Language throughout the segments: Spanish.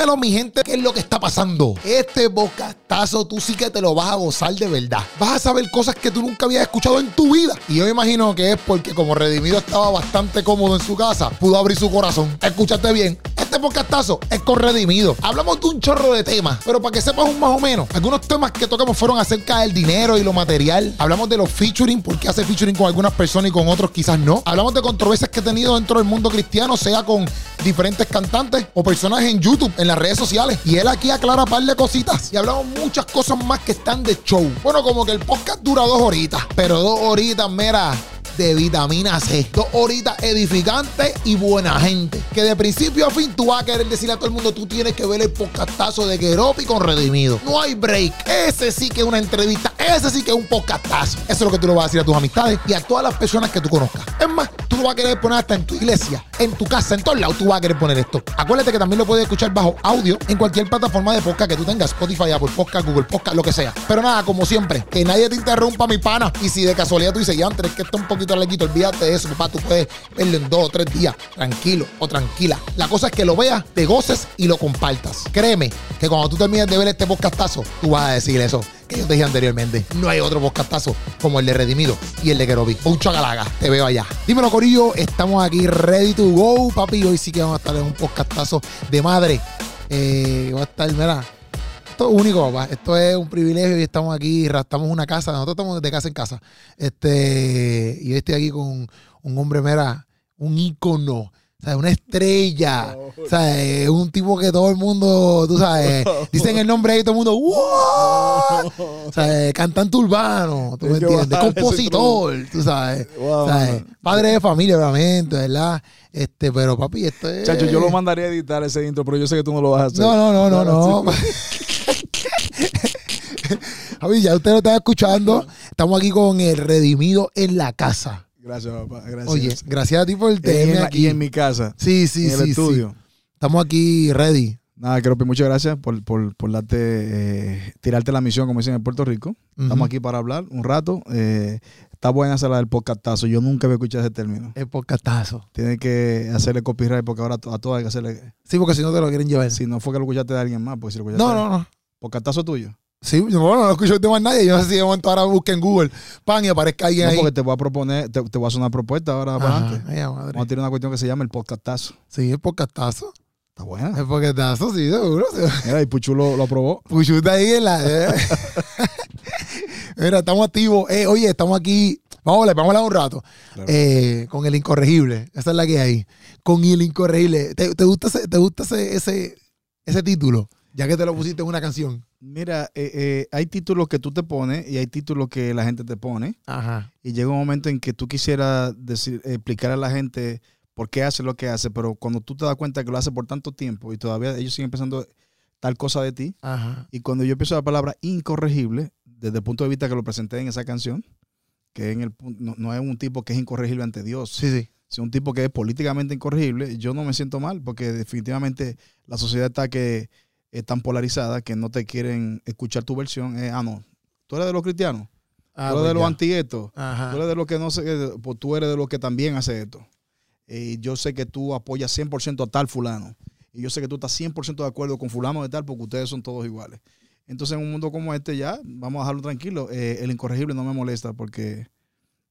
Mi gente, qué es lo que está pasando. Este bocastazo tú sí que te lo vas a gozar de verdad. Vas a saber cosas que tú nunca habías escuchado en tu vida. Y yo me imagino que es porque como Redimido estaba bastante cómodo en su casa, pudo abrir su corazón. Escúchate bien. Este podcastazo es con Redimido. Hablamos de un chorro de temas, pero para que sepas un más o menos, algunos temas que tocamos fueron acerca del dinero y lo material. Hablamos de los featuring, porque hace featuring con algunas personas y con otros quizás no. Hablamos de controversias que he tenido dentro del mundo cristiano, sea con diferentes cantantes o personajes en YouTube, en las redes sociales. Y él aquí aclara un par de cositas. Y hablamos muchas cosas más que están de show. Bueno, como que el podcast dura dos horitas, pero dos horitas, mira de vitamina C. Dos horitas edificantes y buena gente. Que de principio a fin tú vas a querer decirle a todo el mundo, tú tienes que ver el podcastazo de Geropi con Redimido. No hay break. Ese sí que es una entrevista. Ese sí que es un podcastazo. Eso es lo que tú le vas a decir a tus amistades y a todas las personas que tú conozcas. Es más, tú lo vas a querer poner hasta en tu iglesia, en tu casa, en todos lados tú vas a querer poner esto. Acuérdate que también lo puedes escuchar bajo audio en cualquier plataforma de podcast que tú tengas, Spotify, Apple Podcast, Google Podcast, lo que sea. Pero nada, como siempre, que nadie te interrumpa, mi pana. Y si de casualidad tú dices, ya, antes que está un poquito lequito, olvídate de eso, papá. Tú puedes verlo en dos o tres días, tranquilo o tranquila. La cosa es que lo veas, te goces y lo compartas. Créeme que cuando tú termines de ver este podcastazo, tú vas a decir eso que yo te dije anteriormente. No hay otro podcastazo como el de Redimido y el de Kerobi. Mucho galaga, te veo allá. Dímelo, Corillo, estamos aquí ready to go, papi. Hoy sí que vamos a estar en un podcastazo de madre. Eh, va a estar, mira. Esto es único, papá. Esto es un privilegio y estamos aquí, estamos una casa. Nosotros estamos de casa en casa. Este, y hoy estoy aquí con un hombre, mira, un ícono. O sea, una estrella. O sea, un tipo que todo el mundo, tú sabes, dicen el nombre ahí y todo el mundo, ¡wow! O sea, cantante urbano, tú me entiendes, compositor, tú sabes, padre de familia, obviamente, ¿verdad? Este, pero papi, esto es. Chacho, yo lo mandaría a editar ese intro, pero yo sé que tú no lo vas a hacer. No, no, no, no, no. Javi, ya usted lo está escuchando. Estamos aquí con el redimido en la casa. Gracias, papá. Gracias. Oye, gracias a ti por el tema. Y en mi casa. Sí, sí, en el sí. estudio. sí. Estamos aquí ready. Nada, Keropi, muchas gracias por, por, por darte, eh, tirarte la misión, como dicen en Puerto Rico. Estamos aquí para hablar un rato. Eh, está buena esa la del podcastazo. Yo nunca había escuchado ese término. El podcastazo. Tienes que hacerle copyright porque ahora a todos hay que hacerle. Sí, porque si no te lo quieren llevar. Si no fue que lo escuchaste de alguien más, pues si lo escuchaste No, no, no. Podcastazo tuyo. Sí, yo bueno, no escucho de más nadie. Yo no sé si de momento ahora busque en Google, pan, y aparezca alguien No, ahí. porque te voy a proponer, te, te voy a hacer una propuesta ahora para Ajá, adelante. ay, madre. Vamos a tener una cuestión que se llama el podcastazo. Sí, el podcastazo. Está buena. El podcastazo, sí, seguro. Mira, y Puchu lo, lo aprobó. Puchuta ahí en la. eh. Mira, estamos activos. Eh, oye, estamos aquí. Vamos a hablar, vamos a hablar un rato. Claro. Eh, con el incorregible. Esa es la que hay. Con el incorregible. ¿Te, te gusta, ese, te gusta ese, ese, ese título? Ya que te lo pusiste en una canción. Mira, eh, eh, hay títulos que tú te pones y hay títulos que la gente te pone. Ajá. Y llega un momento en que tú quisieras decir, explicar a la gente por qué hace lo que hace, pero cuando tú te das cuenta que lo hace por tanto tiempo y todavía ellos siguen pensando tal cosa de ti, Ajá. y cuando yo empiezo la palabra incorregible, desde el punto de vista que lo presenté en esa canción, que en el, no, no es un tipo que es incorregible ante Dios, Sí, sí. si es un tipo que es políticamente incorregible, yo no me siento mal, porque definitivamente la sociedad está que es tan polarizada que no te quieren escuchar tu versión. Eh, ah, no, tú eres de los cristianos, Ah, tú eres pues de los Ajá. tú eres de los que no sé, pues tú eres de los que también hace esto. Y yo sé que tú apoyas 100% a tal fulano. Y yo sé que tú estás 100% de acuerdo con fulano de tal porque ustedes son todos iguales. Entonces en un mundo como este ya, vamos a dejarlo tranquilo. Eh, el incorregible no me molesta porque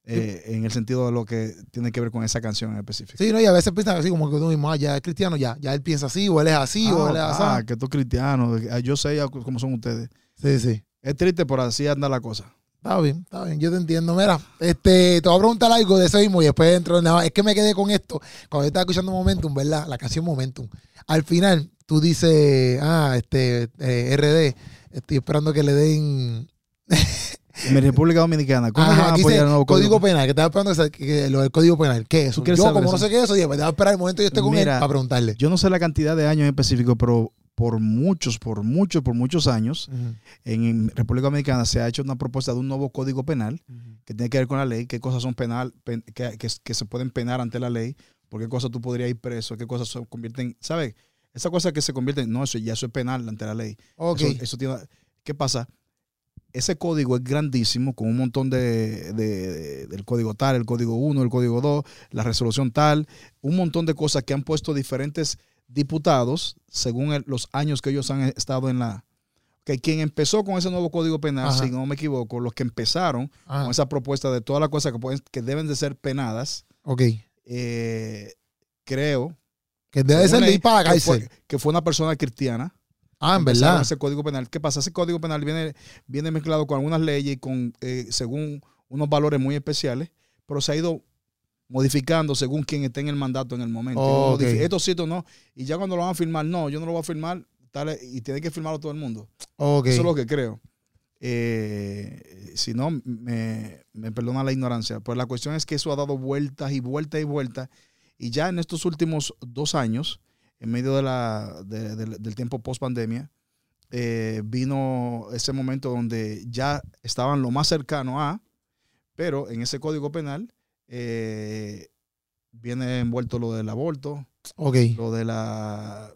eh, en el sentido de lo que tiene que ver con esa canción en específico. Sí, no, y a veces piensan así como que tú mismo, ah, ya es cristiano, ya, ya él piensa así, o él es así, o él es así. ah, que tú cristiano, ah, yo sé ya cómo son ustedes. Sí, sí. Es triste, pero así anda la cosa. Está bien, está bien, yo te entiendo. Mira, este, te voy a preguntar algo de eso mismo y después dentro de nada. Es que me quedé con esto cuando yo estaba escuchando Momentum, ¿verdad? La canción Momentum. Al final, tú dices, ah, este, eh, RD, estoy esperando que le den. En mi República Dominicana, ¿cómo Ajá, van a aquí apoyar dice el nuevo código, código? penal, que estaba esperando esa- que- que lo del código penal. ¿Qué es eso? ¿Tú quieres Yo, saber como no eso? sé qué es eso, dije, pues, déjame esperar el momento y yo esté con él Mira, para preguntarle. Yo no sé la cantidad de años en específico, pero por muchos, por muchos, por muchos años, en República Dominicana se ha hecho una propuesta de un nuevo código penal que tiene que ver con la ley, qué cosas son penal, pen- que, que- que se pueden penar ante la ley, por qué cosas tú podrías ir preso, qué cosas se convierten, ¿sabes? Esa cosa que se convierten, no, eso ya eso es penal ante la ley. Ok. Eso, eso tiene, ¿Qué pasa? Ese código es grandísimo, con un montón de, de- de- del código tal, el código 1, el código 2, la resolución tal, un montón de cosas que han puesto diferentes diputados, según el- los años que ellos han estado en la... Que quien empezó con ese nuevo código penal, Ajá. si no me equivoco, los que empezaron Ajá. con esa propuesta de todas las cosas que, pueden, que deben de ser penadas, Ok. eh, creo Que debe ser ir para la que fue, cárcel. que fue una persona cristiana. Ah, en verdad. Ese código penal. ¿Qué pasa? Ese código penal viene, viene mezclado con algunas leyes y con, eh, según unos valores muy especiales, pero se ha ido modificando según quien esté en el mandato en el momento. Oh, ok. Modifi- Esto sí, esto no. Y ya cuando lo van a firmar, no, yo no lo voy a firmar tal, y tiene que firmarlo todo el mundo. Ok. Eso es lo que creo. Eh, si no, me, me perdona la ignorancia. Pues la cuestión es que eso ha dado vueltas y vueltas y vueltas. Y ya en estos últimos dos años, en medio de la, de- del- del tiempo post pandemia, vino ese momento donde ya estaban lo más cercano a, pero en ese código penal eh, viene envuelto lo del aborto, lo de la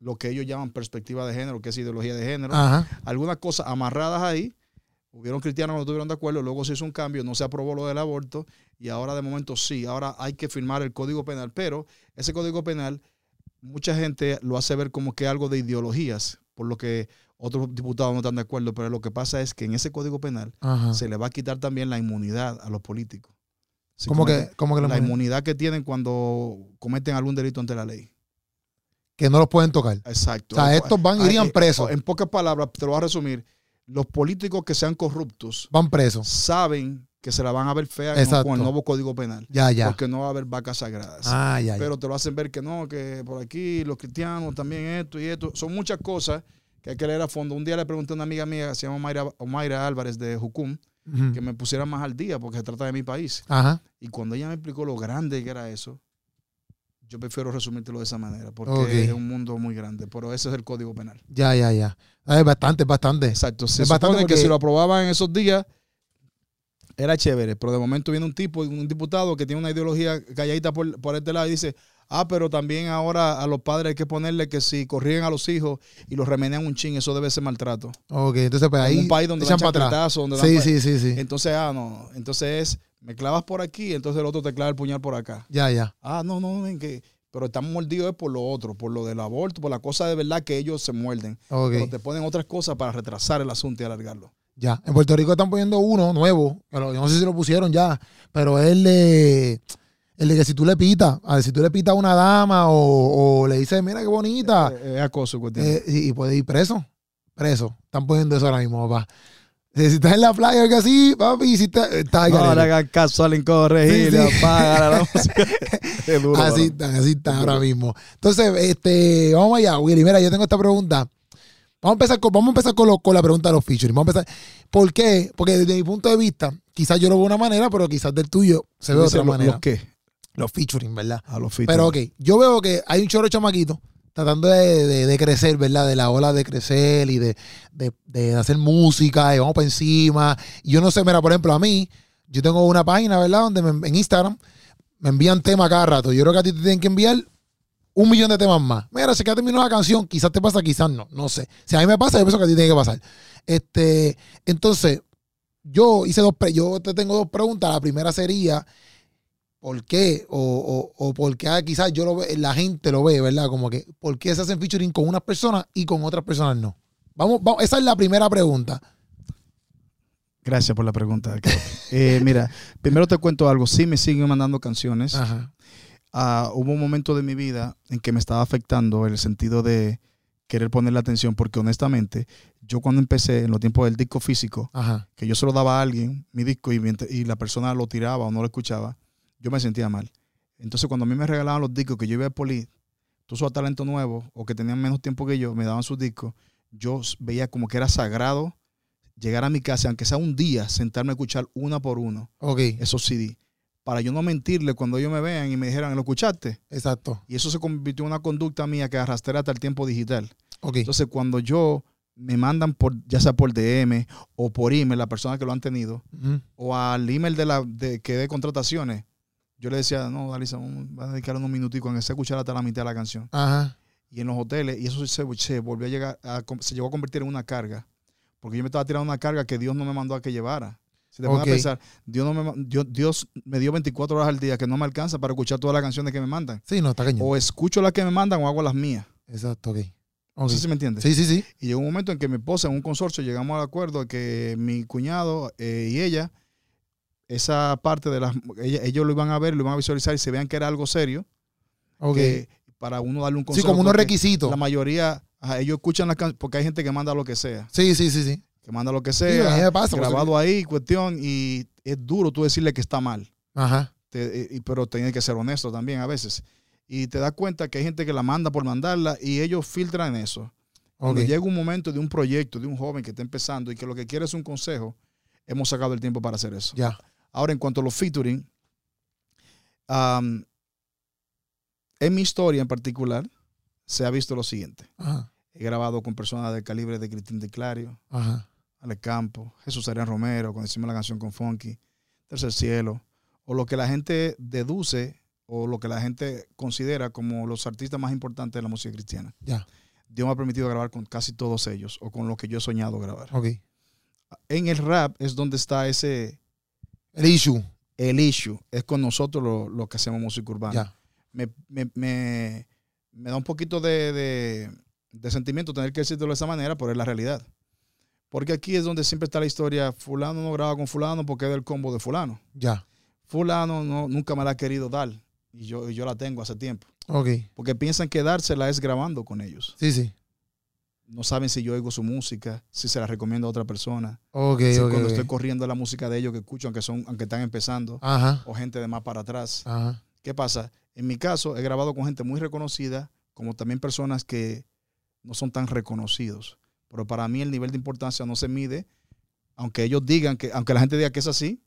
lo que ellos llaman perspectiva de género, que es ideología de género Ajá. algunas cosas amarradas ahí. Hubieron cristianos que no estuvieron de acuerdo, luego se hizo un cambio, no se aprobó lo del aborto y ahora de momento sí, ahora hay que firmar el código penal, pero ese código penal mucha gente lo hace ver como que algo de ideologías, por lo que otros diputados no están de acuerdo, pero lo que pasa es que en ese código penal Ajá. se le va a quitar también la inmunidad a los políticos. Si ¿Cómo que, cometen- cómo que, la inmunidad que tienen cuando cometen algún delito ante la ley. que no los pueden tocar? Exacto. O sea, estos van, irían eh, presos. En pocas palabras, te lo voy a resumir. Los políticos que sean corruptos Van presos. saben que se la van a ver fea con- Exacto. con el nuevo código penal. Ya, ya. Porque no va a haber vacas sagradas. Ah, ya. Pero te lo hacen ver que no, que por aquí los cristianos también esto y esto. Son muchas cosas que hay que leer a fondo. Un día le pregunté a una amiga mía, que se llama Mayra, Omaira Álvarez de Jucum, que me pusiera más al día porque se trata de mi país. Ajá. Y cuando ella me explicó lo grande que era eso, yo prefiero resumírtelo de esa manera, porque es un mundo muy grande. Pero ese es el código penal. Ya, ya, ya. Es bastante, es bastante. Exacto. Se Es bastante que si lo aprobaban en esos días, era chévere. Pero de momento viene un tipo, un diputado que tiene una ideología calladita por, por este lado y dice, ah, pero también ahora a los padres hay que ponerle que si corrigen a los hijos y los remenean un chin, eso debe ser maltrato. Ok, entonces pues ahí en un país donde echan para atrás. donde Sí, sí, sí, sí. Entonces, ah, no. Entonces es, me clavas por aquí, entonces el otro te clava el puñal por acá. Ya, ya. Ah, no, no, ven que... Pero están mordidos es por lo otro, por lo del aborto, por la cosa de verdad que ellos se muerden. Ok. Pero te ponen otras cosas para retrasar el asunto y alargarlo. Ya. En Puerto Rico están poniendo uno nuevo. lo- yo no sé si lo pusieron ya. Pero es el de. El de que si tú le pitas, a ver, si tú le pitas a una dama o, o le dices, mira qué bonita, Eh, Es acoso, cuestión. eh, y, y puede ir preso. Preso. Están poniendo eso ahora mismo, papá. Si estás en la playa o algo así, papi, si estás. al no le caso al incorregible, Sí, sí. apaga la música. Es duro, Así están, así están ahora mismo. Entonces, este, vamos allá, Willy. Mira, yo tengo esta pregunta. Vamos a empezar con, vamos a empezar con, lo- con la pregunta de los featuring. Vamos a empezar. ¿Por qué? Porque desde mi punto de vista, quizás yo lo veo de una manera, pero quizás del tuyo se ve de otra ¿lo- manera. ¿Los qué? Los featuring, ¿verdad? A los fit. Pero ok, yo veo que hay un chorro de chamaquito tratando de, de- de crecer, ¿verdad? De la ola de crecer y de, de- hacer música y vamos para encima. Y yo no sé, mira, por ejemplo, a mí, yo tengo una página, ¿verdad? Donde me- en Instagram me envían temas cada rato. Yo creo que a ti te tienen que enviar un millón de temas más. Mira, se queda terminó la canción, quizás te pasa, quizás no, no sé. Si a mí me pasa, yo pienso que a ti tiene que pasar. Este, entonces, yo hice dos, pre- yo te tengo dos preguntas. La primera sería, ¿por qué? O, o, o por qué ah, quizás yo lo ve, la gente lo ve, ¿verdad? Como que, ¿por qué se hacen featuring con unas personas y con otras personas no? Vamos, vamos esa es la primera pregunta. Gracias por la pregunta. Eh, mira, primero te cuento algo. Sí me siguen mandando canciones. Ajá. Ah, hubo un momento de mi vida en que me estaba afectando el sentido de querer ponerle atención porque honestamente yo cuando empecé en los tiempos del disco físico, Ajá. que yo se lo daba a alguien, mi disco, y, la persona lo tiraba o no lo escuchaba, yo me sentía mal. Entonces cuando a mí me regalaban los discos que yo iba a Poli, tú sos talento nuevo o que tenían menos tiempo que yo, me daban sus discos, yo veía como que era sagrado llegar a mi casa, aunque sea un día, sentarme a escuchar una por uno Ok. esos CD, para yo no mentirle cuando ellos me vean y me dijeran, ¿lo escuchaste? Exacto. Y eso se convirtió en una conducta mía que arrastré hasta el tiempo digital. Ok. Entonces, cuando yo me mandan por, ya sea por DM o por email, la persona que lo han tenido, o al email de la de, que de contrataciones, yo le decía, no, Dalisa, vamos a dedicar unos minuticos en ese escuchar hasta la mitad de la canción. Ajá. Y en los hoteles, y eso se, se volvió a llegar, a- se llegó a convertir en una carga. Porque yo me estaba tirando una carga que Dios no me mandó a que llevara. Si te pones a pensar, Dios, no me, Dios, Dios me dio 24 horas al día que no me alcanza para escuchar todas las canciones que me mandan. Sí, no, está cañón. O escucho las que me mandan o hago las mías. Exacto, ok. No sé si me entiendes. Sí, sí, sí. Y llegó un momento en que mi esposa, en un consorcio, llegamos al acuerdo de que mi cuñado eh, y ella, esa parte de las. ella- ellos lo iban a ver, lo iban a visualizar y se vean que era algo serio. Ok. que para uno darle un Sí, consejo. como unos requisitos. La mayoría, ajá, ellos escuchan las canciones, porque hay gente que manda lo que sea. Sí, sí, sí, sí. Que manda lo que sea, pasa, grabado ahí, cuestión, y es duro tú decirle que está mal. Ajá. Te- eh, y- pero tienes que ser honesto también a veces. Y te das cuenta que hay gente que la manda por mandarla y ellos filtran eso. Cuando llega un momento de un proyecto, de un joven que está empezando y que lo que quiere es un consejo, hemos sacado el tiempo para hacer eso. Ya. Ahora, en cuanto a los featuring, en mi historia en particular, se ha visto lo siguiente. Ajá. He grabado con personas del calibre de Cristín de Clario, Ajá. Ale Campo, Jesús Arián Romero, cuando hicimos la canción con Funky, Tercer Cielo, o lo que la gente deduce o lo que la gente considera como los artistas más importantes de la música cristiana. Ya. Dios me ha permitido grabar con casi todos ellos o con lo que yo he soñado grabar. Ok. En el rap es donde está ese, El issue. el issue, es con nosotros lo, lo que hacemos música urbana. Ya. Me, me- me- me da un poquito de, de- de sentimiento tener que decirlo de esa manera, pero es la realidad. Porque aquí es donde siempre está la historia, fulano no graba con fulano porque es del combo de fulano. Ya. Fulano no, nunca me la ha querido dar y yo, y yo la tengo hace tiempo. Ok. Porque piensan que dársela es grabando con ellos. Sí, sí. No saben si yo oigo su música, si se la recomiendo a otra persona. Ok, si ok. cuando estoy corriendo la música de ellos que escucho, aunque, son, aunque están empezando, Ajá. o gente de más para atrás. Ajá. ¿Qué pasa? En mi caso, he grabado con gente muy reconocida, como también personas que no son tan reconocidos. Pero para mí el nivel de importancia no se mide, aunque ellos digan que, aunque la gente diga que es así,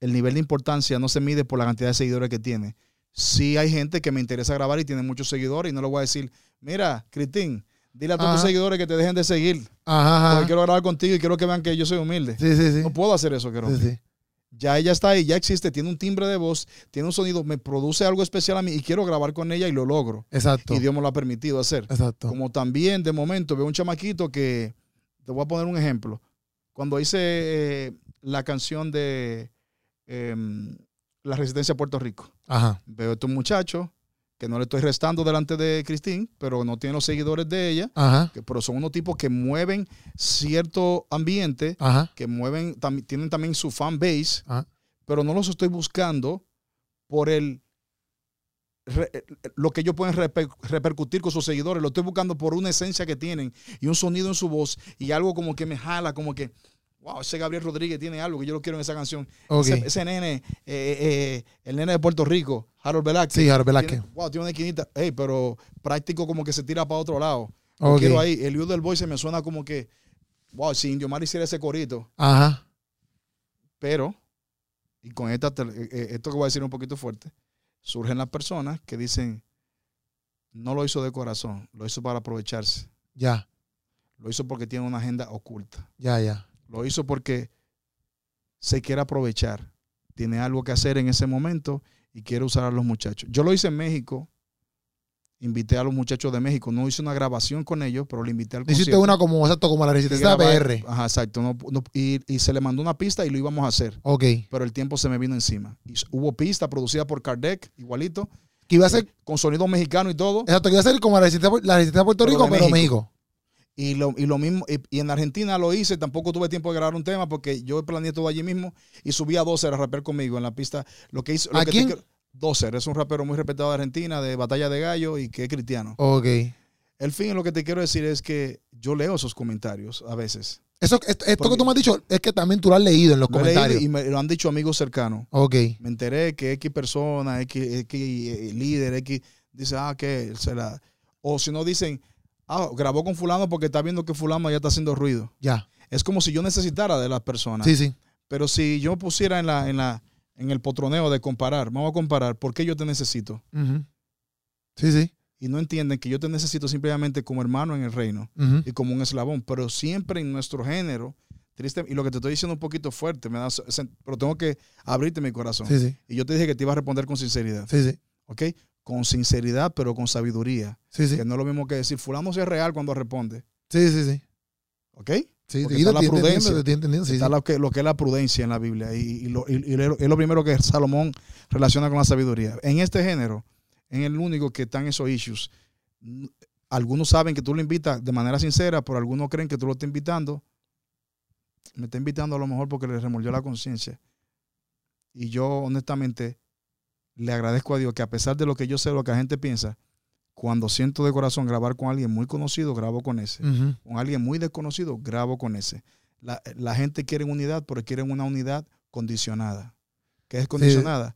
el nivel de importancia no se mide por la cantidad de seguidores que tiene. Sí hay gente que me interesa grabar y tiene muchos seguidores y no le voy a decir, mira, Cristín, dile a todos tus seguidores que te dejen de seguir, Ajá. porque quiero grabar contigo y quiero que vean que yo soy humilde. Sí, sí, sí. No puedo hacer eso, Kerón. Sí, sí. Ya ella está ahí, ya existe, tiene un timbre de voz, tiene un sonido, me produce algo especial a mí y quiero grabar con ella y lo logro. Exacto. Y Dios me lo ha permitido hacer. Exacto. Como también de momento veo un chamaquito que, te voy a poner un ejemplo. Cuando hice eh, la canción de em, La Resistencia a Puerto Rico, Ajá. veo a estos muchachos que no le estoy restando delante de Cristín, pero no tienen los seguidores de ella, Ajá. que, pero son unos tipos que mueven cierto ambiente Ajá. que mueven, tam- tienen también su fan base, Ajá. pero no los estoy buscando por el re- lo que ellos pueden reper- repercutir con sus seguidores, lo estoy buscando por una esencia que tienen y un sonido en su voz y algo como que me jala, como que, wow, ese Gabriel Rodríguez tiene algo que yo lo quiero en esa canción. Ok. Ese, ese nene, eh, eh, el nene de Puerto Rico, Harold Velázquez. Sí, Harold Velázquez. tiene- wow, tiene una esquinita, hey, pero práctico como que se tira para otro lado. Lo Ok. quiero ahí. El Youth del Boy se me suena como que, wow, si Indio Mar hiciera ese corito. Ajá. Pero, y con esta, eh, eh, esto que voy a decir un poquito fuerte, surgen las personas que dicen, no lo hizo de corazón, lo hizo para aprovecharse, Ya. lo hizo porque tiene una agenda oculta, Ya, ya. Lo hizo porque se quiere aprovechar, tiene algo que hacer en ese momento y quiere usar a los muchachos. Yo lo hice en México, invité a los muchachos de México, no hice una grabación con ellos, pero le invité al Hiciste concierto. una como, exacto, como la resistencia PR. Ajá, exacto. no- no- y, y se le mandó una pista y lo íbamos a hacer. Ok. pero el tiempo se me vino encima. Y hubo pista producida por Kardec, igualito, Que iba a ser, con sonido mexicano y todo. exacto, que iba a ser como la resistencia, la resistencia de Puerto Pero Rico, pero México. México. Y lo, y lo mismo, y, y en Argentina lo hice, tampoco tuve tiempo de grabar un tema porque yo planeé todo allí mismo y subí a Dozer a rapear conmigo en la pista. Lo que hizo, lo ¿A que te quién? quiero- Dozer es un rapero muy respetado de Argentina, de Batalla de Gallo y que es cristiano. Ok. El fin, lo que te quiero decir es que yo leo esos comentarios a veces. Eso, esto, esto que tú me has dicho es que también tú lo has leído en los Lo comentarios. y me lo han dicho amigos cercanos. Ok. me enteré que X persona, X, X eh, líder, X, dice, ah, que se la. O si no dicen, ah, grabó con Fulano porque está viendo que Fulano ya está haciendo ruido. Ya. Es como si yo necesitara de las personas. Sí, sí. Pero si yo pusiera en la, en la, en el potroneo de comparar, vamos a comparar, ¿por qué yo te necesito? Sí, sí. Y no entienden que yo te necesito simplemente como hermano en el reino y como un eslabón, pero siempre en nuestro género, triste, y lo que te estoy diciendo un poquito fuerte, me da, pero tengo que abrirte mi corazón. Sí, sí. Y yo te dije que te iba a responder con sinceridad. Sí, sí. ¿ok? Con sinceridad, pero con sabiduría. Sí, sí. Que no es lo mismo que decir, fulano sí es real cuando responde, Sí, sí, sí. ¿ok? Sí, Porque sí, está la prudencia. está lo que, lo que es la prudencia en la Biblia y, y lo, y- y es lo primero que Salomón relaciona con la sabiduría. En este género, en el único que están esos issues, algunos saben que tú lo invitas de manera sincera, pero algunos creen que tú lo estás invitando. Me está invitando a lo mejor porque le remolvió la conciencia. Y yo honestamente le agradezco a Dios que a pesar de lo que yo sé, lo que la gente piensa, cuando siento de corazón grabar con alguien muy conocido, grabo con ese con alguien muy desconocido, grabo con ese. La, la gente quiere unidad, pero quieren una unidad condicionada. ¿Qué es condicionada?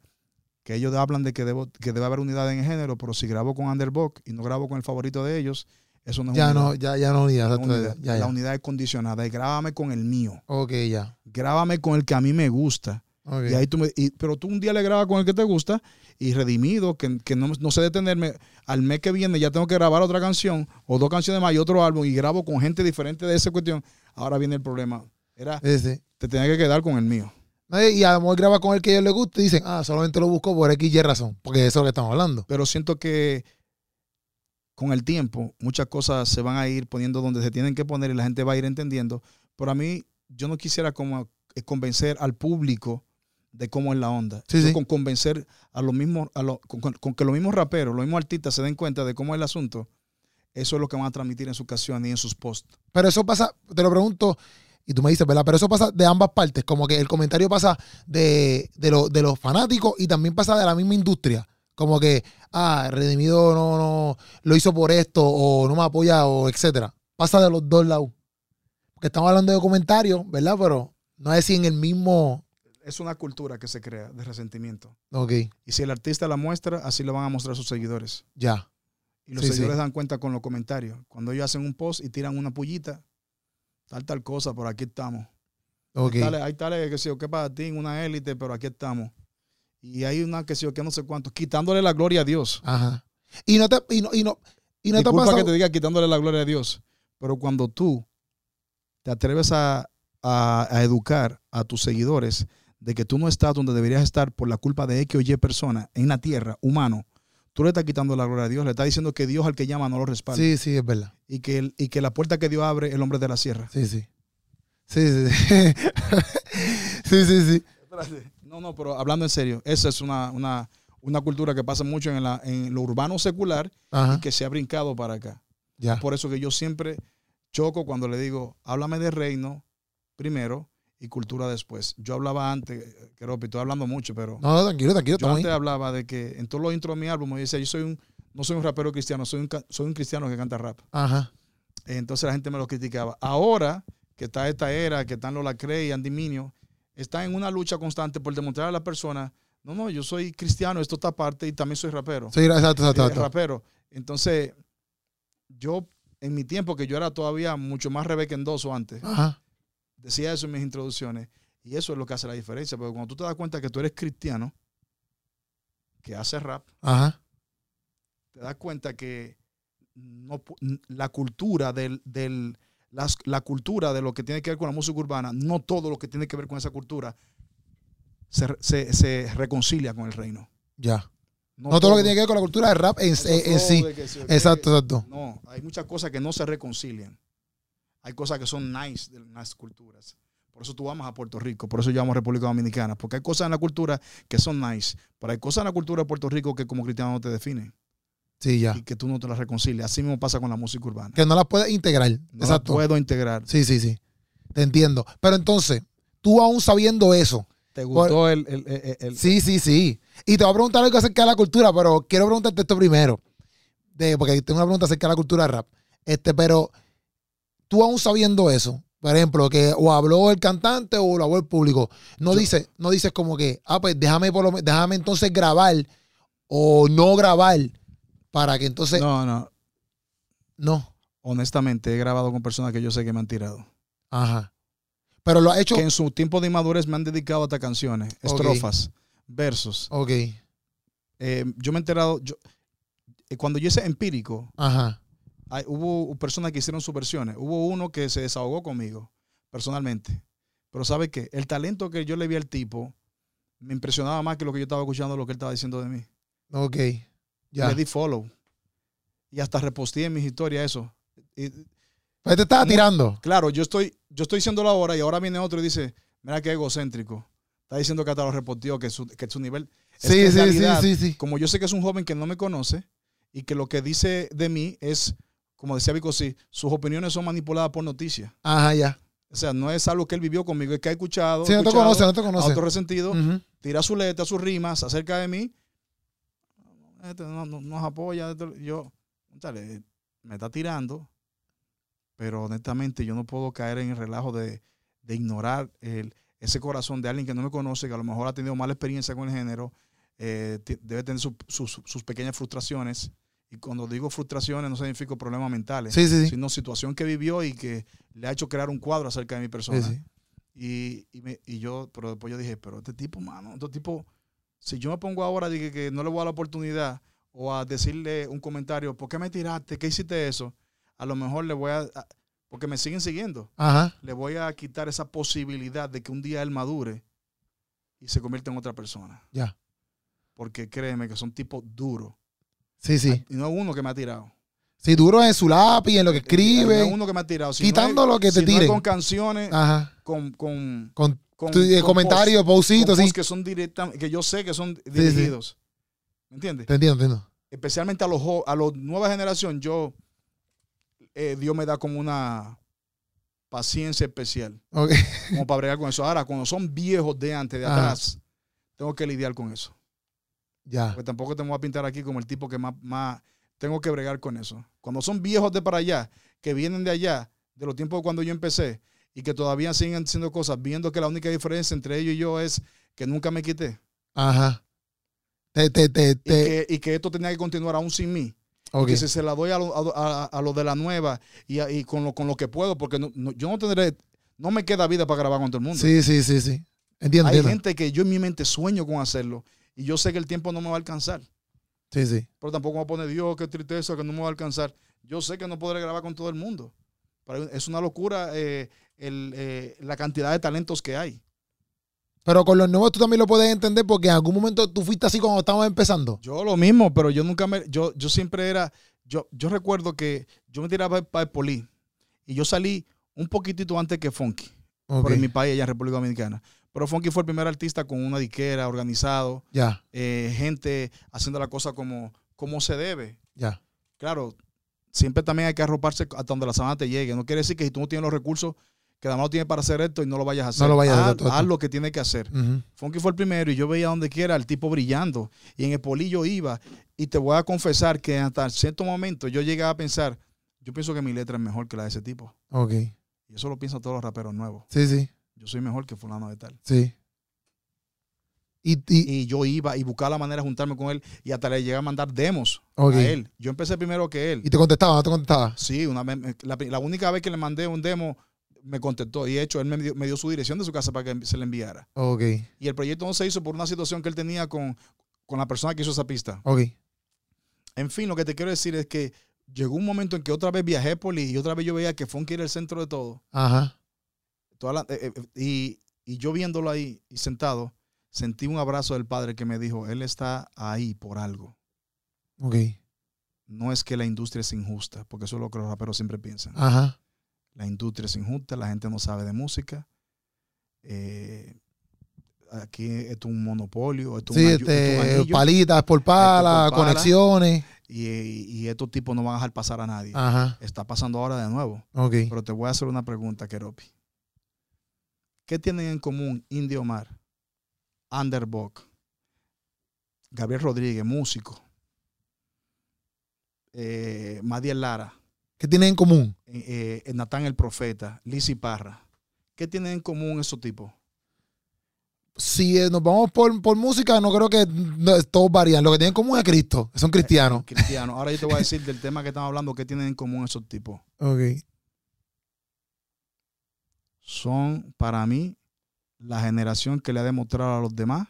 Que ellos hablan de que, debo, que debe haber unidad en el género, pero si grabo con Underbox y no grabo con el favorito de ellos, eso no es Ya unidad. no, ya, ya no unidad. No unidad. ya, La unidad es condicionada. Y grábame con el mío. Ok, ya. Grábame con el que a mí me gusta. Y ahí tú me- y- pero tú un día le grabas con el que te gusta y redimido, que, que no, no sé detenerme. Al mes que viene ya tengo que grabar otra canción o dos canciones más y otro álbum y grabo con gente diferente de esa cuestión. Ahora viene el problema. Era, te tenía que quedar con el mío. Y a lo mejor graba con el que a ellos les gusta y dicen, ah, solamente lo busco por X y razón. Porque eso es lo que estamos hablando. Pero siento que con el tiempo muchas cosas se van a ir poniendo donde se tienen que poner y la gente va a ir entendiendo. Pero a mí, yo no quisiera como convencer al público de cómo es la onda. Sí. Con convencer a los mismos, a lo- con, con- con que los mismos raperos, los mismos artistas se den cuenta de cómo es el asunto, eso es lo que van a transmitir en sus canciones y en sus posts. Pero eso pasa, te lo pregunto, y tú me dices, ¿verdad? Pero eso pasa de ambas partes. Como que el comentario pasa de, de, lo- de los fanáticos y también pasa de la misma industria. Como que, ah, Redimido no, no lo hizo por esto, o no me apoya, o etcétera. Pasa de los dos lados. Porque estamos hablando de comentarios, ¿verdad? Pero no es si en el mismo. Es una cultura que se crea de resentimiento. Ok, Y si el artista la muestra, así lo van a mostrar sus seguidores. ya. Y los Sí, seguidores sí. dan cuenta con los comentarios. Cuando ellos hacen un post y tiran una pullita, tal, tal cosa, por aquí estamos. Ok. Hay tales, hay tales, que sé yo, que para ti, una élite, pero aquí estamos. Y hay una que sé yo, que no sé cuánto, quitándole la gloria a Dios. Ajá. Y no te, y no, y no, y no te pasado. que te diga quitándole la gloria a Dios, pero cuando tú te atreves a, a- a educar a tus seguidores de que tú no estás donde deberías estar por la culpa de X o Y persona en la tierra, humano, tú le estás quitando la gloria a Dios, le estás diciendo que Dios al que llama no lo respalda. Sí, sí, es verdad. Y, que el- y que la puerta que Dios abre, el hombre de la sierra. Sí, sí. Sí, sí, sí. sí, sí, sí. No, no, pero hablando en serio, esa es una, una, una cultura que pasa mucho en, la, en lo urbano secular Ajá. y que se ha brincado para acá. Ya. Por eso que yo siempre choco cuando le digo, háblame de reino primero y cultura después. Yo hablaba antes, Keropi, estoy hablando mucho, pero No, no, tranquilo, tranquilo. yo antes ahí. hablaba de que en todos los intros de mi álbum me decía, yo soy un, no soy un rapero cristiano, soy un, soy un cristiano que canta rap. Ajá. Entonces la gente me lo criticaba. Ahora que está esta era, que están los Lacre y Andy Minio, están en una lucha constante por demostrar a la persona, no, no, yo soy cristiano, esto está aparte y también soy rapero. Sí, exacto, exacto. Eh, exacto. rapero. Entonces, yo en mi tiempo, que yo era todavía mucho más rebequendoso antes, Ajá. Decía eso en mis introducciones. Y eso es lo que hace la diferencia. Porque cuando tú te das cuenta que tú eres cristiano, que hace rap, Ajá. te das cuenta que no, la cultura del, del- las- la cultura de lo que tiene que ver con la música urbana, no todo lo que tiene que ver con esa cultura se, se- se reconcilia con el reino. Ya. No todo lo que tiene que ver con la cultura de rap en, en- sí. que- Exacto, exacto. No, hay muchas cosas que no se reconcilian. Hay cosas que son nice de las culturas. Por eso tú amas a Puerto Rico, por eso yo amo a República Dominicana, porque hay cosas en la cultura que son nice, pero hay cosas en la cultura de Puerto Rico que como cristiano no te definen Sí, ya. y que tú no te las reconcilias. Así mismo pasa con la música urbana. Que no las puedes integrar. No la exacto. puedo integrar. Sí, sí, sí. Te entiendo. Pero entonces, tú aún sabiendo eso, ¿Te gustó el, el- el- el- Sí, sí, sí. Y te voy a preguntar algo acerca de la cultura, pero quiero preguntarte esto primero. De, porque tengo una pregunta acerca de la cultura rap. Este, pero tú aún sabiendo eso, por ejemplo, que o habló el cantante o lo habló el público, no Yo- dices, no dices como que, ah, pues déjame por lo me- déjame entonces grabar o no grabar para que entonces no. No, no. Honestamente, he grabado con personas que yo sé que me han tirado. Ajá. Pero lo ha hecho. Que en su tiempo de inmadurez me han dedicado hasta canciones, estrofas, versos. Ok. Eh, yo me he enterado, yo, eh, cuando yo hice empírico, Ajá. Hay- hubo personas que hicieron sus versiones. Hubo uno que se desahogó conmigo, personalmente. Pero ¿sabe qué? El talento que yo le vi al tipo me impresionaba más que lo que yo estaba escuchando, lo que él estaba diciendo de mí. Ok. Ya. Le di follow. Y hasta reposteé en mis historias eso. Y te estaba No. tirando. Claro, yo estoy, yo estoy diciéndolo ahora y ahora viene otro y dice, mira qué egocéntrico. Está diciendo que hasta lo reportió, que su, que su nivel... Sí, sí, sí, sí, sí. Como yo sé que es un joven que no me conoce y que lo que dice de mí es, como decía Vico, sí, sus opiniones son manipuladas por noticias. Ajá, ya. O sea, no es algo que él vivió conmigo, es que ha escuchado, Sí, no te conoce, no te conoce. resentido, tira su letra, sus rimas acerca de mí. Este no, no- nos apoya. esto- Yo, dale, me está tirando, pero honestamente yo no puedo caer en el relajo de, de ignorar el, ese corazón de alguien que no me conoce, que a lo mejor ha tenido mala experiencia con el género, eh, debe tener su- sus- sus pequeñas frustraciones. Y cuando digo frustraciones no significa problemas mentales, Sí, sí, sí. sino situación que vivió y que le ha hecho crear un cuadro acerca de mi persona. Sí, sí. Y, y, me- y yo, pero después yo dije, pero este tipo, mano, este tipo, si yo me pongo ahora dije que no le voy a dar la oportunidad o a decirle un comentario, ¿por qué me tiraste? ¿Qué hiciste eso? A lo mejor le voy a, a- porque me siguen siguiendo, Ajá. le voy a quitar esa posibilidad de que un día él madure y se convierta en otra persona. Ya. Porque créeme que son tipos duros. Sí, sí. Y no uno que me ha tirado. Sí, duro en su lápiz, en lo que No escribe. es uno que me ha tirado. Si quitando no lo que te si no con canciones, Ajá. con, con, Con, eh, comentarios, pausitos, sí. que son directas, que yo sé que son sí. dirigidos. ¿Me entiendes? Te entiendo, entiendo. Especialmente a los a la nueva generación, yo eh, Dios me da como una paciencia especial, Ok. como para bregar con eso. Ahora, cuando son viejos de antes, de Ajá. atrás, tengo que lidiar con eso. Ya. Porque tampoco te voy a pintar aquí como el tipo que más, más tengo que bregar con eso. Cuando son viejos de para allá, que vienen de allá, de los tiempos cuando yo empecé, y que todavía siguen haciendo cosas, viendo que la única diferencia entre ellos y yo es que nunca me quité. Ajá. Te, te, te, y, que, y que esto tenía que continuar aún sin mí. ok. Que si se la doy a lo, a, a- a lo de la nueva y, a- y con, lo, con lo que puedo, porque no- no- yo no tendré, no me queda vida para grabar con todo el mundo. Sí, sí, sí, sí. Entiendo, Hay gente que yo en mi mente sueño con hacerlo y yo sé que el tiempo no me va a alcanzar. Sí, sí. Pero tampoco me poner Dios, qué tristeza, que no me va a alcanzar. Yo sé que no podré grabar con todo el mundo. Pero es una locura eh, el, eh, la cantidad de talentos que hay. Pero con los nuevos tú también lo puedes entender porque en algún momento tú fuiste así cuando estábamos empezando. Yo lo mismo, pero yo nunca me, yo, yo siempre era, yo, yo recuerdo que yo me tiraba para el poli y yo salí un poquitito antes que Funky, Ok. por mi país, allá en República Dominicana. Pero Funky fue el primer artista con una diquera, organizado, Ya, eh, gente haciendo la cosa como, como se debe. ya. Claro, siempre también hay que arroparse hasta donde la semana te llegue. No quiere decir que si tú no tienes los recursos, que además lo tienes para hacer esto y no lo vayas a hacer. No lo vayas a hacer, haz, lo que tienes que hacer. Funky fue el primero y yo veía donde quiera al tipo brillando. Y en el polillo iba. Y te voy a confesar que hasta cierto momento yo llegaba a pensar, yo pienso que mi letra es mejor que la de ese tipo. Ok. Y eso lo piensan todos los raperos nuevos. Sí, sí, Yo soy mejor que fulano de tal. sí. Y, y, Y yo iba y buscaba la manera de juntarme con él y hasta le llegué a mandar demos a él. Yo empecé primero que él. Y te contestaba, no te contestaba. Sí, una la, la única vez que le mandé un demo me contestó. Y de hecho, él me dio, me dio su dirección de su casa para que se le enviara. Ok, Y el proyecto no se hizo por una situación que él tenía con, con la persona que hizo esa pista. ok. En fin, lo que te quiero decir es que llegó un momento en que otra vez viajé por y otra vez yo veía que Funky era el centro de todo. Ajá. Toda la- eh, eh, y, y yo viéndolo ahí y sentado, sentí un abrazo del padre que me dijo, él está ahí por algo. Ok. No es que la industria es injusta, porque eso es lo que los raperos siempre piensan. Ajá. La industria es injusta, la gente no sabe de música. eh, aquí esto es un monopolio, esto Sí, un un este, palitas por pala, Esto por pala. conexiones. y, y estos tipos no van a dejar pasar a nadie. Ajá. Está pasando ahora de nuevo. Ok. Pero te voy a hacer una pregunta, Keropi. ¿Qué tienen en común Indio Omar, Underbog, Gabriel Rodríguez, músico, eh, Madiel Lara, ¿Qué tienen en común? eh, eh, Natán el Profeta, Lizzy Parra? ¿Qué tienen en común esos tipos? Si eh, nos vamos por, por música, no creo que no, todos varían. Lo que tienen en común es Cristo. Son cristianos. Cristianos. Ahora yo te voy a decir del tema que estamos hablando, ¿qué tienen en común esos tipos? Ok. Son, para mí, la generación que le ha demostrado a los demás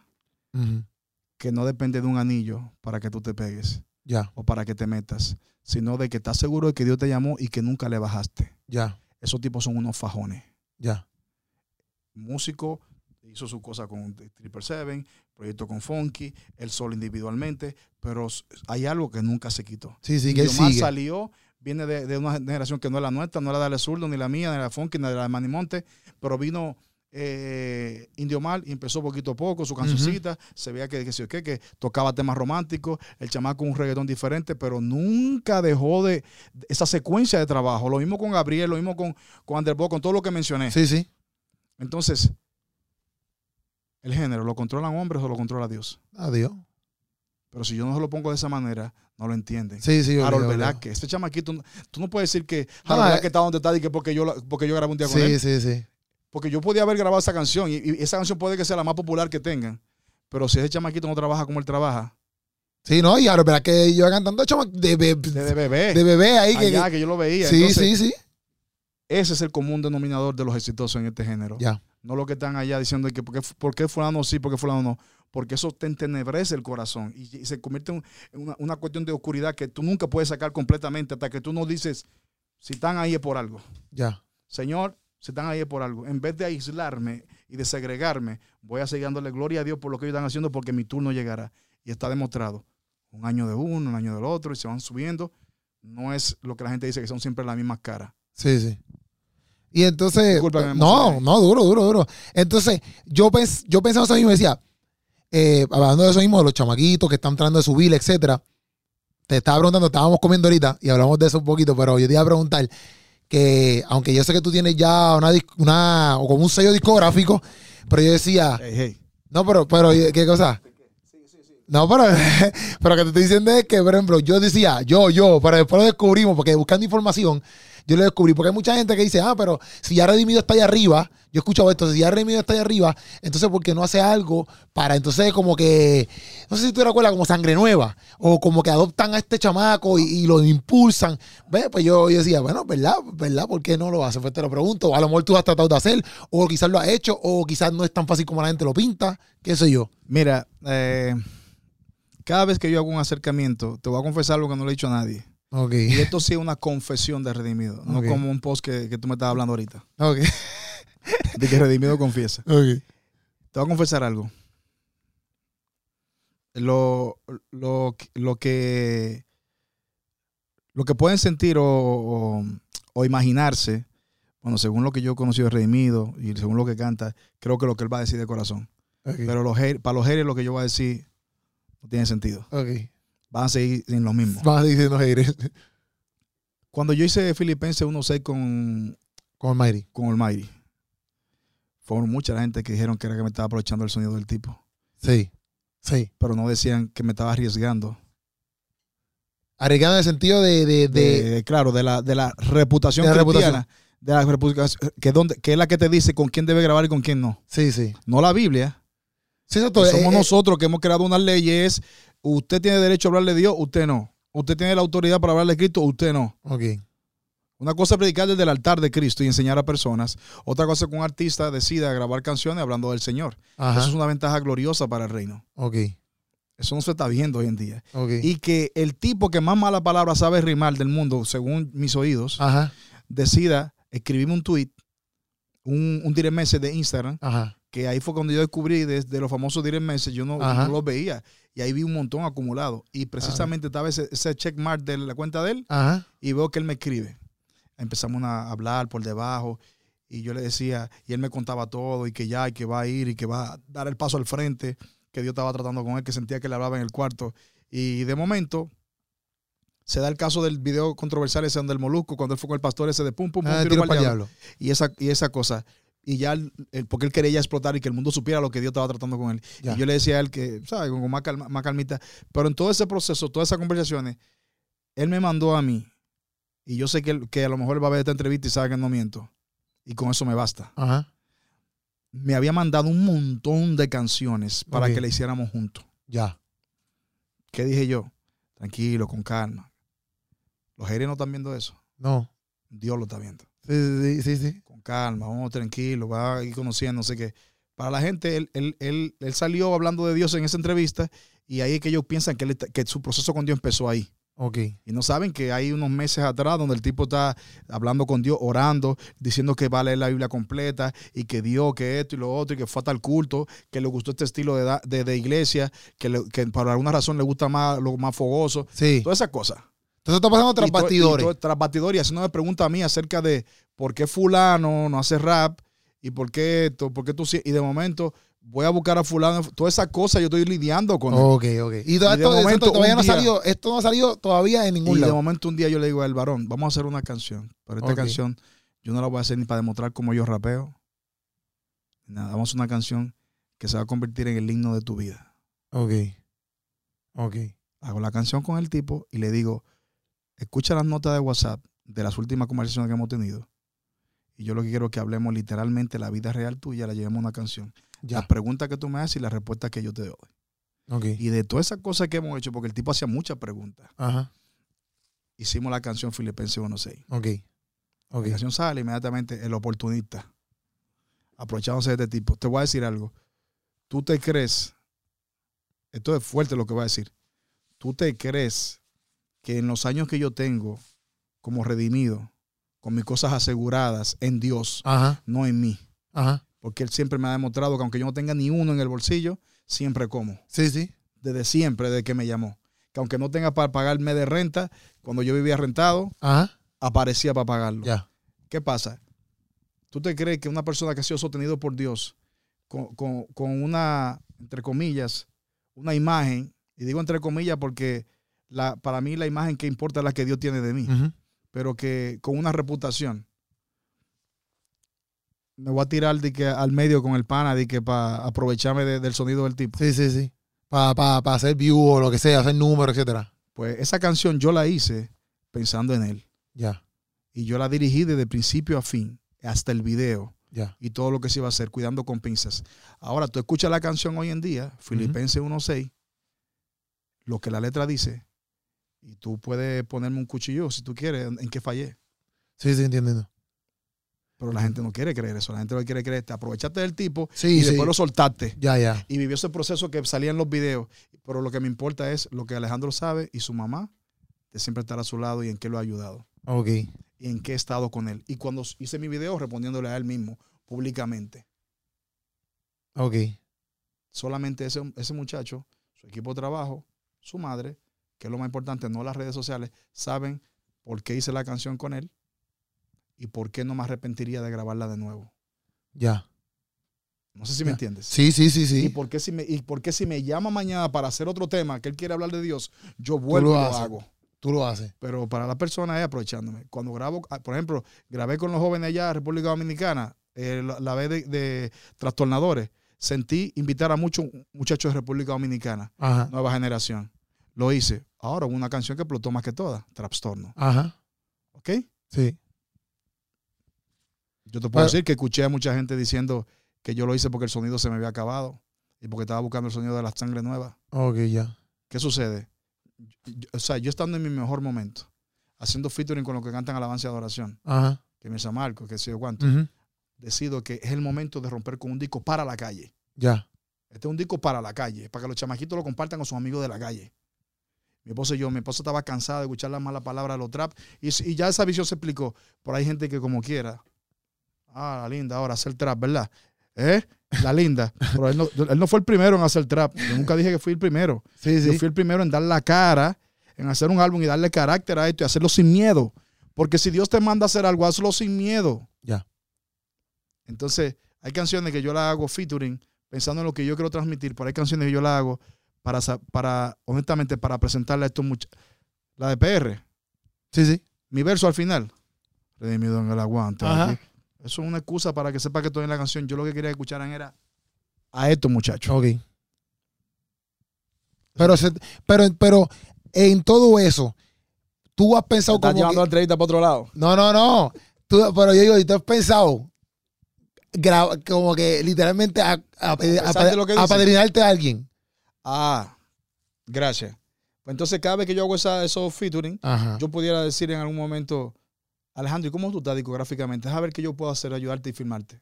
que no depende de un anillo para que tú te pegues. O para que te metas, sino de que estás seguro de que Dios te llamó y que nunca le bajaste. ya, Esos tipos son unos fajones. ya. Músico, hizo su cosa con Triple Seven, proyecto con Funky, él solo individualmente, pero hay algo que nunca se quitó. Sí, sí, que Mar sigue. salió, viene de, de una generación que no es la nuestra, no era de la Zurdo, ni la mía, ni la Funky, ni de la Manimonte, pero vino eh, Indio Mal y empezó poquito a poco su cancioncita, se veía que, que, qué, que tocaba temas románticos, el chamaco un reggaetón diferente, pero nunca dejó de esa secuencia de trabajo. Lo mismo con Gabriel, lo mismo con, con con todo lo que mencioné. Sí, sí. Entonces, el género, ¿lo controlan hombres o lo controla Dios? Adiós. Pero si yo no se lo pongo de esa manera, no lo entienden. Sí, sí. Harold obligado, Velázquez, este chamaquito, tú no puedes decir que Harold eh. Velázquez está donde está y que porque yo, porque yo grabé un día con Sí, él. sí, sí. Porque yo podía haber grabado esa canción y, y esa canción puede que sea la más popular que tengan. Pero si ese chamaquito no trabaja como él trabaja, Sí, no, y ahora, ¿verdad que yo cantando chama, de, be- de, de bebé, de bebé ahí? Que, allá que yo lo veía. sí, Entonces, sí, sí. Ese es el común denominador de los exitosos en este género. Ya. No lo que están allá diciendo que por qué, por qué fulano sí, por qué fulano no. Porque eso te entenebrece el corazón y, se convierte en una, una cuestión de oscuridad que tú nunca puedes sacar completamente hasta que tú no dices, si están ahí es por algo. Ya. Señor, si están ahí es por algo. En vez de aislarme y de segregarme, voy a seguir dándole gloria a Dios por lo que ellos están haciendo porque mi turno llegará. Y está demostrado. Un año de uno, un año del otro, y se van subiendo. No es lo que la gente dice que son siempre las mismas caras. Sí, sí. Y entonces. Disculpa no, no, duro, duro, duro. Entonces, yo, pens, yo pensaba eso mismo y decía, eh, hablando de eso mismo, de los chamaquitos que están tratando de subir, etcétera. Te estaba preguntando, estábamos comiendo ahorita y hablamos de eso un poquito, pero yo te iba a preguntar que, aunque yo sé que tú tienes ya una, una o como un sello discográfico, pero yo decía, Hey, hey. no, pero, pero, ¿qué cosa? No, pero, pero que te estoy diciendo es que, por ejemplo, yo decía, yo, yo, pero después lo descubrimos, porque buscando información, yo lo descubrí, porque hay mucha gente que dice, ah, pero si ya Redimido está allá arriba, yo he escuchado esto, si ya Redimido está allá arriba, entonces, ¿por qué no hace algo para, entonces, como que, no sé si tú te acuerdas, como sangre nueva, o como que adoptan a este chamaco y, lo impulsan? ¿Ves? Pues yo, yo decía, bueno, ¿verdad? ¿Verdad? ¿Por qué no lo hace? Pues te lo pregunto, a lo mejor tú has tratado de hacer, o quizás lo has hecho, o quizás no es tan fácil como la gente lo pinta, qué sé yo. Mira, eh, cada vez que yo hago un acercamiento, te voy a confesar algo que no le he dicho a nadie. Ok. Y esto sí es una confesión de redimido, no como un post que, que tú me estabas hablando ahorita. Ok. De que redimido confiesa. Ok. Te voy a confesar algo. Lo, lo, lo que lo que pueden sentir o, o- o imaginarse, bueno, según lo que yo he conocido de Redimido y según lo que canta, creo que lo que él va a decir de corazón. Pero los, para los haters lo que yo voy a decir no tiene sentido. Ok. Van a seguir en lo mismo. Vas diciendo haters Cuando yo hice Filipenses 1.6 con, con Mayri. con Almighty, fueron mucha la gente que dijeron que era que me estaba aprovechando el sonido del tipo. Sí. Sí. Pero no decían que me estaba arriesgando. Arriesgando en el sentido de. de, de- de, claro, de la, de la reputación De la cristiana, de la reputación, que, donde, que es la que te dice con quién debe grabar y con quién no. sí, sí. No la Biblia. Sí, exacto. que Eh, somos eh, nosotros que hemos creado unas leyes. Usted tiene derecho a hablarle de Dios, usted no. Usted tiene la autoridad para hablarle de Cristo, usted no. Ok. Una cosa es predicar desde el altar de Cristo y enseñar a personas. Otra cosa es que un artista decida grabar canciones hablando del Señor. Ajá. Eso es una ventaja gloriosa para el reino. Ok. Eso no se está viendo hoy en día. Ok. Y que el tipo que más mala palabra sabe rimar del mundo, según mis oídos, Ajá. decida escribirme un tweet, un, un direct message de Instagram, Ajá. Que ahí fue cuando yo descubrí desde los famosos direct message, yo no, Ajá. no los veía. Y ahí vi un montón acumulado. Y precisamente estaba ese, ese checkmark de la cuenta de él Ajá. y veo que él me escribe. Empezamos a hablar por debajo y yo le decía, y él me contaba todo y que ya, y que va a ir y que va a dar el paso al frente, que Dios estaba tratando con él, que sentía que le hablaba en el cuarto. Y de momento se da el caso del video controversial ese donde el Molusco, cuando él fue con el pastor ese de pum, pum, pum, Ah, tiro tiro para el diablo. y esa, y esa cosa. Y ya, el- el- porque él quería ya explotar y que el mundo supiera lo que Dios estaba tratando con él. Ya. Y yo le decía a él que, ¿sabes? Con más, calma- más calmita. Pero en todo ese proceso, todas esas conversaciones, él me mandó a mí. Y yo sé que, él- que a lo mejor él va a ver esta entrevista y sabe que no miento. Y con eso me basta. Ajá. Me había mandado un montón de canciones para que le hiciéramos juntos. Ya. ¿Qué dije yo? Tranquilo, con calma. Los haters no están viendo eso. No. Dios lo está viendo. Sí, sí, sí, sí. con calma, vamos tranquilo, va a ir conociendo, no sé qué. Para la gente, él, él, él, él salió hablando de Dios en esa entrevista y ahí es que ellos piensan que, que su proceso con Dios empezó ahí. Ok. Y no saben que hay unos meses atrás donde el tipo está hablando con Dios, orando, diciendo que va a leer la Biblia completa y que Dios, que esto y lo otro, y que fue a tal culto, que le gustó este estilo de, de iglesia, que, le- que por alguna razón le gusta más lo más fogoso, Sí. todas esas cosas. Entonces está pasando tras Y y bastidores. to- tras bastidores, y haciéndome preguntas a mí acerca de por qué fulano no hace rap y por qué esto, por qué tú sí. Y de momento voy a buscar a fulano. Todas esas cosas yo estoy lidiando con él. Ok, ok. Y, todo Y de esto, momento, esto todavía no ha salido, esto no ha salido todavía en ningún Y de lado. momento un día yo le digo al varón, vamos a hacer una canción. Pero esta canción yo no la voy a hacer ni para demostrar cómo yo rapeo. Nada, vamos a hacer una canción que se va a convertir en el himno de tu vida. Ok. Ok. Hago la canción con el tipo y le digo, escucha las notas de WhatsApp de las últimas conversaciones que hemos tenido. Y yo lo que quiero es que hablemos literalmente la vida real tuya, la llevemos a una canción. Ya. Las preguntas que tú me haces y las respuestas que yo te doy. Y de todas esas cosas que hemos hecho, porque el tipo hacía muchas preguntas, Ajá. hicimos la canción Filipenses 1.6. Ok. Ok. La canción sale inmediatamente el oportunista, aprovechándose de este tipo. Te voy a decir algo. Tú te crees, esto es fuerte lo que voy a decir, tú te crees que en los años que yo tengo como redimido, con mis cosas aseguradas en Dios, Ajá. no en mí, Ajá. porque Él siempre me ha demostrado que aunque yo no tenga ni uno en el bolsillo, siempre como, Sí, sí. desde siempre, desde que me llamó. Que aunque no tenga para pagarme de renta, cuando yo vivía rentado, Ajá. aparecía para pagarlo. Ya. ¿Qué pasa? ¿Tú te crees que una persona que ha sido sostenido por Dios con, con- con una, entre comillas, una imagen, y digo entre comillas porque la, para mí la imagen que importa es la que Dios tiene de mí, pero que con una reputación, me voy a tirar de que, al medio con el pana de que para aprovecharme de- del sonido del tipo? Sí, sí, sí. Para pa, pa hacer view o lo que sea, hacer números, etcétera. Pues esa canción yo la hice pensando en él, Ya. y yo la dirigí desde principio a fin, hasta el video. Ya. y todo lo que se iba a hacer, cuidando con pinzas. Ahora, tú escuchas la canción hoy en día, Filipenses 1.6, lo que la letra dice, y tú puedes ponerme un cuchillo si tú quieres, en, en que fallé. Sí, sí, entendiendo. Pero la gente no quiere creer eso, la gente que quiere creer, te aprovechaste del tipo Sí, y sí. después lo soltaste. Ya, ya. Y vivió ese proceso que salía en los videos. Pero lo que me importa es lo que Alejandro sabe y su mamá de siempre estar a su lado y en qué lo ha ayudado. Ok. Y en qué he estado con él. Y cuando hice mi video respondiéndole a él mismo, públicamente. Ok. solamente ese, ese muchacho, su equipo de trabajo, su madre, que es lo más importante, no las redes sociales, saben por qué hice la canción con él y por qué no me arrepentiría de grabarla de nuevo. Ya. No sé si me entiendes. Sí, sí, sí, Y sí. por, qué si me, y por qué si me llama mañana para hacer otro tema que él quiere hablar de Dios, yo vuelvo lo y lo haces. hago. Tú lo haces. Pero para la persona es aprovechándome. Cuando grabo, ah, por ejemplo, grabé con los jóvenes allá en República Dominicana, eh, la, la vez de, de trastornadores, sentí invitar a muchos muchachos de República Dominicana. Ajá. nueva generación. Lo hice. Ahora hubo una canción que explotó más que todas, Trastorno. Ajá. ¿Ok? Sí. Yo te puedo Pero- decir que escuché a mucha gente diciendo que yo lo hice porque el sonido se me había acabado y porque estaba buscando el sonido de la sangre nueva. Ok, ya. ¿Qué sucede? Yo- o sea, yo estando en mi mejor momento, haciendo featuring con los que cantan alabanza y adoración, Ajá. que me llama Marco, que sé yo cuánto, decido que es el momento de romper con un disco para la calle. Ya. Este es un disco para la calle, para que los chamaquitos lo compartan con sus amigos de la calle. Mi esposa y yo, mi esposa estaba cansada de escuchar las malas palabras de los trap y, y ya esa visión se explicó. Pero hay gente que como quiera, ah, la linda, ahora hacer trap, ¿verdad? ¿Eh? La linda. Pero él no, él no fue el primero en hacer trap. Yo nunca dije que fui el primero. Sí, Yo sí. fui el primero en dar la cara, en hacer un álbum y darle carácter a esto y hacerlo sin miedo. Porque si Dios te manda a hacer algo, hazlo sin miedo. Ya. Entonces, hay canciones que yo la hago featuring, pensando en lo que yo quiero transmitir, pero hay canciones que yo la hago para, sa- para honestamente, para presentarle a estos muchachos. La de PR, Sí, sí. mi verso al final. Redimido en el aguante. Eso es una excusa para que sepa que estoy en la canción. Yo lo que quería que escucharan era a estos muchachos. Ok. Pero, se- pero, pero en todo eso, tú has pensado Estás como. llevando que- la entrevista para otro lado. no, no, no. Tú- pero yo digo, ¿y tú has pensado gra- como que literalmente a, a, a- ¿Pensaste lo que dice? apadrinarte a alguien? Ah, gracias. Pues entonces, cada vez que yo hago esa, esos featuring, Ajá. yo pudiera decir en algún momento, Alejandro, ¿y cómo tú estás discográficamente? Déjame ver qué yo puedo hacer, ayudarte y filmarte.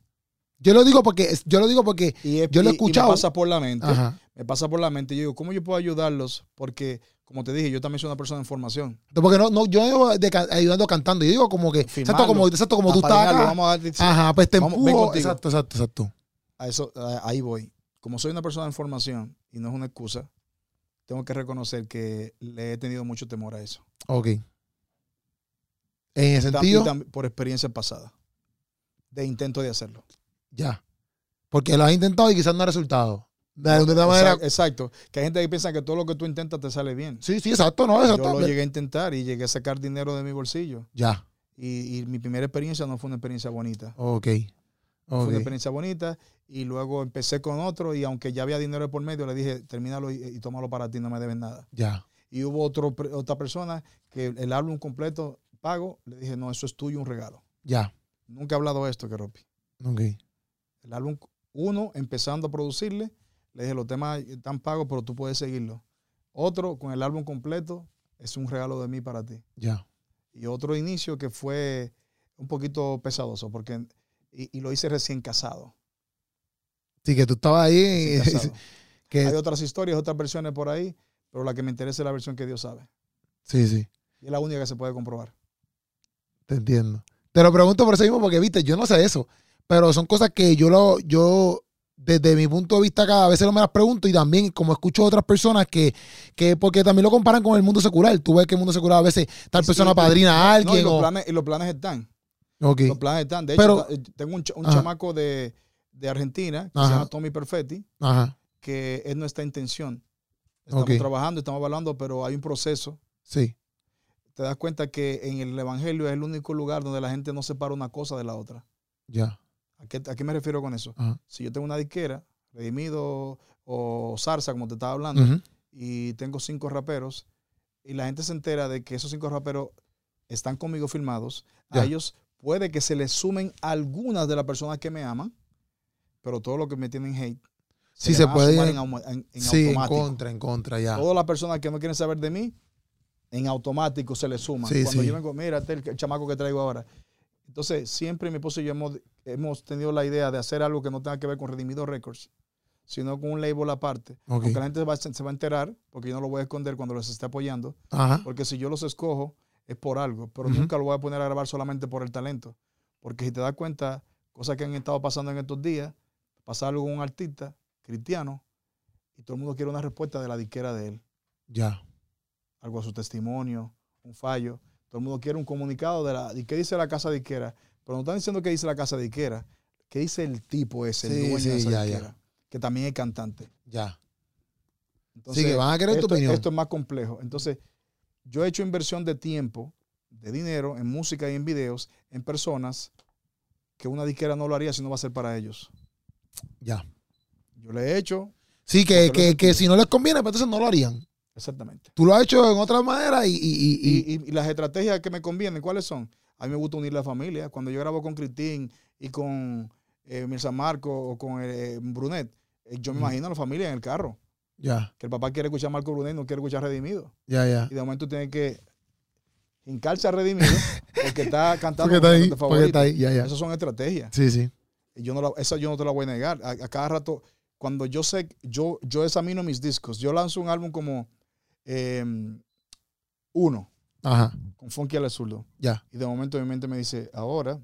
Yo lo digo porque, yo lo digo porque, Y es- Yo lo he y- y escuchado. me pasa por la mente. ajá. Me pasa por la mente. Y yo digo, ¿cómo yo puedo ayudarlos? Porque, como te dije, yo también soy una persona en formación. Porque no, no, yo no de ayudando cantando. Yo digo como que, exacto como, exacto como tú estás Apadrinarlo, acá. Vamos a dar- Ajá, pues te Vamos, empujo. Exacto, exacto, exacto. a eso, a- ahí voy. Como soy una persona en formación y no es una excusa, tengo que reconocer que le he tenido mucho temor a eso. Ok. En y sentido, por experiencia pasada. De intento de hacerlo. ya. Porque lo has intentado y quizás no ha resultado. De alguna manera. Exacto, exacto. Que hay gente que piensa que todo lo que tú intentas te sale bien. Sí, sí, exacto, no, exacto. Yo lo llegué a intentar y llegué a sacar dinero de mi bolsillo. Ya. Y, y mi primera experiencia no fue una experiencia bonita. Ok. Fue una experiencia bonita y luego empecé con otro y aunque ya había dinero por medio, le dije, termínalo y, y tómalo para ti, no me debes nada. Ya. Y hubo otro, otra persona que el álbum completo pago, le dije, no, eso es tuyo, un regalo. Ya. Nunca he hablado de esto, Keropi. Ok. El álbum, uno, empezando a producirle, le dije, los temas están pagos, pero tú puedes seguirlo. Otro, con el álbum completo, es un regalo de mí para ti. Ya. Y otro inicio que fue un poquito pesadoso, porque, y, y lo hice recién casado. Sí, que tú estabas ahí. que, Hay otras historias, otras versiones por ahí, pero la que me interesa es la versión que Dios sabe. sí, sí. Y es la única que se puede comprobar. Te entiendo. Te lo pregunto por eso mismo, porque viste, yo no sé eso. Pero son cosas que yo lo, yo, desde mi punto de vista, cada vez lo me las pregunto y también como escucho a otras personas que, que, porque también lo comparan con el mundo secular. Tú ves que el mundo secular a veces tal persona sí. padrina a No, y, alguien. los o- planes, y los planes están. Ok. Los planes están. De hecho, Pero- eh, tengo un, un chamaco de, de Argentina que Ajá. se llama Tommy Perfetti, Ajá. que es nuestra intención. Estamos trabajando, estamos hablando, pero hay un proceso. Sí. Te das cuenta que en el Evangelio es el único lugar donde la gente no separa una cosa de la otra. Ya. ¿A qué, a qué me refiero con eso? Ajá. Si yo tengo una disquera, Redimido o Zarza, como te estaba hablando, y tengo cinco raperos, y la gente se entera de que esos cinco raperos están conmigo filmados, Ya. a ellos puede que se les sumen algunas de las personas que me aman, pero todo lo que me tienen hate, Sí, se puede ir- en, en- en Sí, en automático. contra, en contra, ya. Todas las personas que no quieren saber de mí, en automático se les suman. Sí, Cuando sí. yo vengo, mira, este es el chamaco que traigo ahora. Entonces, siempre mi esposo y yo hemos, hemos tenido la idea de hacer algo que no tenga que ver con Redimido Records, sino con un label aparte. Aunque la gente va, a- se va a enterar, porque yo no lo voy a esconder cuando los esté apoyando, Ajá. porque si yo los escojo es por algo, pero nunca lo voy a poner a grabar solamente por el talento. Porque si te das cuenta, cosas que han estado pasando en estos días, pasa algo con un artista cristiano y todo el mundo quiere una respuesta de la disquera de él, Ya. algo a su testimonio, un fallo. Todo el mundo quiere un comunicado de la, ¿y qué dice la casa disquera? Pero no están diciendo qué dice la casa disquera, qué dice el tipo ese, el dueño sí, de esa ya, ya. disquera, que también es cantante. Ya. Entonces, sí, que van a querer tu opinión. esto es más complejo. Entonces, yo he hecho inversión de tiempo, de dinero, en música y en videos, en personas que una disquera no lo haría si no va a ser para ellos. Ya. Yo le he hecho, Sí, que, que, que si no les conviene, pues entonces no lo harían. exactamente. Tú lo has hecho en otra manera y, y, y- Y, y- las estrategias que me convienen, ¿cuáles son? A mí me gusta unir la familia. Cuando yo grabo con Cristín y con eh, Mirza Marco o con eh, Brunet, eh, yo me imagino a la familia en el carro. Ya, Que el papá quiere escuchar Marco Brunet y no quiere escuchar Redimido. ya, ya. Y de momento tiene que hincarse a Redimido porque está cantando Porque está ahí, porque está favorito. ahí, ya, ya. Esas son estrategias. Sí, sí. Y yo no la- esa yo no te la voy a negar. A, a cada rato, cuando yo sé, yo, yo examino mis discos. Yo lanzo un álbum como eh, uno, Ajá, con Funky al Zurdo. ya. Y de momento mi mente me dice, ahora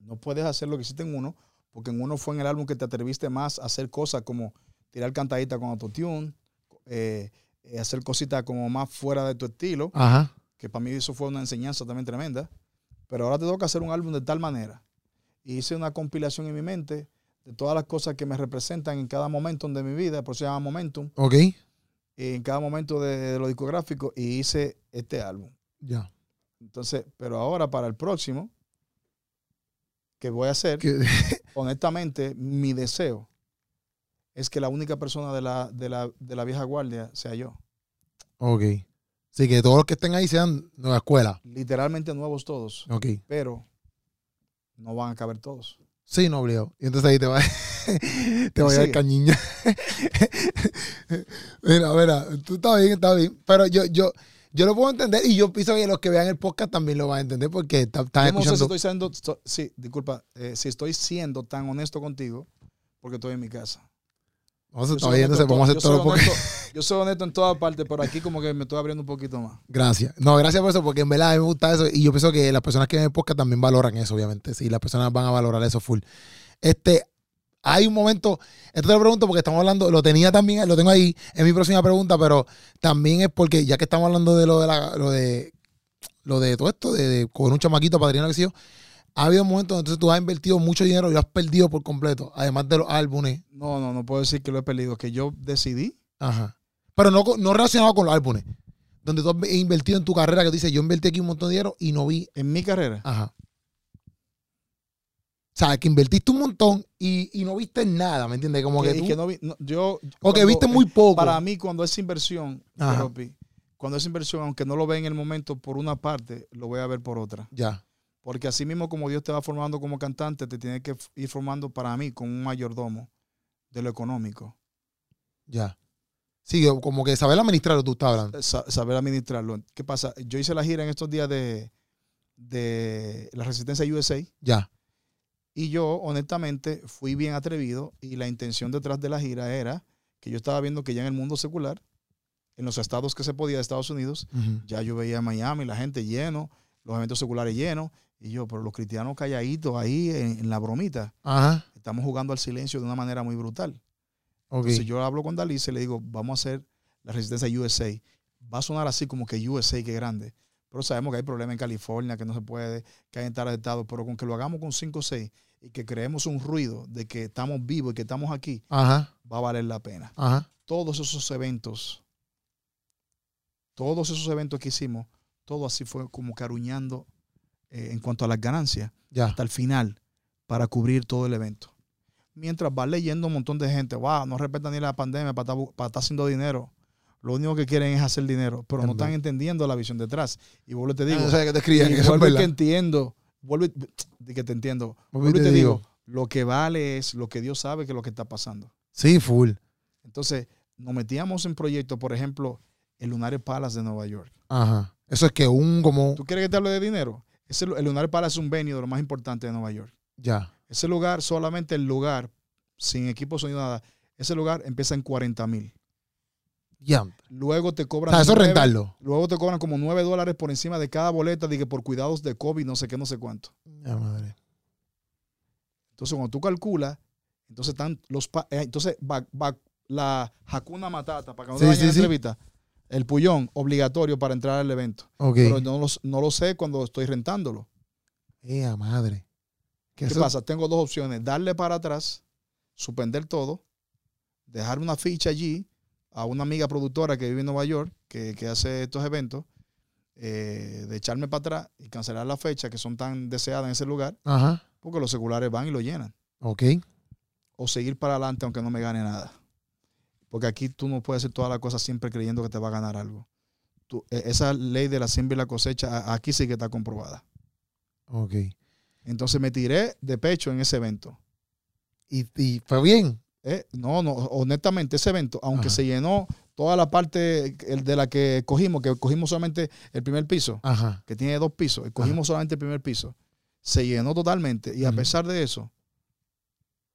no puedes hacer lo que hiciste en uno, porque en uno fue en el álbum que te atreviste más a hacer cosas como tirar cantadita con autotune, eh, hacer cositas como más fuera de tu estilo, Ajá. que para mí eso fue una enseñanza también tremenda. Pero ahora te toca hacer un álbum de tal manera. Y hice una compilación en mi mente de todas las cosas que me representan en cada momento de mi vida, por eso se llama Momentum, Ok. en cada momento de, de lo discográfico, y hice este álbum. Ya. Entonces, pero ahora para el próximo, que voy a hacer, honestamente, mi deseo es que la única persona de la, de la, de la vieja guardia sea yo. ok. Sí, que todos los que estén ahí sean nueva escuela. Literalmente nuevos todos, Ok. pero no van a caber todos. Sí, no obligado. Y entonces ahí te va, te va a ir cañiña. mira, mira, tú estás bien, está bien. Pero yo, yo, yo lo puedo entender y yo pienso que los que vean el podcast también lo van a entender porque está- están Yo no sé si escuchando. estoy siendo, so- sí, disculpa, eh, si estoy siendo tan honesto contigo, porque estoy en mi casa. Vamos a estar en vamos a hacer todo porque. honesto- Yo soy honesto en todas partes, pero aquí como que me estoy abriendo un poquito más. Gracias. No, gracias por eso, porque en verdad a mí me gusta eso. Y yo pienso que las personas que ven el podcast también valoran eso, obviamente. Sí, las personas van a valorar eso full. Este, hay un momento, esto te lo pregunto porque estamos hablando, lo tenía también, lo tengo ahí en mi próxima pregunta, pero también es porque, ya que estamos hablando de lo de la, lo de lo de todo esto, de, de con un chamaquito padrino que sé yo, ha habido momentos donde tú has invertido mucho dinero y lo has perdido por completo, además de los álbumes. No, no, no puedo decir que lo he perdido, que yo decidí. Ajá. Pero no, no relacionado con los álbumes. Donde tú has invertido en tu carrera, que tú dices, yo invertí aquí un montón de dinero y no vi. En mi carrera, Ajá. O sea, que invertiste un montón y, y no viste nada, ¿me entiendes? Como que, que, tú- que no vi, no, yo, o que viste muy poco. Para mí, cuando es inversión, Ajá. Cuando es inversión, aunque no lo ve en el momento por una parte, lo voy a ver por otra. Ya. Porque así mismo como Dios te va formando como cantante, te tiene que ir formando para mí como un mayordomo de lo económico. Ya. Sí, como que saber administrar lo que tú estás hablando. Sa- saber administrarlo. ¿Qué pasa? Yo hice la gira en estos días de, de la Resistencia USA Ya. y yo honestamente fui bien atrevido y la intención detrás de la gira era que yo estaba viendo que ya en el mundo secular, en los estados que se podía de Estados Unidos, ya yo veía Miami, la gente lleno, los eventos seculares llenos, y yo, pero los cristianos calladitos ahí en, en la bromita, Ajá. estamos jugando al silencio de una manera muy brutal. Ok. Entonces yo hablo con Dalí y le digo, vamos a hacer la resistencia USA. Va a sonar así como que USA, que grande. Pero sabemos que hay problemas en California, que no se puede, que hay en tal estado, pero con que lo hagamos con 5 o 6 y que creemos un ruido de que estamos vivos y que estamos aquí, Ajá. va a valer la pena. Ajá. Todos esos eventos, todos esos eventos que hicimos, todo así fue como caruñando eh, en cuanto a las ganancias Ya. hasta el final para cubrir todo el evento. Mientras va leyendo un montón de gente, wow, no respetan ni la pandemia para estar, para estar haciendo dinero. Lo único que quieren es hacer dinero, pero no están entendiendo la visión detrás. Y vuelvo y te digo, Ah, o sea, que te escribían y es vuelvo que entiendo, vuelvo y, que te entiendo. Vuelvo y Vuelvo y te te digo, digo. lo que vale es lo que Dios sabe que es lo que está pasando. Sí, full. Entonces, nos metíamos en proyectos, por ejemplo, el Lunares Palace de Nueva York. Ajá. Eso es que un como. ¿Tú quieres que te hable de dinero? Ese, el Lunares Palace es un venue de lo más importante de Nueva York. Ya. Ese lugar, solamente el lugar, sin equipo sonido, nada, ese lugar empieza en 40 mil. Ya. O Luego te cobran. sea, eso es nueve- rentarlo. Luego te cobran como 9 dólares por encima de cada boleta, que por cuidados de COVID, no sé qué, no sé cuánto. Ya, madre. Entonces, cuando tú calculas, entonces están los. pa- eh, entonces, va, va la Hakuna Matata, para que no te Sí, vayan sí, la sí. entrevista, el pullón obligatorio para entrar al evento. Ok. Pero no, los- no lo sé cuando estoy rentándolo. Ea, madre. Que ¿Qué pasa? Tengo dos opciones. Darle para atrás, suspender todo, dejar una ficha allí a una amiga productora que vive en Nueva York, que, que hace estos eventos, eh, de echarme para atrás y cancelar la fecha que son tan deseadas en ese lugar, Ajá. porque los seculares van y lo llenan. Ok. O seguir para adelante aunque no me gane nada. Porque aquí tú no puedes hacer todas las cosas siempre creyendo que te va a ganar algo. Tú- e- esa ley de la siembra y la cosecha aquí sí que está comprobada. Ok. Entonces me tiré de pecho en ese evento. Y, y fue bien. Eh, no, no, honestamente, ese evento, aunque Ajá. se llenó toda la parte de la que cogimos, que cogimos solamente el primer piso, Ajá. que tiene dos pisos, cogimos solamente el primer piso, se llenó totalmente y a pesar de eso,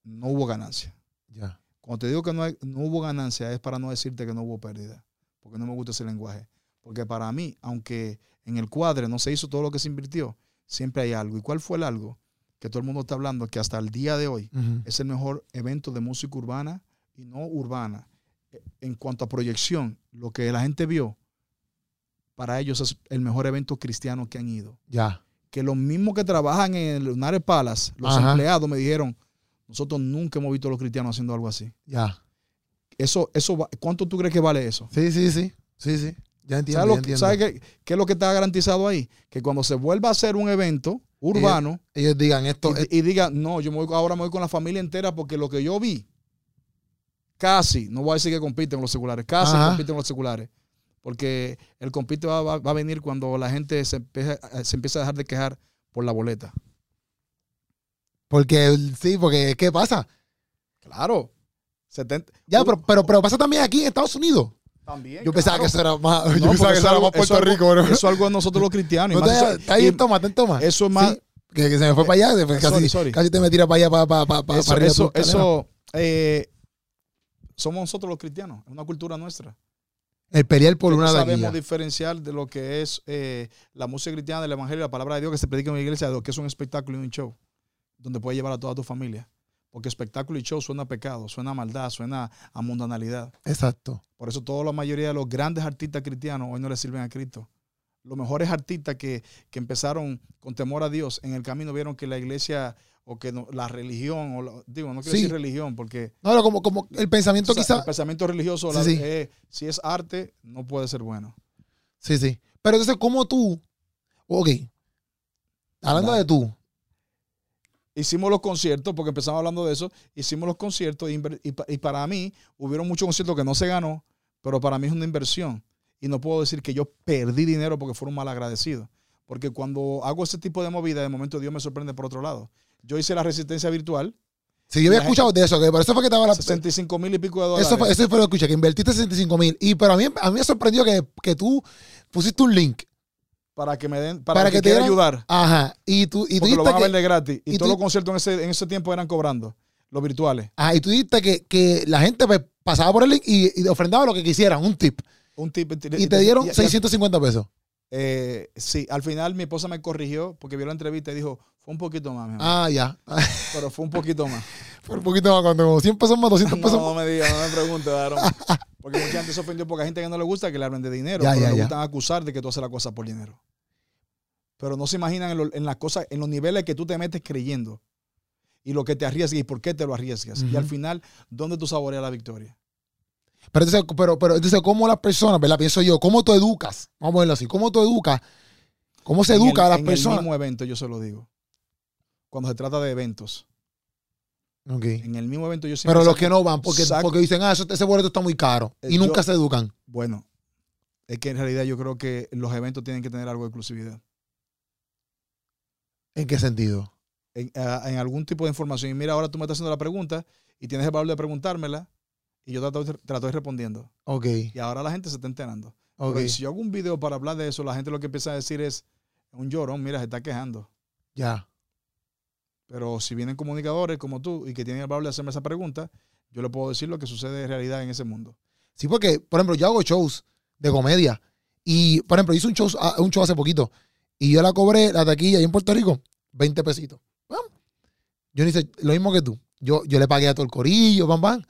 no hubo ganancia. Ya. Cuando te digo que no, hay- no hubo ganancia es para no decirte que no hubo pérdida, porque no me gusta ese lenguaje. Porque para mí, aunque en el cuadre no se hizo todo lo que se invirtió, siempre hay algo. ¿Y cuál fue el algo? Que todo el mundo está hablando, que hasta el día de hoy es el mejor evento de música urbana y no urbana. En cuanto a proyección, lo que la gente vio, para ellos es el mejor evento cristiano que han ido. Ya. Que los mismos que trabajan en el Lunares Palace, los Ajá. empleados, me dijeron, nosotros nunca hemos visto a los cristianos haciendo algo así. Ya. Eso, eso, ¿Cuánto tú crees que vale eso? Sí, sí, sí. Sí, sí. Ya entiendo. ¿Sabes, ya lo, entiendo. ¿sabes qué, qué es lo que está garantizado ahí? Que cuando se vuelva a hacer un evento urbano Ellos digan esto. es- y, y diga, no, yo me voy, ahora me voy con la familia entera porque lo que yo vi, casi, no voy a decir que compiten con los seculares, casi Ajá. compiten con los seculares. Porque el compite va, va- va a venir cuando la gente se empieza, se empieza a dejar de quejar por la boleta. Porque sí, porque ¿qué pasa? Claro. 70, Ya, Tú- pero, pero, pero pasa también aquí en Estados Unidos. también. Yo pensaba claro. que eso era más. No, yo pensaba que eso era más Puerto algo- Rico. Eso es algo de nosotros los cristianos. y No más te- eso- está ahí y toma, está en toma. eso es más. Sí, que, que se me fue para allá. Sorry, casi, sorry. casi te me tira para allá, para, para, para, para eso, arriba eso, tu eh, somos nosotros los cristianos, es una cultura nuestra. El pelear por una sabemos diferenciar de lo que es eh, la música cristiana del evangelio, la palabra de Dios que se predica en la iglesia, de lo que es un espectáculo y un show, donde puedes llevar a toda tu familia. Porque espectáculo y show suena a pecado, suena a maldad, suena a mundanalidad. Exacto. Por eso toda la mayoría de los grandes artistas cristianos hoy no le sirven a Cristo. los mejores artistas que, que empezaron con temor a Dios en el camino vieron que la iglesia o que no- la religión, o la- digo, no quiero Sí. decir religión, porque No, no, como, como el pensamiento o sea, quizá. el pensamiento religioso, Sí, la- sí. eh, si es arte, no puede ser bueno. Sí, sí. Pero entonces, ¿cómo tú? Ok. Hablando Dale. de tú. Hicimos los conciertos, porque empezamos hablando de eso, hicimos los conciertos y, para mí hubieron muchos conciertos que no se ganó, pero para mí es una inversión. Y no puedo decir que yo perdí dinero porque fueron mal agradecidos. Porque cuando hago ese tipo de movida, de momento Dios me sorprende por otro lado. Yo hice la resistencia virtual, Si yo había escuchado de eso, que por eso fue que estaba la. 65 mil y pico de dólares. Eso fue, eso fue lo que escuché, que invertiste 65 mil. Y pero a mí, a mí me sorprendió que, que tú pusiste un link. Para que me den, para, Para que, que te quiera dieran- ayudar. Ajá. Y tú, y tú lo van a ver de gratis. Y, y todos tú- los conciertos en ese, en ese tiempo eran cobrando, los virtuales. ajá, y tú dijiste que, que la gente pues, pasaba por el link y, y ofrendaba lo que quisieran, un tip. Un tip, Y te dieron y- y- 650 pesos. Eh, sí, al final mi esposa me corrigió porque vio la entrevista y dijo, fue un poquito más, mi amor. Ah, ya. pero fue un poquito más. Fue un poquito más, cuando 100 pesos más, 200 No, pesos no más. me digas, no me preguntes, Aaron. Porque mucha gente se ofendió porque hay gente que no le gusta que le hablen de dinero, Ya, pero ya, le ya. gustan acusar de que tú haces la cosa por dinero. Pero no se imaginan en, lo- en las cosas, en los niveles que tú te metes creyendo y lo que te arriesgas y por qué te lo arriesgas. Y al final, ¿dónde tú saboreas la victoria? Pero entonces, pero, pero entonces, ¿cómo las personas, verdad? Pienso yo, ¿cómo tú educas? Vamos a verlo así. ¿Cómo tú educas? ¿Cómo se En educa el- a las en personas? el mismo evento, yo se lo digo. Cuando se trata de eventos. En el mismo evento yo siempre Pero los saco- que no van, porque, saco- porque dicen, ah, eso- ese boleto está muy caro. Eh, Y nunca yo- se educan. Bueno, es que en realidad yo creo que los eventos tienen que tener algo de exclusividad. ¿En qué sentido? En, a- en algún tipo de información. Y mira, ahora tú me estás haciendo la pregunta y tienes el valor de preguntármela y yo te, te la estoy respondiendo. Ok. Y ahora la gente se está enterando. Ok. Pero si yo hago un video para hablar de eso, la gente lo que empieza a decir es un llorón, mira, se está quejando. Ya. Pero si vienen comunicadores como tú y que tienen el valor de hacerme esa pregunta, yo le puedo decir lo que sucede en realidad en ese mundo. Sí, porque, por ejemplo, yo hago shows de comedia. Y, por ejemplo, hice un show, ah, un show hace poquito. Y yo la cobré, la taquilla ahí en Puerto Rico, 20 pesitos. Yo ni sé, lo mismo que tú. Yo, yo le pagué a todo el corillo, pam, pam.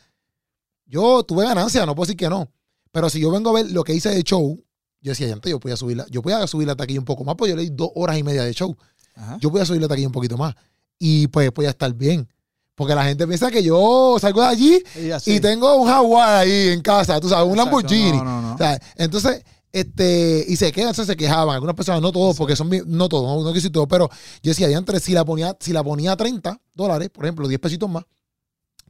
Yo tuve ganancia, no puedo decir que no. Pero si yo vengo a ver lo que hice de show, yo decía, antes yo podía subir la, yo podía subir la taquilla un poco más, pues yo le di dos horas y media de show. Ajá. Yo podía subir la taquilla un poquito más. Y pues podía estar bien. Porque la gente piensa que yo salgo de allí Y, tengo un Jaguar ahí en casa, tú sabes, un Exacto, Lamborghini. No, no, no. O sea, entonces, este, y se quedan, se quejaban. Algunas personas, no todos, porque son, no todos, no, decir todo, pero yo decía, diantre, si la ponía, si la ponía a 30 dólares, por ejemplo, 10 pesitos más,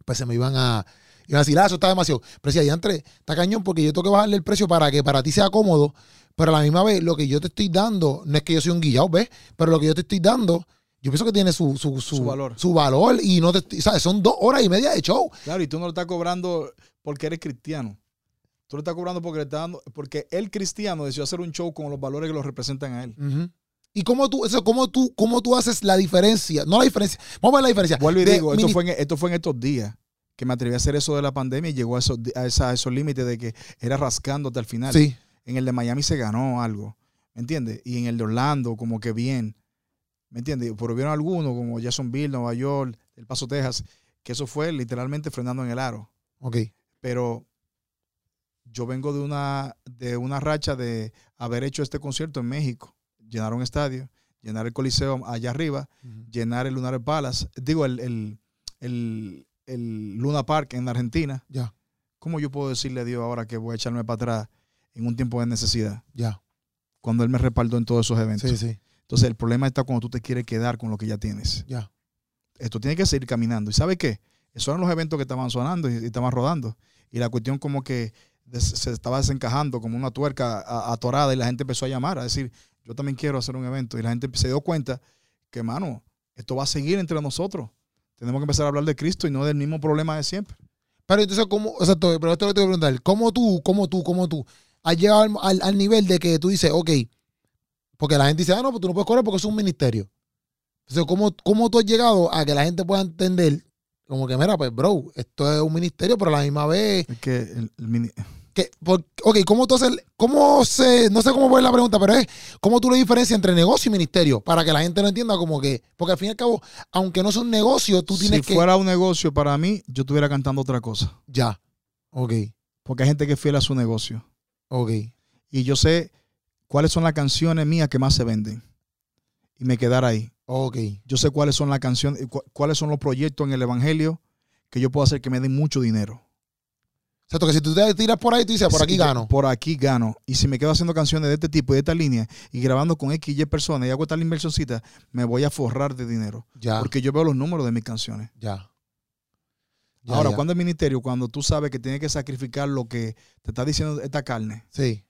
pues se me iban a, iban a decir, ah, eso está demasiado. Pero decía, diantre, está cañón porque yo tengo que bajarle el precio para que para ti sea cómodo, pero a la misma vez, lo que yo te estoy dando, no es que yo soy un guillado, ¿ves? Pero lo que yo te estoy dando, yo pienso que tiene su, su, su, Su valor. su valor y no te, ¿sabes? Son dos horas y media de show. Claro, y tú no lo estás cobrando porque eres cristiano. Tú lo estás cobrando porque, le estás dando, porque el cristiano decidió hacer un show con los valores que lo representan a él. ¿Y cómo tú, eso, cómo tú, cómo tú haces la diferencia? No la diferencia. Vamos a ver la diferencia. Vuelvo y de digo, esto fue, en, esto fue en estos días que me atreví a hacer eso de la pandemia y llegó a esos, a esa- a esos límites de que era rascándote al final. Sí. En el de Miami se ganó algo, ¿me entiendes? Y en el de Orlando, como que bien, ¿me entiendes? Pero vieron algunos, como Jacksonville, Nueva York, El Paso, Texas, que eso fue literalmente frenando en el aro. Ok. Pero yo vengo de una, de una racha de haber hecho este concierto en México, llenar un estadio, llenar el Coliseo allá arriba, llenar el Lunar Palace, digo, el, el, el, el Luna Park en Argentina. Ya, ¿Cómo yo puedo decirle a Dios ahora que voy a echarme para atrás en un tiempo de necesidad? ya. Cuando Él me respaldó en todos esos eventos. Sí, sí. Entonces el problema está cuando tú te quieres quedar con lo que ya tienes. Ya. Esto tiene que seguir caminando. ¿Y sabe qué? Esos eran los eventos que estaban sonando y, y estaban rodando. Y la cuestión como que se estaba desencajando como una tuerca atorada y la gente empezó a llamar, a decir, yo también quiero hacer un evento. Y la gente se dio cuenta que, mano, esto va a seguir entre nosotros. Tenemos que empezar a hablar de Cristo y no del mismo problema de siempre. Pero entonces, ¿cómo? Exacto, pero esto lo tengo que preguntar. ¿Cómo tú, cómo tú, cómo tú has llegado al, al- al nivel de que tú dices, ok, porque la gente dice, ah, no, pues tú no puedes correr porque es un ministerio. Entonces, ¿cómo, ¿cómo tú has llegado a que la gente pueda entender, como que, mira, pues, bro, esto es un ministerio, pero a la misma vez, Es que el- el mini- que, por- ok, ¿cómo tú haces, cómo se, no sé cómo poner la pregunta, pero es, ¿cómo tú le diferencias entre negocio y ministerio? Para que la gente lo entienda como que, porque al fin y al cabo, aunque no sea un negocio, tú tienes si que... fuera un negocio para mí, yo estuviera cantando otra cosa. Ya, ok, Porque hay gente que es fiel a su negocio. ok, Y yo sé cuáles son las canciones mías que más se venden. Y me quedar ahí. Ok. Yo sé cuáles son las canciones, cu- cuáles son los proyectos en el Evangelio que yo puedo hacer que me den mucho dinero. O sea, que si tú te tiras por ahí, tú dices, por aquí gano. Por aquí gano. Y si me quedo haciendo canciones de este tipo y de esta línea y grabando con X y Y personas y hago tal inversioncita, me voy a forrar de dinero. Ya, Porque yo veo los números de mis canciones. ya. Ya, Ahora, ya. cuando el ministerio, cuando tú sabes que tienes que sacrificar lo que te está diciendo esta carne, Sí.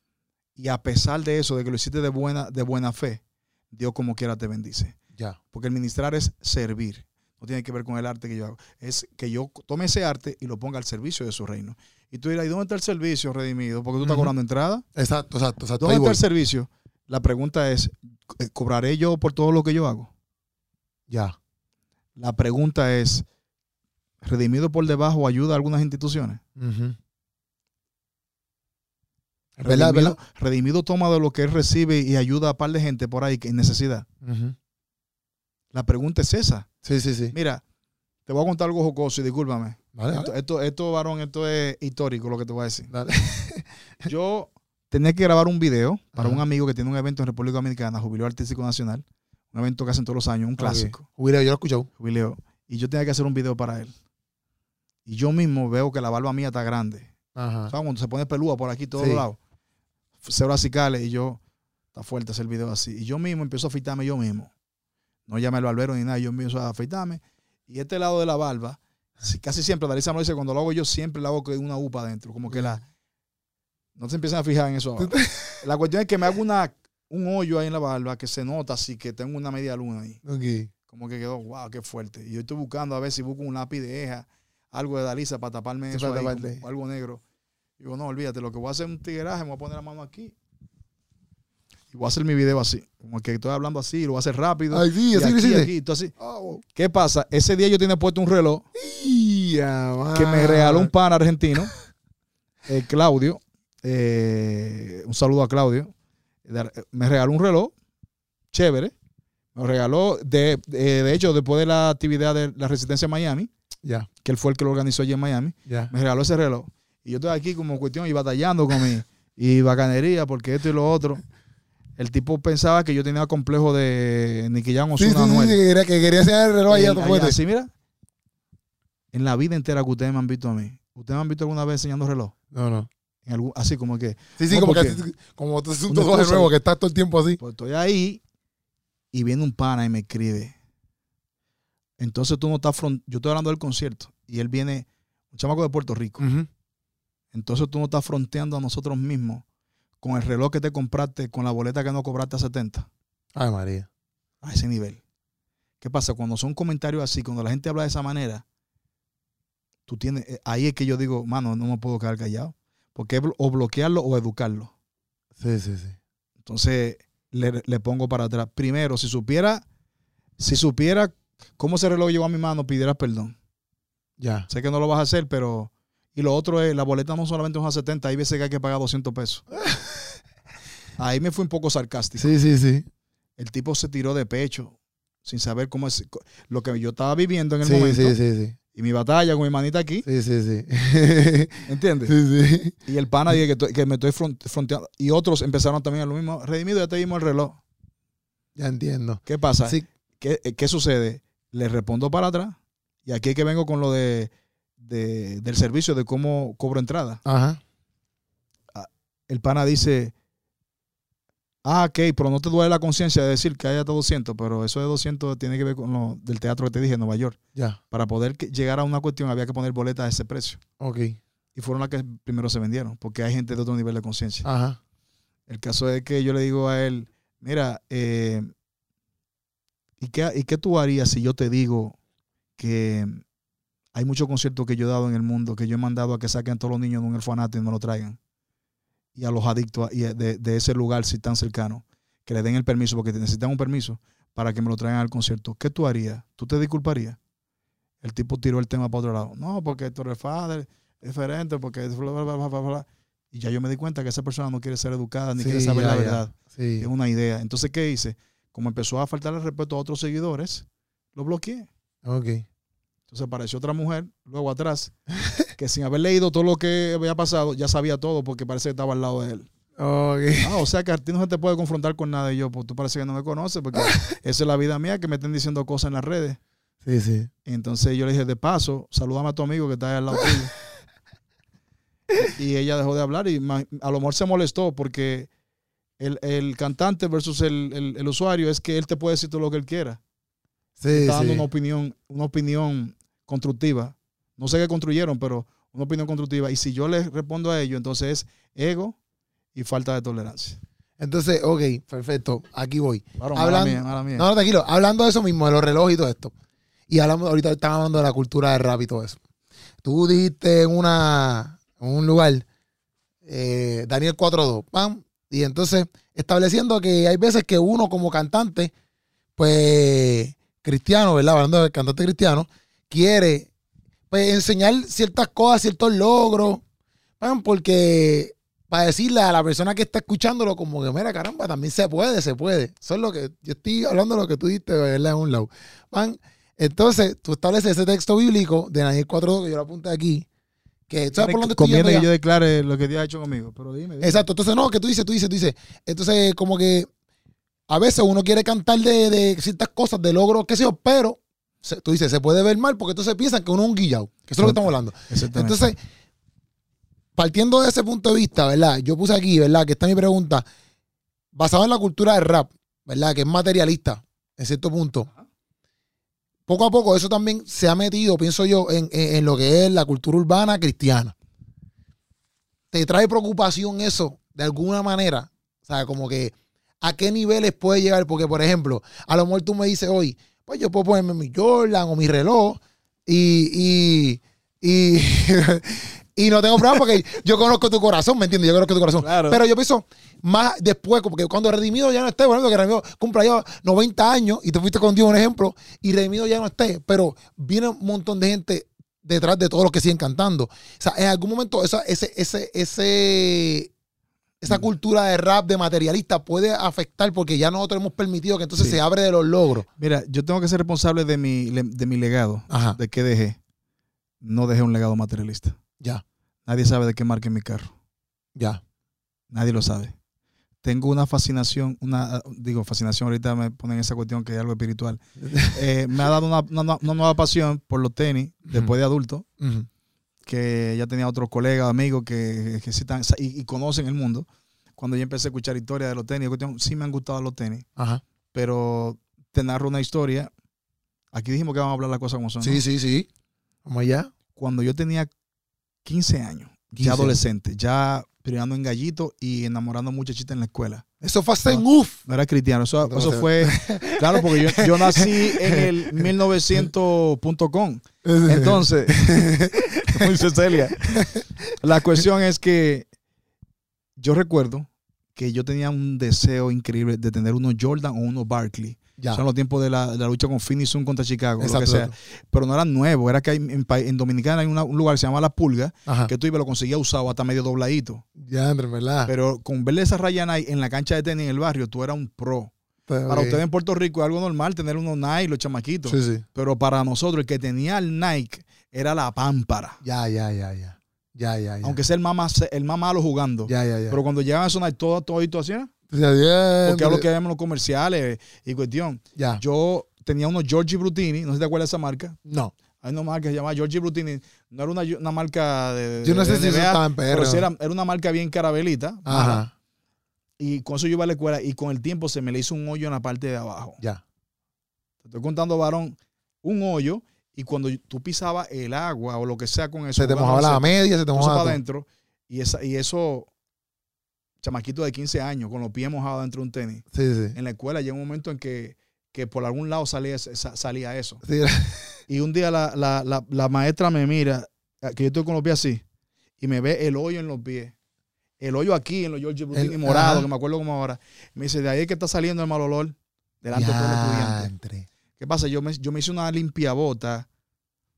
Y a pesar de eso, de que lo hiciste de buena, de buena fe, Dios como quiera te bendice. Ya. Porque el ministrar es servir. No tiene que ver con el arte que yo hago. Es que yo tome ese arte y lo ponga al servicio de su reino. Y tú dirás, ¿y dónde está el servicio redimido? Porque tú estás cobrando entrada. Exacto, exacto, exacto. ¿Dónde Ahí está voy. el servicio? La pregunta es, eh, ¿cobraré yo por todo lo que yo hago? Ya. La pregunta es, ¿redimido por debajo ayuda a algunas instituciones? Es Redimido, verdad. redimido toma de lo que él recibe y ayuda a un par de gente por ahí que en necesidad. La pregunta es esa. Sí, sí, sí. Mira, te voy a contar algo jocoso y discúlpame. Vale, Esto, vale. esto, esto, varón, esto es histórico lo que te voy a decir. Dale. Yo tenía que grabar un video para un amigo que tiene un evento en República Dominicana, Jubileo Artístico Nacional. Un evento que hacen todos los años, un clásico, Ok. Jubileo, yo lo he escuchado. jubileo. Y yo tenía que hacer un video para él. Y yo mismo veo que la barba mía está grande. Ajá. ¿Sabes? Cuando se pone pelúa por aquí, todos Sí. lados. Cero acicales. Y yo, está fuerte hacer el video así. Y yo mismo empiezo a afeitarme yo mismo. No llamé al barbero ni nada. Yo empiezo a afeitarme. Y este lado de la barba, casi siempre, Darisa me lo dice, cuando lo hago yo, siempre lo hago con una upa adentro. Como que la. No se empiezan a fijar en eso ahora. La cuestión es que me hago una, un hoyo ahí en la barba que se nota así que tengo una media luna ahí. Como que quedó, wow, qué fuerte. Y yo estoy buscando a ver si busco un lápiz de eja, algo de Dalisa para taparme eso ahí, como algo negro. Digo, no, olvídate, lo que voy a hacer es un tigueraje, me voy a poner la mano aquí. Y voy a hacer mi video así. Como que estoy hablando así, lo voy a hacer rápido. Ay, sí, y así aquí, hiciste. aquí, así. Ah, wow. ¿Qué pasa? Ese día yo tenía puesto un reloj Ya, que me regaló un pan argentino, eh, Claudio. eh, un saludo a Claudio. Me regaló un reloj chévere. Me regaló, de, de, de hecho, después de la actividad de la Resistencia en Miami, Ya, que él fue el que lo organizó allí en Miami, ya. me regaló ese reloj. Y yo estoy aquí como cuestión y batallando con mi y bacanería, porque esto y lo otro. El tipo pensaba que yo tenía complejo de Nicky Jam o Sí, sí, sí, sí, que quería, que quería hacer el reloj allá, fuerte. Así, mira. En la vida entera que ustedes me han visto a mí, ¿ustedes me han visto alguna vez enseñando reloj? No, no. En algún- así como que, Sí, sí, No, como que así- como tú tatuaje cosa- nuevo que estás todo el tiempo así. pues estoy ahí y viene un pana y me escribe. Entonces tú no estás, fron- yo estoy hablando del concierto y él viene, un chamaco de Puerto Rico. Ujú. Entonces tú no estás fronteando a nosotros mismos con el reloj que te compraste, con la boleta que no cobraste a 70, Ay, María. a ese nivel. ¿Qué pasa? Cuando son comentarios así, cuando la gente habla de esa manera, tú tienes, eh, ahí es que yo digo, mano, no me puedo quedar callado. Porque o bloquearlo o educarlo. Sí, sí, sí. Entonces le, le pongo para atrás. Primero, si supiera, si supiera cómo ese reloj llegó a mi mano, pidieras perdón. Ya. Sé que no lo vas a hacer, pero. Y lo otro es, la boleta no solamente es a 70, hay veces que hay que pagar 200 pesos. Ahí me fui un poco sarcástico. Sí, sí, sí. El tipo se tiró de pecho sin saber cómo es lo que yo estaba viviendo en el Sí, momento sí, sí, sí. y mi batalla con mi manita aquí, Sí, sí, sí. ¿entiendes? sí, sí. Y el pana dije que, me estoy front- fronteando. Y otros empezaron también a lo mismo. Redimido, ya te dimos el reloj. Ya entiendo. ¿Qué pasa? Sí. ¿Qué, eh, qué sucede? Le respondo para atrás. Y aquí es que vengo con lo de, de- del servicio de cómo cobro entrada. Ajá. El pana dice, ah, ok, pero no te duele la conciencia de decir que haya hasta 200, pero eso de 200 tiene que ver con lo del teatro que te dije en Nueva York. Ya. Para poder que- llegar a una cuestión había que poner boletas a ese precio. Ok. Y fueron las que primero se vendieron, porque hay gente de otro nivel de conciencia. Ajá. El caso es que yo le digo a él, mira, eh, ¿y, qué, ¿y qué tú harías si yo te digo que hay muchos conciertos que yo he dado en el mundo, que yo he mandado a que saquen a todos los niños de un orfanato y me lo traigan? Y a los adictos y de, de ese lugar, si están cercanos, que le den el permiso, porque necesitan un permiso para que me lo traigan al concierto. ¿Qué tú harías? ¿Tú te disculparías? El tipo tiró el tema para otro lado. No, porque tú eres padre, es diferente, porque... bla, bla, bla, bla, bla, bla. Y ya yo me di cuenta que esa persona no quiere ser educada ni Sí, quiere saber ya, la verdad. Sí. Es una idea. Entonces, ¿qué hice? Como empezó a faltarle respeto a otros seguidores, lo bloqueé. Ok. Entonces apareció otra mujer, luego atrás, que sin haber leído todo lo que había pasado, ya sabía todo porque parece que estaba al lado de él. Ok. Ah, o sea que a ti no se te puede confrontar con nada. Y yo, pues tú parece que no me conoces, porque esa es la vida mía, que me estén diciendo cosas en las redes. Sí, sí. Y entonces yo le dije, de paso, saludame a tu amigo que está ahí al lado tuyo. y ella dejó de hablar y a lo mejor se molestó porque el, el cantante versus el, el- el usuario es que él te puede decir todo lo que él quiera. Sí, está dando sí. una opinión, una opinión constructiva. No sé qué construyeron, pero una opinión constructiva. Y si yo le respondo a ello, entonces es ego y falta de tolerancia. Entonces, ok, perfecto. Aquí voy. Varón, Hablan- mala mía, mala mía. No, no, tranquilo. Hablando de eso mismo, de los relojes y todo esto. Y hablamos, ahorita estamos hablando de la cultura del rap y todo eso. Tú dijiste en una en un lugar, eh, Daniel 4.2, pam. Y entonces, estableciendo que hay veces que uno como cantante, pues, cristiano, ¿verdad? Hablando del cantante cristiano, quiere pues, enseñar ciertas cosas, ciertos logros, pam, porque para decirle a la persona que está escuchándolo como que, mira, caramba, también se puede, se puede. Eso es lo que, yo estoy hablando de lo que tú diste, ¿verdad? En un lado. Pan, entonces, tú estableces ese texto bíblico de Daniel 4.2, que yo lo apunté aquí, que, ¿sabes por dónde Conviene que yo declare lo que Dios ha hecho conmigo. Pero dime. dime. Exacto, entonces no, que tú dices, tú dices, tú dices. Entonces, como que a veces uno quiere cantar de, de ciertas cosas, de logros, qué sé yo, pero se- tú dices, se puede ver mal porque entonces piensan que uno es un guillao, que eso es lo que estamos hablando. Entonces, partiendo de ese punto de vista, ¿verdad? Yo puse aquí, ¿verdad? Que está mi pregunta, basado en la cultura del rap, ¿verdad? Que es materialista, en cierto punto. Poco a poco eso también se ha metido, pienso yo, en, en- en lo que es la cultura urbana cristiana. ¿Te trae preocupación eso de alguna manera? O sea, como que a qué niveles puede llegar, porque por ejemplo, a lo mejor tú me dices hoy, pues yo puedo ponerme mi Jordan o mi reloj y, y, y, y no tengo problema porque yo conozco tu corazón, ¿me entiendes? Yo conozco tu corazón. Claro. Pero yo pienso más después, porque cuando Redimido ya no esté, bueno, que Redimido cumpla ya 90 años y te fuiste con Dios un ejemplo, y Redimido ya no esté, pero viene un montón de gente detrás de todos los que siguen cantando. O sea, en algún momento esa, ese, ese, ese, esa cultura de rap, de materialista, puede afectar porque ya nosotros hemos permitido que entonces Sí. se abre de los logros. Mira, yo tengo que ser responsable de mi, de mi legado. Ajá. ¿De qué dejé? No dejé un legado materialista. Ya, Nadie sabe de qué marca mi carro. ya. Nadie lo sabe. Tengo una fascinación, una, digo, fascinación, ahorita me ponen esa cuestión que es algo espiritual. Eh, me ha dado una, una- una nueva pasión por los tenis después de adulto, Ujú. Que ya tenía otros colegas, amigos que, que sí están- y, y conocen el mundo. Cuando yo empecé a escuchar historias de los tenis, sí me han gustado los tenis, Ajá. pero te narro una historia. Aquí dijimos que vamos a hablar las cosas como son. ¿no? Sí, sí, sí. Vamos allá. Cuando yo tenía 15 años, 15. ya adolescente, ya criando en gallito y enamorando muchachitas en la escuela. Eso fue hace en uf. No era cristiano, eso, No, fue, claro, porque yo, yo nací en el 1900.com. Entonces, como dice Celia, la cuestión es que yo recuerdo que yo tenía un deseo increíble de tener unos Jordan o unos Barkley. Ya. Son los tiempos de la, de la lucha con Phoenix Sun contra Chicago, lo Exacto, que sea. exacto. Pero no eran nuevos, era que hay en, en Dominicana hay una- un lugar que se llama La Pulga, Ajá. que tú ibas lo conseguías usado hasta medio dobladito. Ya, Andrés, ¿verdad? Pero con verle esa raya Nike en la cancha de tenis en el barrio, tú eras un pro. Pero, Para ustedes en Puerto Rico es algo normal tener unos Nike, los chamaquitos. Sí, sí. Pero para nosotros, el que tenía el Nike era la pámpara. Ya, ya, ya, ya. Ya, ya, ya. Aunque sea el más, el más malo jugando. Ya, ya, ya. Pero cuando todo, todo así, ¿no? Ya, ya, porque es lo que vemos en los comerciales y cuestión. Ya. Yo tenía unos Giorgi Brutini, no sé si te acuerdas de esa marca. No. Hay una marca que se llama Giorgi Brutini. No era una, una marca de. Yo no de sé si eso NBA, estaba en. Pero sí ¿no? era, era una marca bien carabelita. Ajá. Y con eso yo iba a la escuela y con el tiempo se me le hizo un hoyo en la parte de abajo. Ya. Te estoy contando, varón, un hoyo y cuando tú pisabas el agua o lo que sea con eso, Se te mojaba la media, se te mojaba para adentro y, esa, y eso, chamaquito de 15 años, con los pies mojados dentro de un tenis. Sí, sí. En la escuela llega un momento en que, que por algún lado salía, salía eso. Sí, Y un día la, la- la- la maestra me mira, que yo estoy con los pies así, y me ve el hoyo en los pies. El hoyo aquí, en los George Brutini morado, ajá. que me acuerdo como ahora. Me dice, de ahí es que está saliendo el mal olor delante de todos los estudiantes. ¿Qué pasa? Yo me, yo me hice una limpiabota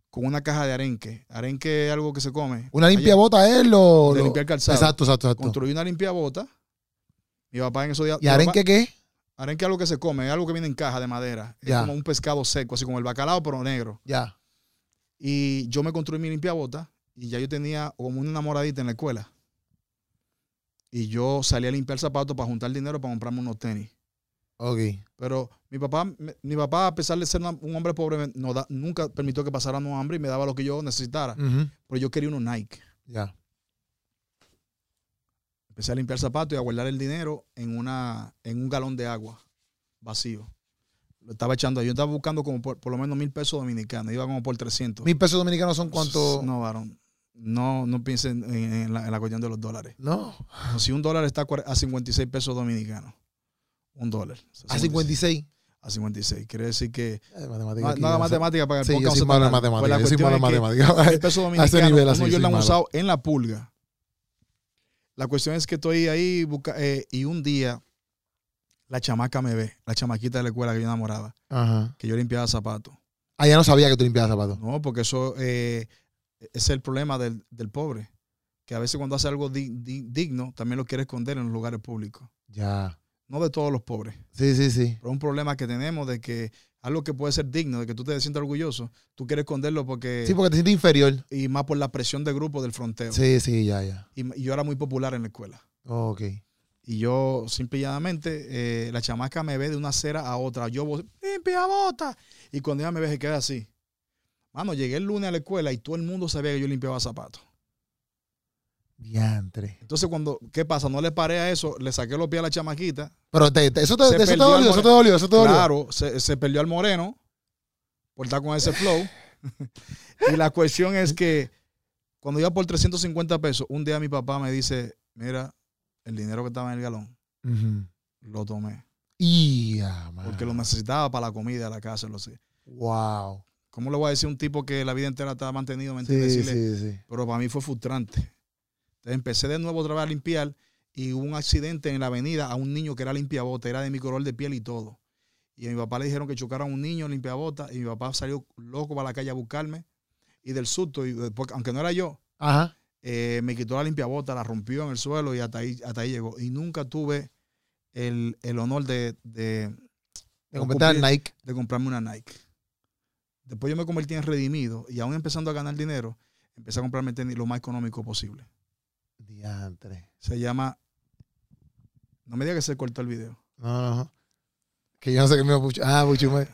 con una caja de arenque. Arenque es algo que se come. Una limpia Allá, bota es lo. De lo- limpiar calzado. Exacto, exacto, exacto. Construí una limpiabota. Mi papá en esos días. ¿Y arenque papá- qué? arenque es algo que se come, es algo que viene en caja de madera. Es como un pescado seco, así como el bacalao, pero negro. Ya. Y yo me construí mi limpiabota y ya yo tenía como una enamoradita en la escuela. y yo salí a limpiar zapatos para juntar dinero para comprarme unos tenis. Ok. Pero mi papá, mi papá, a pesar de ser una- un hombre pobre, no da- nunca permitió que pasáramos hambre y me daba lo que yo necesitara. Ujú. Pero yo quería unos Nike. Ya. Empecé a limpiar zapatos y a guardar el dinero en, una, en un galón de agua vacío. Lo estaba echando. Yo estaba buscando como por, por lo menos mil pesos dominicanos. Iba como por 300. Mil pesos dominicanos son cuánto. No, varón. No, no piensen en, en la, en la cuestión de los dólares. No. Si un dólar está a 56 pesos dominicanos, un dólar. A 56. A 56. Quiere decir que Eh, matemática nada matemática para el Sí, yo soy malo en dando. Pues. Yo soy malo en el peso A dominicano, nivel así, yo lo han malo. usado en la pulga. La cuestión es que estoy ahí busca- eh, y un día la chamaca me ve, la chamaquita de la escuela que yo enamoraba, Ajá. que yo limpiaba zapatos. Ah, ya no sabía que tú limpiabas zapatos. No, porque eso eh, es el problema del, del pobre. Que a veces cuando hace algo di- di- digno, también lo quiere esconder en los lugares públicos. Ya. No de todos los pobres. Sí, sí, sí. Pero es un problema que tenemos de que algo que puede ser digno, de que tú te sientas orgulloso, tú quieres esconderlo porque... Sí, porque te sientes inferior. y más por la presión de grupo del fronteo. Sí, sí, ya, ya. Y, y yo era muy popular en la escuela. Ok. Y yo, simple y llanamente, eh, la chamaca me ve de una acera a otra. Yo, voy, limpia bota. Y cuando ella me ve, se queda así. Mano, llegué el lunes a la escuela y todo el mundo sabía que yo limpiaba zapatos. Diantre. Entonces, cuando, ¿qué pasa? No le paré a eso, le saqué los pies a la chamaquita. Pero te- te- eso te, eso te dolió, eso te dolió, eso te dolió. Claro, se, se perdió al moreno por estar con ese flow. y la cuestión es que cuando iba por 350 pesos, un día mi papá me dice, mira, el dinero que estaba en el galón, lo tomé. Y, ah, man. Porque lo necesitaba para la comida la casa, lo sé. Wow. ¿Cómo le voy a decir a un tipo que la vida entera estaba mantenido? ¿me Sí, sí, sí. Pero para mí fue frustrante. Entonces empecé de nuevo otra vez a limpiar y hubo un accidente en la avenida a un niño que era limpiabota, era de mi color de piel y todo. Y a mi papá le dijeron que chocara a un niño limpiabota y mi papá salió loco para la calle a buscarme. Y del susto, y después, aunque no era yo, Ajá. eh, me quitó la limpiabota, la rompió en el suelo y hasta ahí, hasta ahí llegó. Y nunca tuve el, el honor de, de, De Nike. de comprarme una Nike. Después yo me convertí en redimido y aún empezando a ganar dinero, empecé a comprarme tenis lo más económico posible. Diantre. Se llama. No me diga que se cortó el video. No, no, no. Que yo no sé qué me puchar. Ah, puchume.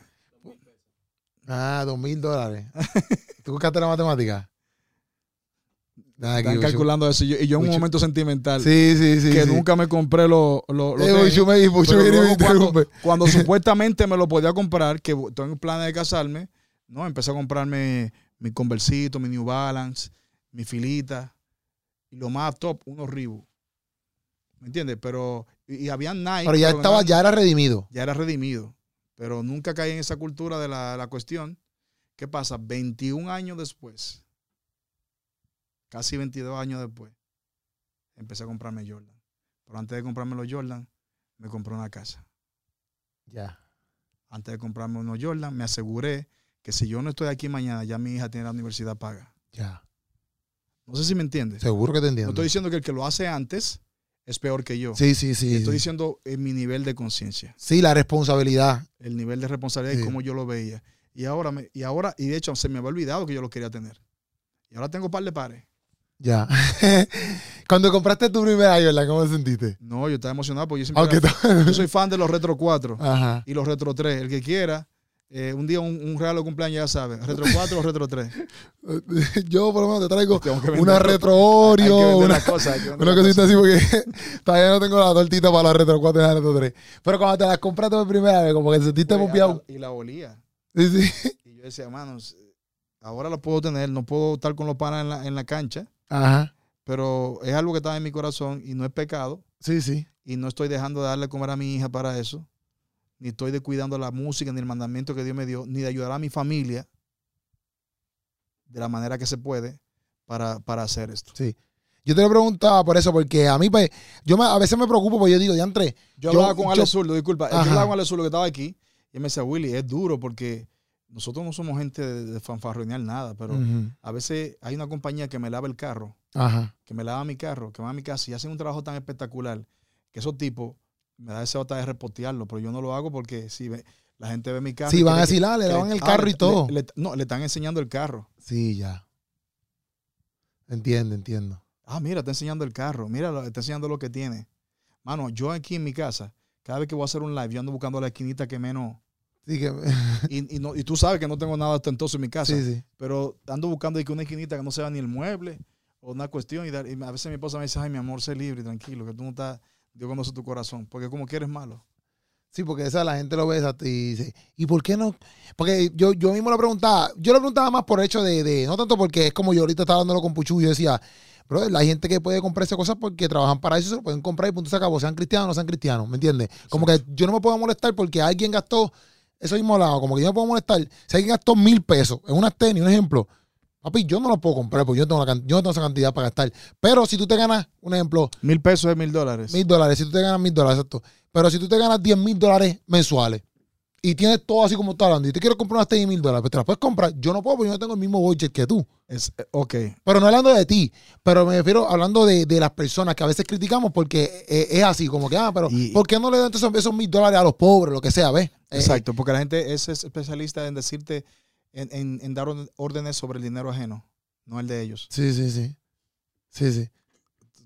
Ah, dos mil dólares. ¿Tú buscaste la matemática? Nada, Están calculando eso. Y yo, en un momento sentimental Sí, sí, sí. que sí. nunca me compré los lo, Eh, viene y me cuando, supuestamente me lo podía comprar, que estoy en planes de casarme, no, empecé a comprarme mi Conversito, mi New Balance, mi filita, y lo más top, unos Reebok. ¿Me entiendes? Pero, y, y habían Nike. Pero ya pero estaba, ya era redimido. ya era redimido. Pero nunca caí en esa cultura de la, la cuestión. ¿Qué pasa? 21 años después, casi 22 años después, empecé a comprarme Jordan. Pero antes de comprarme los Jordan, me compré una casa. Ya. Antes de comprarme unos Jordan, me aseguré que si yo no estoy aquí mañana, ya mi hija tiene la universidad paga. Ya. No sé si me entiendes. Seguro que te No entiendo. estoy diciendo que el que lo hace antes es peor que yo. Sí, sí, sí. Estoy sí. diciendo en mi nivel de conciencia. Sí, la responsabilidad. el nivel de responsabilidad y cómo yo lo veía. Y ahora, me, y ahora, y de hecho se me había olvidado que yo lo quería tener. Y ahora tengo par de pares. Ya. Cuando compraste tu primera Jordan, ¿cómo te sentiste? No, yo estaba emocionado porque yo siempre era- yo soy fan de los Retro 4 Ajá. y los Retro 3. El que quiera, eh, un día un, un regalo de cumpleaños ya sabe. Retro 4 o Retro 3. Yo por lo menos te traigo una retro Oreo, una, vender una cosita cosas. así porque todavía no tengo la tortita para la retro 4 y la retro 3. Pero cuando te las compraste por primera vez, como que te sentiste hasta- Y la olía. Sí, sí. Y yo decía, manos, ahora lo puedo tener. No puedo estar con los panas en la, en la cancha, Ajá. pero es algo que estaba en mi corazón y no es pecado. Sí, sí. y no estoy dejando de darle comer a mi hija para eso, ni estoy descuidando la música, ni el mandamiento que Dios me dio, ni de ayudar a mi familia de la manera que se puede para, para hacer esto. Yo te lo preguntaba por eso, porque a mí, pues, yo me- a veces me preocupo porque yo digo, diantre, Yo Yo- hablaba con Alex Zurdo, disculpa, yo hablaba con Alex Zurdo que estaba aquí, y él me decía, Willy, es duro porque nosotros no somos gente de, de fanfarronear nada, pero a veces hay una compañía que me lava el carro, Ajá. que me lava mi carro, que va a mi casa y hacen un trabajo tan espectacular que esos tipos me da esa bota de repostearlo, pero yo no lo hago porque si ve- la gente ve mi carro. Sí, y van a decir, ah, le daban el carro y todo. le- le- no, le están enseñando el carro. Sí, ya. Entiendo, entiendo. Ah, mira, está enseñando el carro. Mira, está enseñando lo que tiene. Mano, yo aquí en mi casa, cada vez que voy a hacer un live, yo ando buscando la esquinita que menos. Sí, que, Y, y no- y tú sabes que no tengo nada ostentoso en mi casa. sí, sí. Pero ando buscando una esquinita que no sea ni el mueble o una cuestión. Y, dar- y a veces mi esposa me dice, ay, mi amor, sé libre, tranquilo, que tú no estás. Dios conoce tu corazón. Porque como que eres malo. Sí, porque esa la gente lo ve exacto, y dice, ¿y por qué no? Porque yo, yo mismo lo preguntaba, yo lo preguntaba más por hecho de, de- no tanto porque es como yo ahorita estaba hablándolo con Puchu, yo decía, bro, la gente que puede comprarse cosas porque trabajan para eso, se lo pueden comprar y punto se acabó, sean cristianos o no sean cristianos, ¿me entiendes? Como que yo no me puedo molestar porque alguien gastó, eso mismo lado, como que yo no me puedo molestar, si alguien gastó mil pesos en unas tenis, un ejemplo, papi, yo no lo puedo comprar porque yo no tengo, la yo no tengo esa cantidad para gastar. Pero si tú te ganas, un ejemplo, Mil pesos es mil dólares. mil dólares, si tú te ganas mil dólares, exacto. Pero si tú te ganas 10 mil dólares mensuales y tienes todo así como está hablando y te quiero comprar unas tenis mil dólares, pues te las puedes comprar. Yo no puedo porque yo no tengo el mismo budget que tú. Es, eh, ok. Pero no hablando de ti, pero me refiero hablando de, de las personas que a veces criticamos porque eh, es así, como que, ah, pero Y- ¿por qué no le dan esos, esos mil dólares a los pobres, lo que sea, ves? Eh, Exacto, porque la gente es especialista en decirte, en, en- en dar órdenes sobre el dinero ajeno, no el de ellos. Sí, sí, sí. Sí, sí.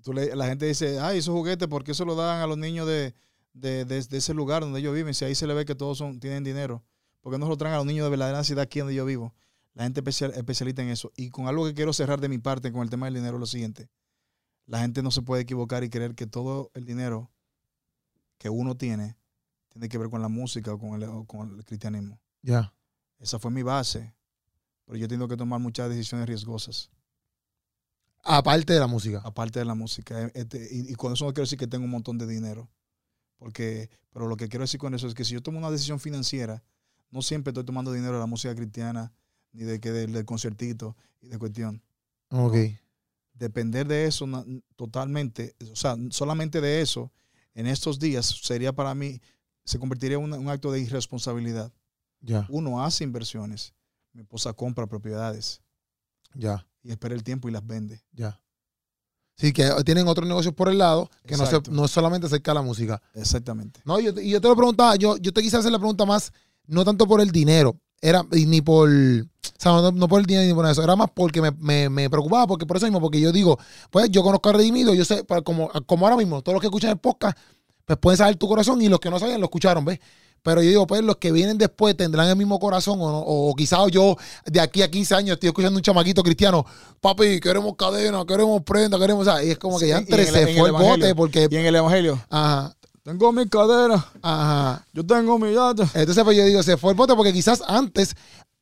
Tú le- la gente dice, ay, esos juguetes, ¿por qué se lo dan a los niños de, de- de- de ese lugar donde ellos viven? Si ahí se le ve que todos son, tienen dinero. ¿Por qué no se lo traen a los niños de verdadera necesidad aquí donde yo vivo? La gente especial, especialista en eso. Y con algo que quiero cerrar de mi parte con el tema del dinero lo siguiente. La gente no se puede equivocar y creer que todo el dinero que uno tiene tiene que ver con la música o con el, o con el cristianismo. Ya. Esa fue mi base. Pero yo tengo que tomar muchas decisiones riesgosas, Aparte de la música. aparte de la música. Eh, este, y, y con eso no quiero decir que tengo un montón de dinero. Porque, pero lo que quiero decir con eso es que si yo tomo una decisión financiera, no siempre estoy tomando dinero de la música cristiana, ni de que del, del conciertito y de cuestión. Ok. Depender de eso na- totalmente, o sea, solamente de eso, en estos días sería para mí, se convertiría en un acto de irresponsabilidad. Ya, Uno hace inversiones. Mi esposa compra propiedades. ya, y espera el tiempo y las vende. ya. Sí, que tienen otros negocios por el lado que no, se, no es solamente acerca de la música. Exactamente. No, yo, y yo te lo preguntaba, yo, yo te quise hacer la pregunta más, no tanto por el dinero, era ni por, o sea, no, no por el dinero ni por eso, era más porque me, me- me preocupaba, porque por eso mismo, porque yo digo, pues yo conozco a Redimido, yo sé, pues, como, como ahora mismo, todos los que escuchan el podcast, pues pueden saber tu corazón y los que no saben lo escucharon, ¿ves? Pero yo digo, pues los que vienen después tendrán el mismo corazón o, no, o quizás yo de aquí a 15 años estoy escuchando un chamaquito cristiano, papi, queremos cadena, queremos prenda, queremos, o sea, y es como que Sí, ya entre se el fue el bote porque, Y en el Evangelio, ajá, tengo mi cadera, ajá. yo tengo mi yate. Entonces, pues yo digo, se fue el bote porque quizás antes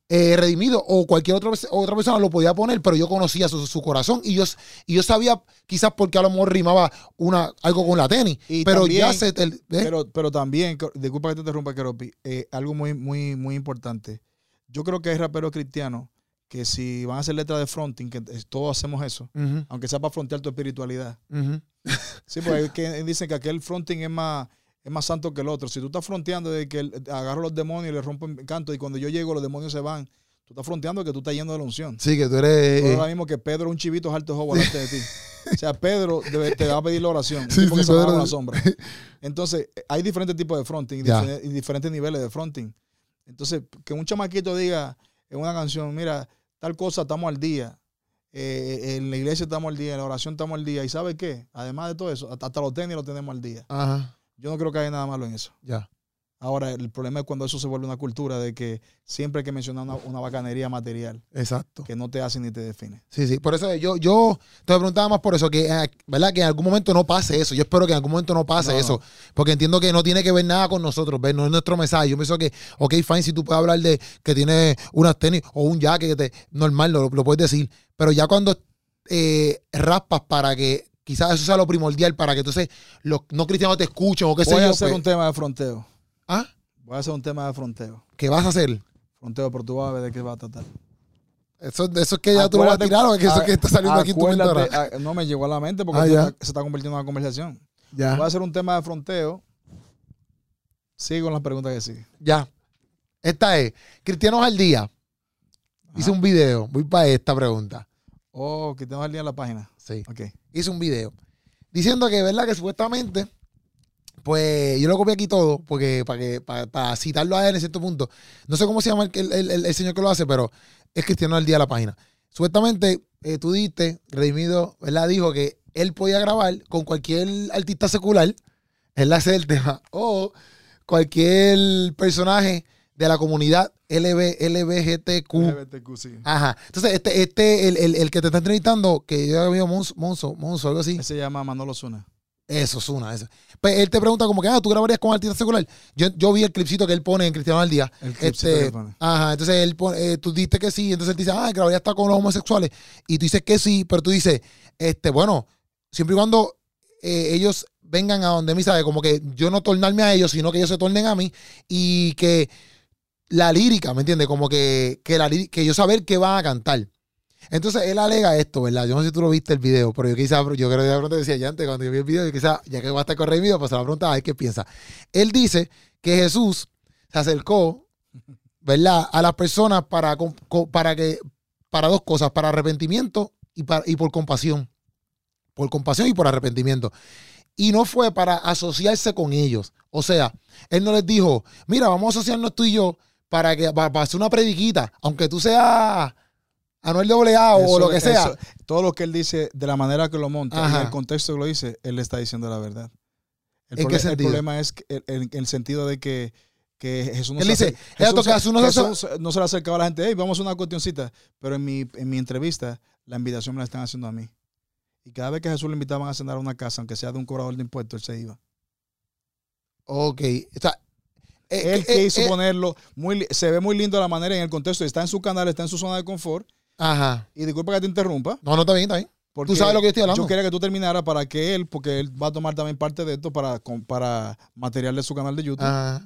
eh, Redimido o cualquier otra, otra persona lo podía poner, pero yo conocía su, su corazón y yo, y yo sabía quizás porque a lo mejor rimaba una, algo con la tenis. Y pero también- ya se... ¿eh? Pero, pero también, disculpa que te interrumpa, Keropi, eh, algo muy, muy, muy importante. Yo creo que hay raperos cristianos que si van a hacer letras de fronting, que todos hacemos eso, aunque sea para frontear tu espiritualidad. Sí, porque dicen que aquel fronting es más, es más santo que el otro. Si tú estás fronteando de que agarro los demonios y le rompo el canto y cuando yo llego los demonios se van, tú estás fronteando que tú estás yendo de la unción. Sí, que tú eres... Eh, es lo mismo que Pedro, un chivito es alto joven delante de ti. O sea, Pedro te va a pedir la oración. Sí, sí, se Pedro- la sombra. Entonces, eh, hay diferentes tipos de fronting y, diferentes niveles de fronting. Entonces, que un chamaquito diga en una canción, mira, tal cosa estamos al día. eh, en la iglesia estamos al día, en la oración estamos al día. ¿Y sabe qué? Además de todo eso, hasta, hasta los tenis los tenemos al día. Ajá, Yo no creo que haya nada malo en eso. ya. Ahora, el problema es cuando eso se vuelve una cultura de que siempre hay que mencionar una, una bacanería material Exacto. que no te hace ni te define. Sí, sí. Por eso yo, yo te preguntaba más por eso, que, eh, ¿verdad? Que en algún momento no pase eso. Yo espero que en algún momento no pase No, no. eso. Porque entiendo que no tiene que ver nada con nosotros, ¿ves? No es nuestro mensaje. Yo pienso que, ok, fine, si tú puedes hablar de que tiene unas tenis o un jacket, que te- normal, lo, lo puedes decir. Pero ya cuando eh, raspas para que quizás eso sea lo primordial, para que entonces los no cristianos te escuchen o qué sé Voy a yo. hacer pues, un tema de fronteo. ¿Ah? Voy a hacer un tema de fronteo. ¿Qué vas a hacer? Fronteo, pero tú vas a ver de qué va a tratar. Eso, eso es que ya tú lo vas a tirar o es que eso a- que está saliendo aquí en tu mente No me llegó a la mente porque Ah, ya. se está convirtiendo en una conversación. Ya. Voy a hacer un tema de fronteo. Sigo con las preguntas que sigue. Ya. Esta es, Cristianos al Día. Hice un video. Voy para esta pregunta. Oh, tengo al día en la página. Sí. Ok. Hice un video. Diciendo que, ¿verdad? Que supuestamente, pues yo lo copié aquí todo, porque para que para, para citarlo a él en cierto punto. No sé cómo se llama el, el- señor que lo hace, pero es Cristiano al Día de la página. Supuestamente, eh, tú diste, Redimido, ¿verdad? Dijo que él podía grabar con cualquier artista secular, él hace el tema, o cualquier personaje de la comunidad LB, LBGTQ. LGBTQ, sí. Ajá. Entonces, este, este, el, el, el que te está entrevistando, que yo había Monzo, Monzo, Monzo, algo así. Ese se llama Manolo Zuna. Eso es una, eso. Pues él te pregunta como que, ah, ¿tú grabarías con artista secular? Yo, yo vi el clipcito que él pone en Cristiano al Día. El clipcito Este, que él pone. Ajá, entonces él pone, eh, tú diste que sí, entonces él dice, ah, grabaría hasta con los homosexuales. Y tú dices que sí, pero tú dices, este, bueno, siempre y cuando eh, ellos vengan a donde mí, ¿sabes? Como que yo no tornarme a ellos, sino que ellos se tornen a mí y que la lírica, ¿me entiendes? Como que, que, la, que yo saber qué van a cantar. Entonces él alega esto, ¿verdad? Yo no sé si tú lo viste el video, pero yo quizá, yo creo que de pronto decía ya antes, cuando yo vi el video, yo quizá, ya que va a estar video, pues se la pregunta a ver qué piensa. Él dice que Jesús se acercó, ¿verdad? A las personas para, para que, para dos cosas, para arrepentimiento y, para, y por compasión. Por compasión y por arrepentimiento. Y no fue para asociarse con ellos. O sea, él no les dijo, mira, vamos a asociarnos tú y yo para que para, para hacer una prediquita, aunque tú seas Anuel AA o Eso- lo que sea. eso- todo lo que él dice, de la manera que lo monta Ajá. y el contexto que lo dice, él le está diciendo la verdad. El, ¿En qué el problema es que- el- en el, sentido de que, que Jesús no Él se dice, Jesús no se Jesús no se le acercaba a la gente, hey, vamos a una cuestioncita. Pero en mi, en mi entrevista, la invitación me la están haciendo a mí. Y cada vez que Jesús le invitaban a cenar a una casa, aunque sea de un cobrador de impuestos, él se iba. Ok. O sea, eh, Él eh, quiso eh, ponerlo, muy, se ve muy lindo la manera en el contexto, está en su canal, está en su zona de confort. Ajá. Y disculpa que te interrumpa. No, no está bien, está bien. Porque Tú sabes lo que yo estoy hablando. Yo quería que tú terminaras para que él, porque él va a tomar también parte de esto para, para material de su canal de YouTube. Ajá.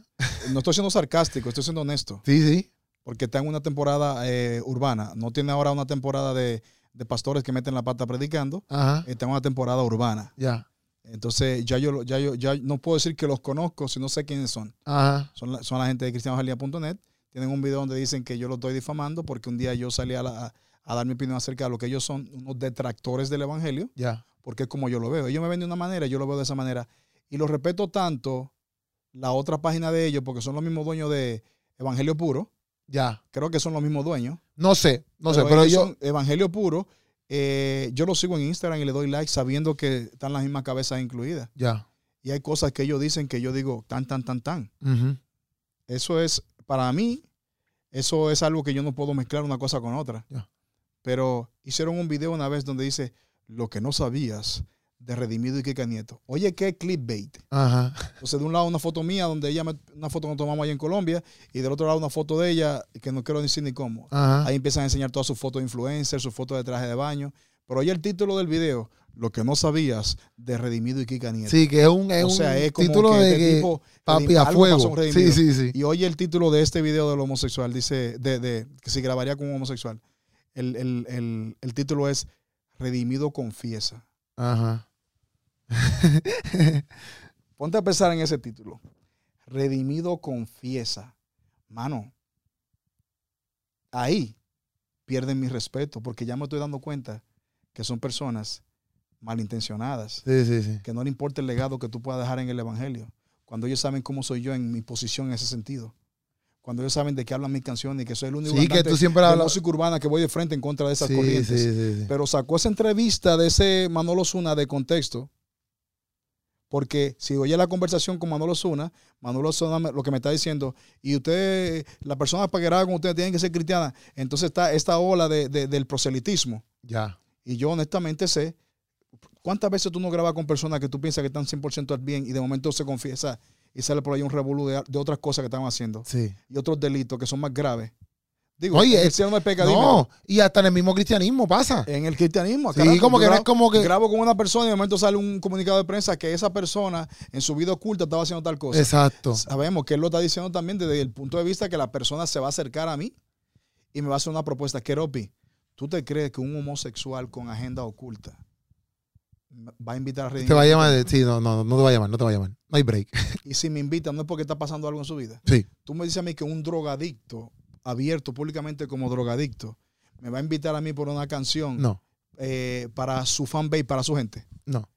No estoy siendo sarcástico, estoy siendo honesto. Sí, sí. Porque está en una temporada eh, urbana. No tiene ahora una temporada de, de pastores que meten la pata predicando. Ajá. Está en una temporada urbana. Ya. Entonces, ya yo, ya yo ya no puedo decir que los conozco si no sé quiénes son. Ajá. Son la, son la gente de cristianojalía.net. Tienen un video donde dicen que yo lo estoy difamando porque un día yo salí a, la- a- dar mi opinión acerca de lo que ellos son, unos detractores del evangelio Ya. porque es como yo lo veo. Ellos me ven de una manera, yo lo veo de esa manera. Y lo respeto tanto la otra página de ellos, porque son los mismos dueños de Evangelio Puro. Ya. Creo que son los mismos dueños. No sé, no sé, pero ellos yo. Evangelio Puro, eh, yo lo sigo en Instagram y le doy like sabiendo que están las mismas cabezas incluidas. Ya. Y hay cosas que ellos dicen que yo digo tan, tan, tan, tan. Eso es, para mí, eso es algo que yo no puedo mezclar una cosa con otra. Pero hicieron un video una vez donde dice, lo que no sabías de Redimido y Kika Nieto. Oye, qué clickbait. Ajá. Entonces, de un lado una foto mía, donde ella, me- una foto que nos tomamos allá en Colombia, y del otro lado una foto de ella, que no quiero decir ni cómo. Ajá. Ahí empiezan a enseñar todas sus fotos de influencer, sus fotos de traje de baño. Pero oye el título del video, lo que no sabías de Redimido y Kika Nieto. Sí, que es un, es o sea, un es como título que de este que tipo, papi a fuego. Sí, sí, sí. Y oye el título de este video del homosexual, dice, de, de- que si grabaría con un homosexual. El, el- el- el título es Redimido confiesa. Ajá. Ponte a pensar en ese título. Redimido confiesa. Mano, ahí pierden mi respeto porque ya me estoy dando cuenta que son personas malintencionadas, Sí, sí, sí. que no le importa el legado que tú puedas dejar en el Evangelio, cuando ellos saben cómo soy yo en mi posición en ese sentido. Cuando ellos saben de qué hablan mis canciones y que soy el único Sí, que tú siempre de hablas. música urbana que voy de frente en contra de esas corrientes. sí, sí, sí. Pero sacó esa entrevista de ese Manolo Zuna de contexto. Porque si oye la conversación con Manolo Zuna, Manolo Zuna lo que me está diciendo, y usted, la persona grabe con usted tienen que ser cristiana. Entonces está esta ola de- de- del proselitismo. Ya. Y yo honestamente sé, ¿cuántas veces tú no grabas con personas que tú piensas que están 100% al bien y de momento se confiesa y sale por ahí un revolú de, de otras cosas que están haciendo Sí. y otros delitos que son más graves? Digo, Oye, el no es pecado. dime. No, y hasta en el mismo cristianismo pasa. En el cristianismo, Sí, carajo, como que no grabo- es como que. grabo con una persona y de momento sale un comunicado de prensa que esa persona en su vida oculta estaba haciendo tal cosa. Exacto. Sabemos que él lo está diciendo también desde el punto de vista que la persona se va a acercar a mí y me va a hacer una propuesta. Keropi, ¿tú te crees que un homosexual con agenda oculta va a invitar a redimir? Te va a llamar. Sí, no, no, no te va a llamar, no te va a llamar. No hay break. Y si me invita, no es porque está pasando algo en su vida. Sí. Tú me dices a mí que un drogadicto, abierto públicamente como drogadicto, me va a invitar a mí por una canción No, eh, para su fanbase, para su gente. no.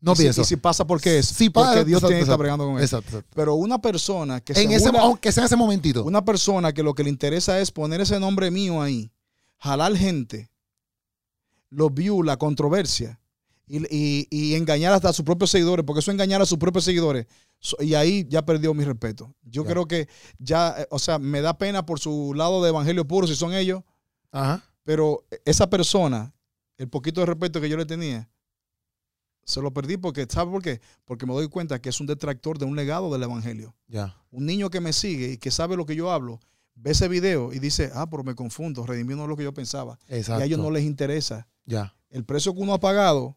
No y si- pienso. y si pasa, ¿por qué es? Porque pasa, Dios exacto, tiene que estar bregando con él. Exacto, exacto. Pero una persona que En se ese, aunque sea en ese momentito. una persona que lo que le interesa es poner ese nombre mío ahí, jalar gente, los views, la controversia y, y- y engañar hasta a sus propios seguidores, porque eso es engañar a sus propios seguidores. So- y ahí ya perdió mi respeto. Yo Ya. creo que ya, eh, o sea, me da pena por su lado de evangelio puro si son ellos, Ajá. pero esa persona, el poquito de respeto que yo le tenía, se lo perdí porque, ¿sabe por qué? Porque me doy cuenta que es un detractor de un legado del evangelio. Ya. Un niño que me sigue y que sabe lo que yo hablo, ve ese video y dice, ah, pero me confundo, redimir no es lo que yo pensaba. Exacto. Y a ellos no les interesa. Ya. El precio que uno ha pagado,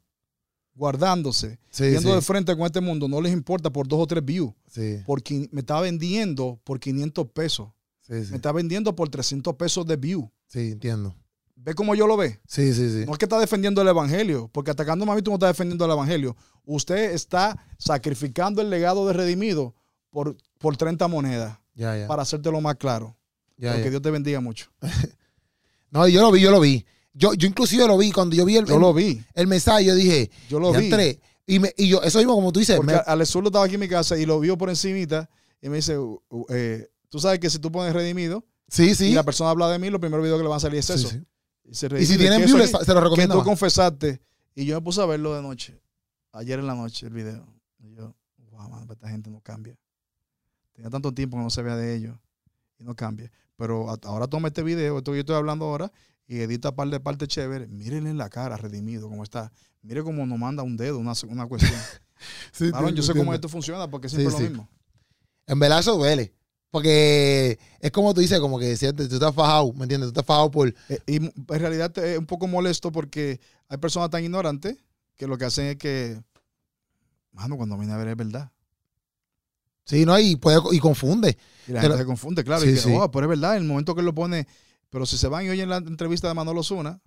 guardándose, Sí, yendo sí. de frente con este mundo, no les importa por dos o tres views. Sí, Porque me está vendiendo por 500 pesos. Me está vendiendo por 300 pesos de view. Sí, entiendo. ¿Ve cómo yo lo ve? Sí, sí, sí. No es que está defendiendo el evangelio, porque atacando a mí tú no estás defendiendo el evangelio. Usted está sacrificando el legado de redimido por, por 30 monedas, Ya, ya. para hacértelo más claro. ya, porque ya. Dios te bendiga mucho. No, yo lo vi, yo lo vi. Yo, yo inclusive lo vi. Cuando yo vi el, Yo lo vi, el mensaje, yo dije, yo lo vi. entré. Y, me, y yo, eso mismo como tú dices, Porque me- Alessandro estaba aquí en mi casa y lo vio por encimita y me dice, "U- u- eh, tú sabes que si tú pones redimido sí, sí. y la persona habla de mí, los primeros videos que le van a salir es Sí, eso. sí. Y, se Y si tienen que que- se lo que recomiendo. tú más. confesaste y yo me puse a verlo de noche, ayer en la noche el video. Y yo, wow, mano, esta gente no cambia. Tenía tanto tiempo que no se vea de ellos y no cambia. Pero ahora toma este video, esto que yo estoy hablando ahora, y edita par de parte chévere. Mírenle en la cara, redimido, cómo está. Mire cómo nos manda un dedo, una, una cuestión. Sí, Claro, yo sé cómo esto funciona porque siempre Sí, es lo mismo. En verdad eso duele. Porque es como tú dices, como que si tú estás fajado, ¿me entiendes? Tú estás fajado por... Eh, y en realidad es un poco molesto porque hay personas tan ignorantes que lo que hacen es que, mano, cuando viene a ver es verdad. Sí, ¿no? Y, puede, y confunde. Y la Pero- gente se confunde, claro. Sí, y que, sí. oh, pero es verdad, en el momento que lo pone. Pero si se van y oyen la entrevista de Manolo Zuna,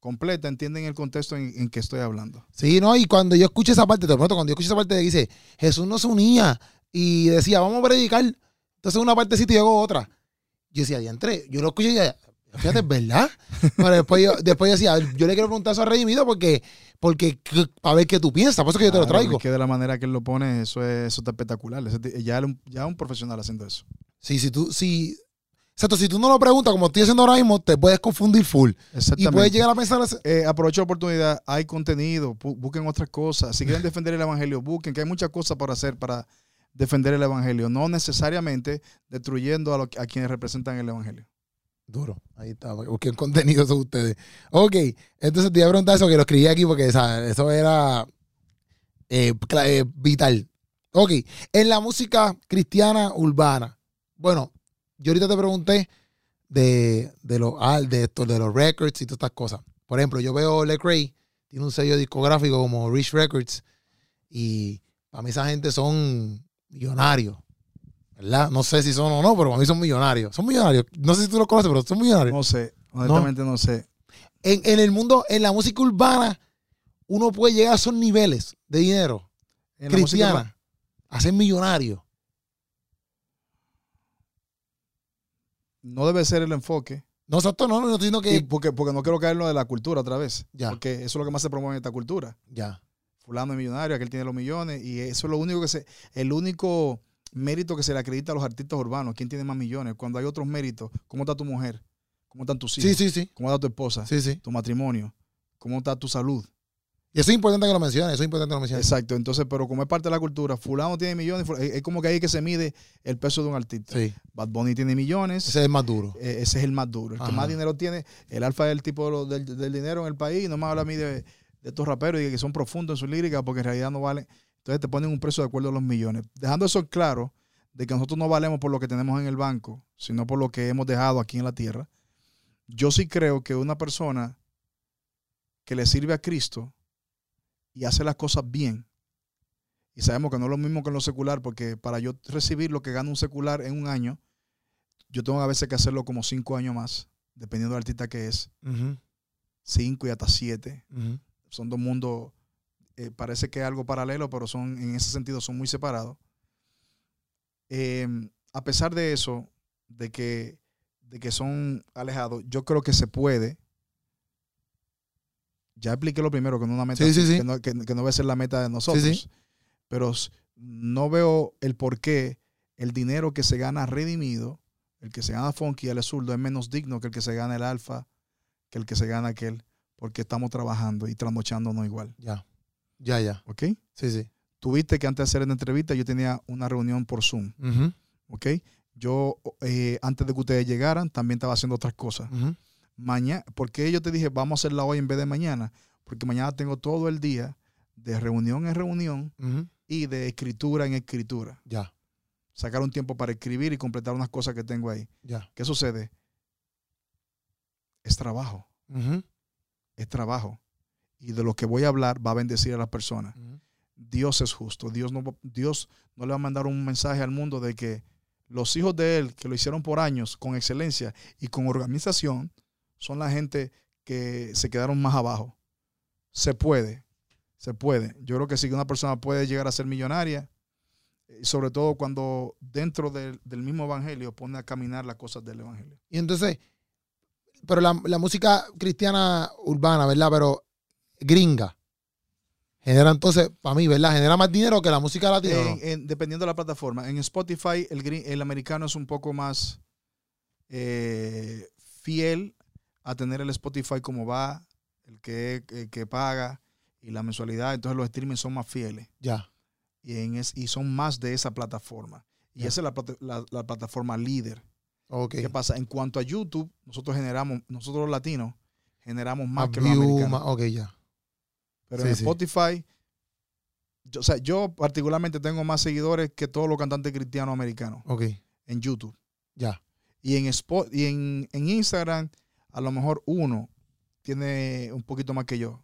completa, entienden el contexto en, en que estoy hablando. Sí, ¿no? Y cuando yo escuché esa parte, te prometo, cuando yo escuché esa parte dice, Jesús no se unía y decía, vamos a predicar. Entonces una partecita y luego otra. Yo decía, ya entré. Yo lo escuché y ya, fíjate, verdad. Pero después yo, después yo decía, yo le quiero preguntar eso a Redimido porque, porque para ver qué tú piensas. Por eso que yo te lo traigo. es que de la manera que él lo pone, eso, es, eso está espectacular. Ti- ya, ya un profesional haciendo eso. Sí, si tú, si, exacto, si tú no lo preguntas como estoy haciendo ahora mismo, te puedes confundir full. Y Exactamente. puedes llegar a pensar, Eh, aprovecho la oportunidad, hay contenido, bu- busquen otras cosas. Si quieren defender el evangelio, busquen, que hay muchas cosas para hacer para defender el evangelio, no necesariamente destruyendo a, lo- a quienes representan el evangelio. Duro, ahí está, porque contenido son ustedes. Ok, entonces te iba a preguntar eso que lo escribí aquí porque ¿sabes? eso era eh, eh, vital. Ok, en la música cristiana urbana, bueno, yo ahorita te pregunté de, de, los, ah, de, esto, de los records y todas estas cosas. Por ejemplo, yo veo Lecrae, tiene un sello discográfico como Rich Records y para mí esa gente son millonarios. ¿Verdad? No sé si son o no, pero para mí son millonarios. Son millonarios. No sé si tú los conoces, pero son millonarios. No sé, honestamente no, sé. En, en el mundo, en la música urbana, uno puede llegar a esos niveles de dinero En la música cristiana, a ser millonario. No debe ser el enfoque, No, exacto, no, no, no estoy diciendo que. porque, porque no quiero caer en lo de la cultura otra vez, Ya. porque eso es lo que más se promueve en esta cultura. Ya. Fulano es millonario, aquel tiene los millones, y eso es lo único que se, el único mérito que se le acredita a los artistas urbanos, quién tiene más millones, cuando hay otros méritos, cómo está tu mujer, cómo están tus hijos, Sí, sí, sí. cómo está tu esposa, Sí, sí. tu matrimonio, cómo está tu salud. Y eso es importante que lo menciones, eso es importante que lo menciones. Exacto, entonces, pero como es parte de la cultura, fulano tiene millones, es como que ahí que se mide el peso de un artista. Sí. Bad Bunny tiene millones, Ese es el más duro. eh, ese es el más duro. El que más dinero tiene, el alfa es el tipo de lo- del, del dinero en el país. No me habla a mí de, de estos raperos y que son profundos en su lírica porque en realidad no valen. Entonces te ponen un precio de acuerdo a los millones. Dejando eso claro de que nosotros no valemos por lo que tenemos en el banco, sino por lo que hemos dejado aquí en la tierra. Yo sí creo que una persona que le sirve a Cristo y hace las cosas bien, y sabemos que no es lo mismo que en lo secular, porque para yo recibir lo que gana un secular en un año, yo tengo a veces que hacerlo como cinco años más, dependiendo del artista que es, cinco y hasta siete. Son dos mundos, eh, parece que es algo paralelo, pero son en ese sentido son muy separados. Eh, a pesar de eso, de que, de que son alejados, yo creo que se puede. Ya expliqué lo primero, que no, es una meta, Sí, sí, sí. Que, no, que- que no va a ser la meta de nosotros. Pero no veo el por qué el dinero que se gana redimido, el que se gana Funky y el zurdo, es menos digno que el que se gana el Alfa, que el que se gana aquel. porque estamos trabajando y trasnochándonos igual. Ya. Ya, ya. ¿Ok? Sí, sí. Tuviste que antes de hacer la entrevista yo tenía una reunión por Zoom. ¿Ok? Yo, eh, antes de que ustedes llegaran, también estaba haciendo otras cosas. Mañana, ¿por qué yo te dije vamos a hacerla hoy en vez de mañana? Porque mañana tengo todo el día de reunión en reunión y de escritura en escritura. Ya, Sacar un tiempo para escribir y completar unas cosas que tengo ahí. ya. ¿Qué sucede? Es trabajo, es trabajo. Y de lo que voy a hablar va a bendecir a las personas. Dios es justo. Dios no, Dios no le va a mandar un mensaje al mundo de que los hijos de Él, que lo hicieron por años, con excelencia y con organización, son la gente que se quedaron más abajo. Se puede, se puede. Yo creo que si una persona puede llegar a ser millonaria, eh, sobre todo cuando dentro del, del mismo evangelio pone a caminar las cosas del evangelio. Y entonces, pero la, la música cristiana urbana, ¿verdad? Pero gringa. Genera entonces, para mí, ¿verdad? Genera más dinero que la música latina. dependiendo de la plataforma. En Spotify, el, el americano es un poco más eh, fiel a tener el Spotify como va, el que, el que paga y la mensualidad. Entonces los streaming son más fieles Ya. y, en es- y son más de esa plataforma. Y Ya. esa es la, la- la plataforma líder. Ok. ¿Qué pasa? En cuanto a YouTube, nosotros generamos, nosotros los latinos, generamos más, Más que los view, americanos. más- ok, ya. Pero Sí, en sí. Spotify, yo, o sea, yo particularmente tengo más seguidores que todos los cantantes cristianos americanos Ok, en YouTube. ya. Y en Spot, y en, en Instagram, a lo mejor uno tiene un poquito más que yo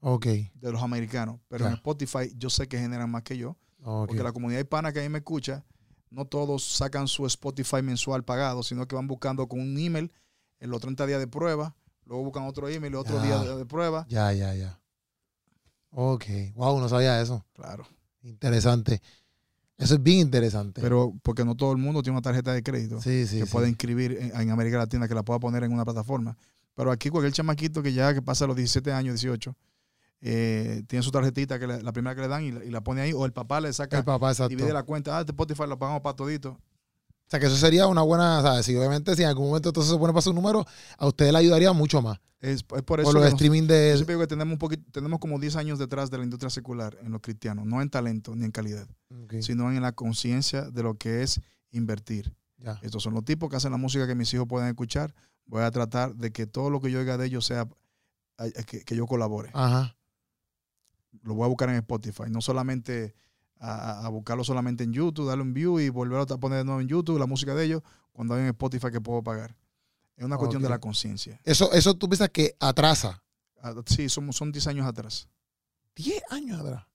Ok. de los americanos. Pero en Spotify yo sé que generan más que yo. ok. Porque la comunidad hispana que a mí me escucha, no todos sacan su Spotify mensual pagado, sino que van buscando con un email en los 30 días de prueba, luego buscan otro email, otro Ya. día de, de prueba. Ya, ya, ya. Ok. Wow, no sabía eso. Claro. Interesante. Eso es bien interesante. Pero porque no todo el mundo tiene una tarjeta de crédito. sí, sí. que sí. puede inscribir en, en América Latina, que la pueda poner en una plataforma. Pero aquí cualquier chamaquito que ya que pasa los 17 años, 18, eh, tiene su tarjetita, que la primera que le dan y la, y la pone ahí, o el papá le saca, El papá, exacto. divide la cuenta, ah, este Spotify lo pagamos para todito. O sea, que eso sería una buena, ¿sabes? Si obviamente si en algún momento entonces se pone para su número, a usted le ayudaría mucho más. Es, es por eso Por los que nos- streaming yo de... siempre digo que tenemos, un poquito, tenemos como 10 años detrás de la industria secular en los cristianos, no en talento ni en calidad, sino en la conciencia de lo que es invertir. ya. Estos son los tipos que hacen la música que mis hijos pueden escuchar. Voy a tratar de que todo lo que yo oiga de ellos sea que, que yo colabore. Ajá. Lo voy a buscar en Spotify, no solamente a, a buscarlo solamente en YouTube, darle un view y volverlo a poner de nuevo en YouTube, la música de ellos, cuando hay en Spotify que puedo pagar. Es una cuestión de la conciencia. Eso, eso tú piensas que atrasa. Ah, Sí, son, son 10 años atrás. 10 años atrás.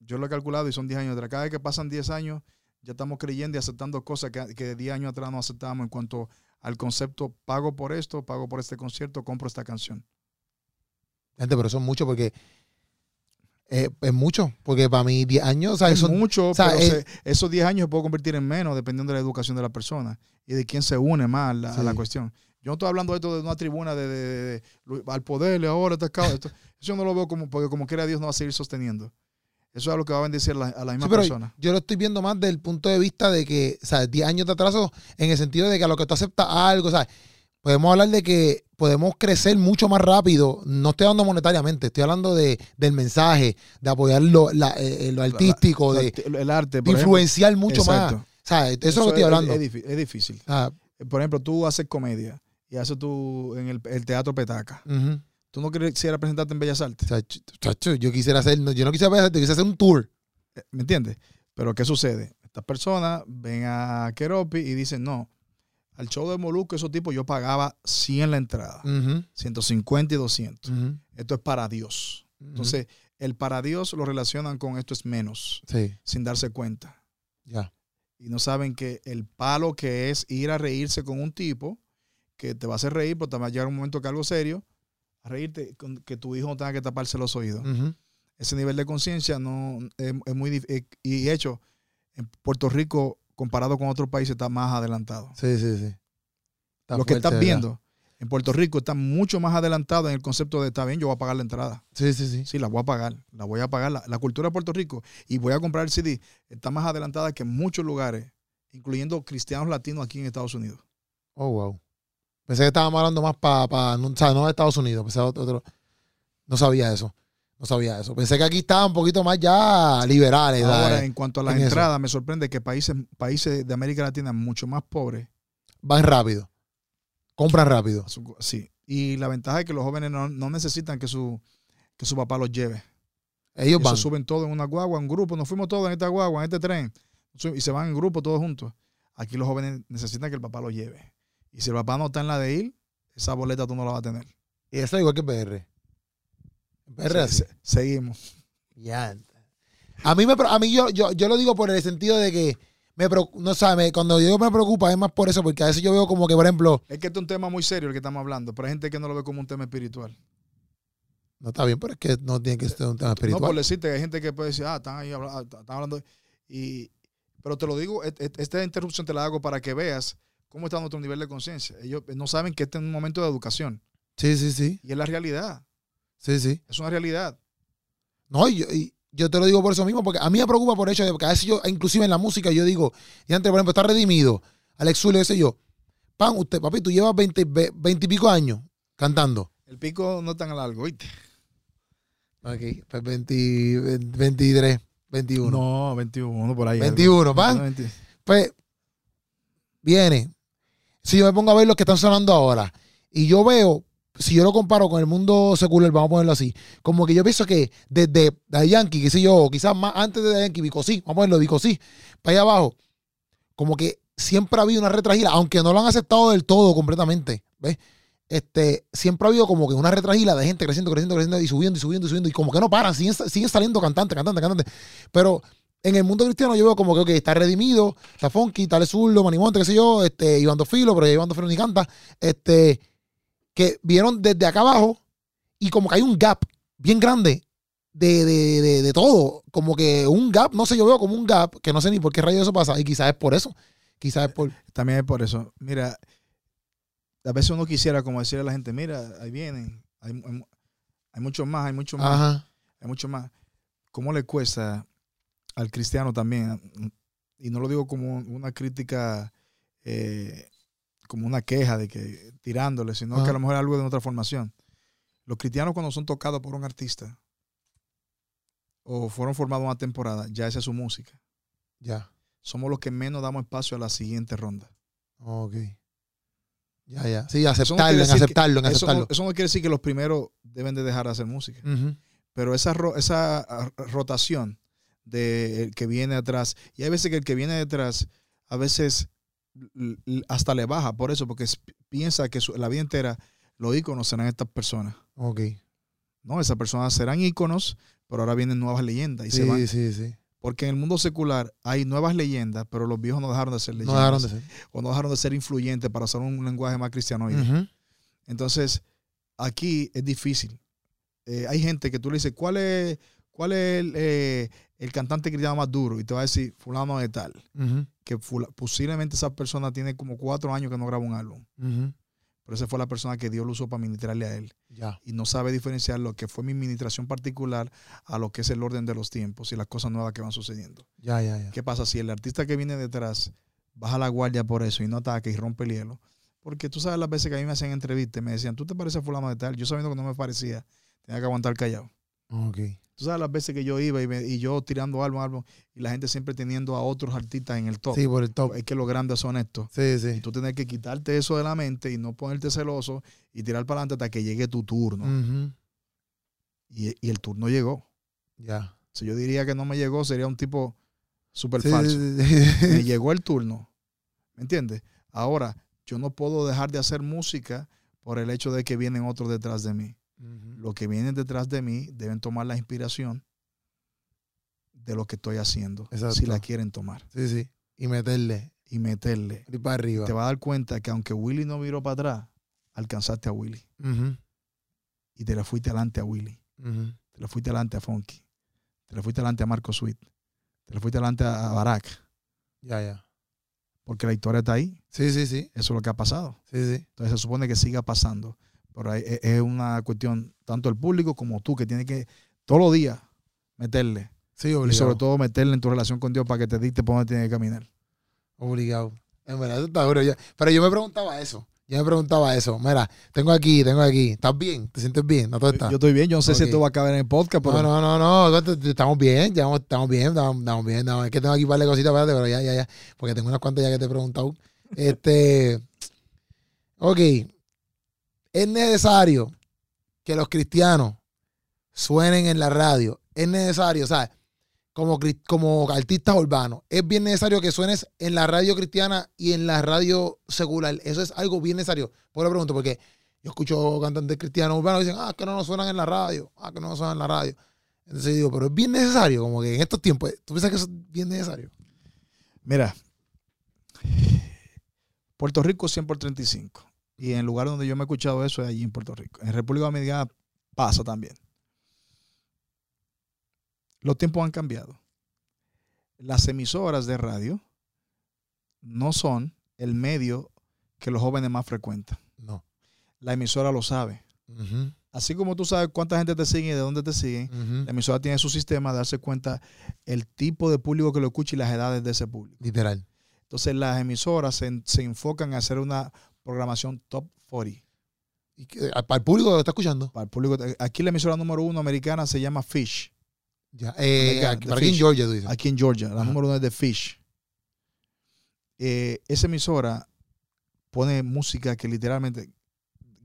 Yo lo he calculado y son 10 años atrás. Cada vez que pasan 10 años, ya estamos creyendo y aceptando cosas que, que 10 años atrás no aceptábamos en cuanto al concepto pago por esto, pago por este concierto, compro esta canción. Gente, pero eso es mucho porque... eh, es mucho, porque para mí 10 años, o sea, es eso- mucho, o sea, pero es- se- esos 10 años se puede convertir en menos dependiendo de la educación de la persona y de quién se une más a la, a la Sí. cuestión. Yo no estoy hablando de esto de una tribuna de, de- de- de- de- al poder, ahora está acá, esto- Eso yo no lo veo como, porque como quiera Dios no va a seguir sosteniendo. Eso es lo que va a bendecir a la, a la misma Sí, pero persona. yo lo estoy viendo más del punto de vista de que, o sea, 10 años de atraso en el sentido de que a lo que tú aceptas algo, o sea, podemos hablar de que podemos crecer mucho más rápido. No estoy hablando monetariamente, estoy hablando de, del mensaje, de apoyar lo, la- eh, eh, lo artístico, de, el, arte, ejemplo. influenciar mucho Exacto. más. Eso es lo que estoy hablando. Es, difí- es difícil. Ah, Por ejemplo, tú haces comedia y haces tú en el, el teatro Petaca. ¿Tú no quisieras presentarte en Bellas Artes? Chacho, yo quisiera hacer, no, yo no quisiera yo quisiera hacer un tour. Eh, ¿Me entiendes? Pero ¿qué sucede? Estas personas ven a Keropi y dicen, no, al show de Molusco, esos tipos, yo pagaba 100 la entrada, Ujú, 150 y 200. ujú, Esto es para Dios. Entonces, el para Dios lo relacionan con esto es menos, sí, sin darse cuenta. ya. Y no saben que el palo que es ir a reírse con un tipo que te va a hacer reír, pero te va a llegar un momento que algo serio, a reírte que tu hijo no tenga que taparse los oídos. Ese nivel de conciencia no es, es muy dif- eh, y de hecho en Puerto Rico comparado con otros países está más adelantado. Sí, sí, sí. Está Lo que estás ¿verdad? viendo en Puerto Rico está mucho más adelantado en el concepto de está bien, yo voy a pagar la entrada. Sí, sí, sí. Sí, la voy a pagar, la voy a pagar. La, la cultura de Puerto Rico y voy a comprar el CD está más adelantada que en muchos lugares, incluyendo cristianos latinos aquí en Estados Unidos. Oh, wow. Pensé que estábamos hablando más para, pa, no, o sea, no de Estados Unidos, pensé otro, otro- No sabía eso. No sabía eso. Pensé que aquí estaban un poquito más ya liberales. Ahora, ¿sabes? en cuanto a las en eso. entradas, me sorprende que países, países de América Latina mucho más pobres, Van rápido. Compran rápido. sí. Y la ventaja es que los jóvenes no, no necesitan que su, que su papá los lleve. Ellos van. suben todos en una guagua, en grupo. Nos fuimos todos en esta guagua, en este tren. Y se van en grupo todos juntos. Aquí los jóvenes necesitan que el papá los lleve. Y si el papá no está en la de ir, esa boleta tú no la vas a tener. Y eso es igual que PR. Se- seguimos. Ya. A mí, me, a mí yo, yo, yo lo digo por el sentido de que me no sabe, cuando yo me preocupa es más por eso, porque a veces yo veo como que, por ejemplo, Es que este es un tema muy serio el que estamos hablando, pero hay gente que no lo ve como un tema espiritual. no está bien, pero es que no tiene que ser un tema No por espiritual. decirte que hay gente que puede decir, ah, están ahí habla- ah, están hablando. Y, pero te lo digo, et- et- esta interrupción te la hago para que veas cómo está nuestro nivel de conciencia. Ellos no saben que este es un momento de educación. Sí, sí, sí. Y es la realidad. Sí, sí. Es una realidad. No, y yo, y yo te lo digo por eso mismo, porque a mí me preocupa por el hecho de que a veces yo, inclusive en la música, yo digo, y antes, por ejemplo, está redimido, Alex Zulio, ese yo, pan, usted, papi, tú llevas 20, ve- 20 y pico años cantando. El pico no es tan largo, ¿oíste? Ok, pues 20, 23, 21. No, 21 por ahí. 21, pan. 20. Pues viene. Si yo me pongo a ver los que están sonando ahora y yo veo, si yo lo comparo con el mundo secular, vamos a ponerlo así, como que yo pienso que desde Daddy Yankee, qué sé yo, quizás más antes de Daddy Yankee, Vicosí, vamos a ponerlo Vicosí, para allá abajo, como que siempre ha habido una retragila, aunque no lo han aceptado del todo completamente, ¿ves? Este, siempre ha habido como que una retragila de gente creciendo, creciendo, creciendo y subiendo y subiendo y subiendo y como que no paran, siguen, siguen saliendo cantantes, cantantes, cantantes. Pero en el mundo cristiano yo veo como que ok, está redimido, está funky, tal es Manimonte, qué sé yo, este, Iván Filo, pero ya Iván Filo ni canta, este, que vieron desde acá abajo y como que hay un gap bien grande de, de, de, de todo, como que un gap, no sé, yo veo como un gap, que no sé ni por qué rayos eso pasa, y quizás es por eso, quizás es por... También es por eso. Mira, a veces uno quisiera como decirle a la gente, mira, ahí vienen, hay, hay, hay muchos más, hay muchos más, Ajá, hay muchos más. ¿Cómo le cuesta al cristiano también? Y no lo digo como una crítica, eh, como una queja de que tirándole, sino que a lo mejor es algo de nuestra formación. Los cristianos cuando son tocados por un artista o fueron formados una temporada, ya esa es su música. ya, Somos los que menos damos espacio a la siguiente ronda. ok. Ya, ya. Sí, aceptarlo, en decir que- aceptarlo, en Eso aceptarlo. no, eso no quiere decir que los primeros deben de dejar de hacer música. Pero esa, ro- esa ah, rotación del que viene atrás, y hay veces que el que viene detrás, a veces hasta le baja por eso, porque piensa que su- la vida entera los íconos serán estas personas. Ok. No, esas personas serán íconos, pero ahora vienen nuevas leyendas. Y se van. Sí, sí, sí. Porque en el mundo secular hay nuevas leyendas, pero los viejos no dejaron de ser leyendas. No dejaron de ser. O no dejaron de ser influyentes para usar un lenguaje más cristianoide. Ujú. Entonces, aquí es difícil. Eh, hay gente que tú le dices, ¿cuál es, cuál es el, eh, el cantante cristiano más duro? Y te va a decir, fulano de tal. Que fula- posiblemente esa persona tiene como cuatro años que no graba un álbum. Pero esa fue la persona que Dios lo usó para ministrarle a él. Ya. Y no sabe diferenciar lo que fue mi ministración particular a lo que es el orden de los tiempos y las cosas nuevas que van sucediendo. Ya, ya, ya. ¿Qué pasa si el artista que viene detrás baja la guardia por eso y no ataca y rompe el hielo? Porque tú sabes las veces que a mí me hacían entrevistas y me decían, ¿tú te pareces a fulano de tal? Yo sabiendo que no me parecía, tenía que aguantar callado. Ok. Tú sabes las veces que yo iba y, me- y yo tirando álbum, álbum, y la gente siempre teniendo a otros artistas en el top. Sí, por el top. Es que los grandes son estos. Sí, Y sí. tú tienes que quitarte eso de la mente y no ponerte celoso y tirar para adelante hasta que llegue tu turno. Ujú. Y, y el turno llegó. Ya. Si yo diría que no me llegó, sería un tipo súper Sí, falso. sí, sí. me llegó el turno. ¿Me entiendes? Ahora, yo no puedo dejar de hacer música por el hecho de que vienen otros detrás de mí. Ujú. Los que vienen detrás de mí deben tomar la inspiración de lo que estoy haciendo, Exacto. si la quieren tomar, Sí, sí. Y meterle. y meterle. Ir para arriba. Te vas a dar cuenta que aunque Willy no miró para atrás, alcanzaste a Willy. Y te le fuiste adelante a Willy. Te le fuiste adelante a Funky. Te le fuiste adelante a Marco Sweet. Te le fuiste adelante a a Barack. Ya, ya. Porque la historia está ahí. Sí, sí, sí. Eso es lo que ha pasado. Sí, sí. Entonces se supone que siga pasando. Pero hay- es una cuestión, tanto el público como tú, que tienes que todos los días meterle. Sí, Y obligado. sobre todo meterle en tu relación con Dios para que te dicte por dónde tienes que caminar. Obligado. En verdad, eso está duro. Pero yo me preguntaba eso. Yo me preguntaba eso. Mira, tengo aquí, tengo aquí. ¿Estás bien? ¿Te sientes bien? ¿No tú estás? Yo estoy bien, yo no sé si esto va a caber en el podcast, pero No, no, no, no. Estamos bien, ya estamos bien, estamos, estamos bien. No, es que tengo aquí un par de cositas, espérate, pero ya, ya, ya. Porque tengo unas cuantas ya que te he preguntado. Este. Ok. Es necesario que los cristianos suenen en la radio. Es necesario, ¿sabes? Como, como artistas urbanos. Es bien necesario que suenes en la radio cristiana y en la radio secular. Eso es algo bien necesario. Por lo pregunto, porque yo escucho cantantes cristianos urbanos que dicen, ah, que no nos suenan en la radio, ah, que no nos suenan en la radio. Entonces digo, pero es bien necesario, como que en estos tiempos, ¿tú piensas que eso es bien necesario? mira, Puerto Rico es 100 por 35. Y en el lugar donde yo me he escuchado eso es allí en Puerto Rico. En República Dominicana pasa también. Los tiempos han cambiado. Las emisoras de radio no son el medio que los jóvenes más frecuentan. No. La emisora lo sabe. Así como tú sabes cuánta gente te sigue y de dónde te siguen, la emisora tiene su sistema de darse cuenta el tipo de público que lo escucha y las edades de ese público. Literal. Entonces las emisoras se, se enfocan a hacer una programación top 40. Y que- para el público que lo está escuchando. Para el público, aquí la emisora número uno americana se llama Fish. Ya. Eh, aquí, para aquí en. Georgia, tú dices. Aquí en Georgia, la Ajá. número uno es de Fish. Eh, esa emisora pone música que literalmente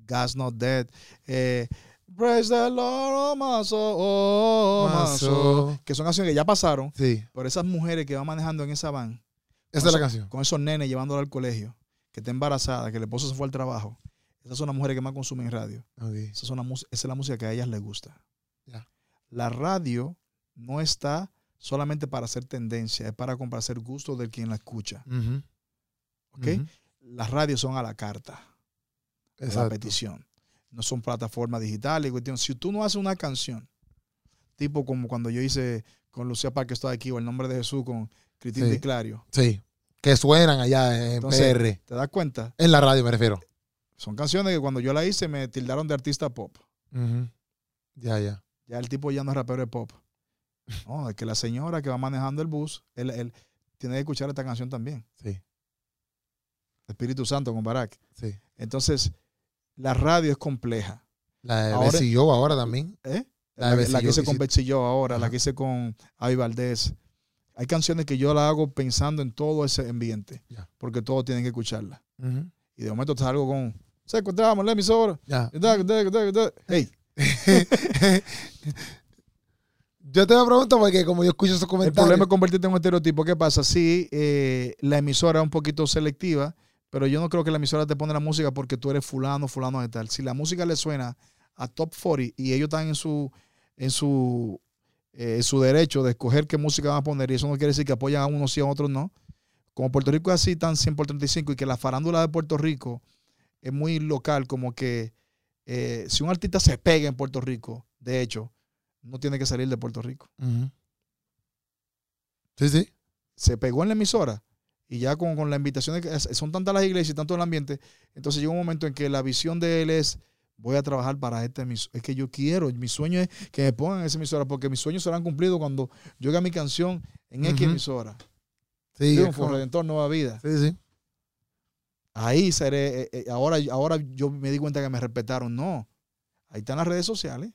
God's Not Dead. eh, Praise the Lord, oh oh my soul", Mazo. que son canciones que ya pasaron, Sí, pero esas mujeres que van manejando en esa van, esa es la canción. con esos nenes llevándola al colegio, que está embarazada, que el esposo se fue al trabajo, esas son las mujeres que más consumen radio. Ok. Esa, son esa es la música que a ellas les gusta. La radio no está solamente para hacer tendencia, es para complacer gusto del quien la escucha. Las radios son a la carta, a la Exacto. petición. No son plataformas digitales. cuestión. Si tú no haces una canción, tipo como cuando yo hice con Lucía Parque, estoy aquí, o El Nombre de Jesús con Cristina Sí. Clario, Sí. Que suenan allá en Entonces- PR. ¿te das cuenta? En la radio me refiero. Son canciones que cuando yo la hice me tildaron de artista pop. Ya, ya. Ya el tipo ya no es rapero de pop. No, es que la señora que va manejando el bus, él, él tiene que escuchar esta canción también. Sí, Espíritu Santo con Barack. sí. Entonces, la radio es compleja. La de Ahora- Bessie Joe ahora también. ¿eh? La La, la Bessie que hice con Joe ahora, la que hice con Avi Valdés. Hay canciones que yo la hago pensando en todo ese ambiente, porque todos tienen que escucharla. Y de momento salgo con, se encontramos en la emisora. Ya. Hey, Yo te voy a preguntar porque como yo escucho esos el comentarios. problema es convertirte en un estereotipo. ¿Qué pasa? Sí, eh, la emisora es un poquito selectiva, pero yo no creo que la emisora te pone la música porque tú eres fulano, fulano de tal. Si la música le suena a Top 40 y ellos están en su, en su, eh, su derecho de escoger qué música van a poner, y eso no quiere decir que apoyan a unos sí a otros no. Como Puerto Rico es así, tan 100 por 35, y que la farándula de Puerto Rico es muy local, como que eh, si un artista se pega en Puerto Rico, de hecho, no tiene que salir de Puerto Rico. Sí, sí. se pegó en la emisora y ya con, con la invitación de que son tantas las iglesias y tanto el ambiente, entonces llega un momento en que la visión de él es voy a trabajar para este emisora. Es que yo quiero, mi sueño es que me pongan en esa emisora porque mis sueños serán cumplidos cuando yo haga mi canción en X Ujú. emisora. Sí, Triunfo, Redentor, Nueva Vida. sí, sí. Ahí seré, eh, eh, ahora, ahora yo me di cuenta que me respetaron. No, ahí están las redes sociales.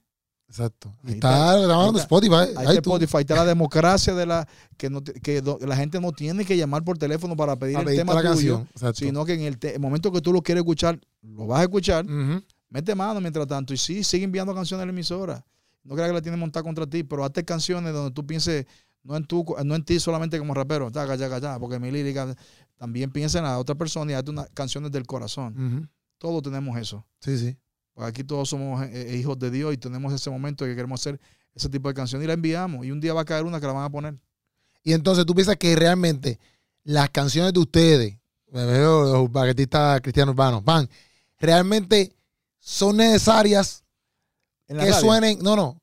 Exacto. Ahí está, está. está. Spotify. Ahí está iTunes, Spotify, está la democracia de la que, no, que do- la gente no tiene que llamar por teléfono para pedir para el tema la tuyo. canción. Sino que en el, el momento que tú lo quieres escuchar, lo vas a escuchar, Ujú. Mete mano mientras tanto. Y sí, sigue enviando canciones a la emisora. No creas que la tienen montada contra ti, pero hazte canciones donde tú pienses, no en, tú, no en ti solamente como rapero, taca, taca, taca, porque mi lírica también piensa en la otra persona y hazte unas canciones del corazón. Todos tenemos eso. Sí, sí. Porque aquí todos somos eh, eh, hijos de Dios y tenemos ese momento que queremos hacer ese tipo de canción y la enviamos. Y un día va a caer una que la van a poner. Y entonces tú piensas que realmente las canciones de ustedes, me veo los artistas cristianos urbanos, van, realmente son necesarias En que radio, suenen, no, no,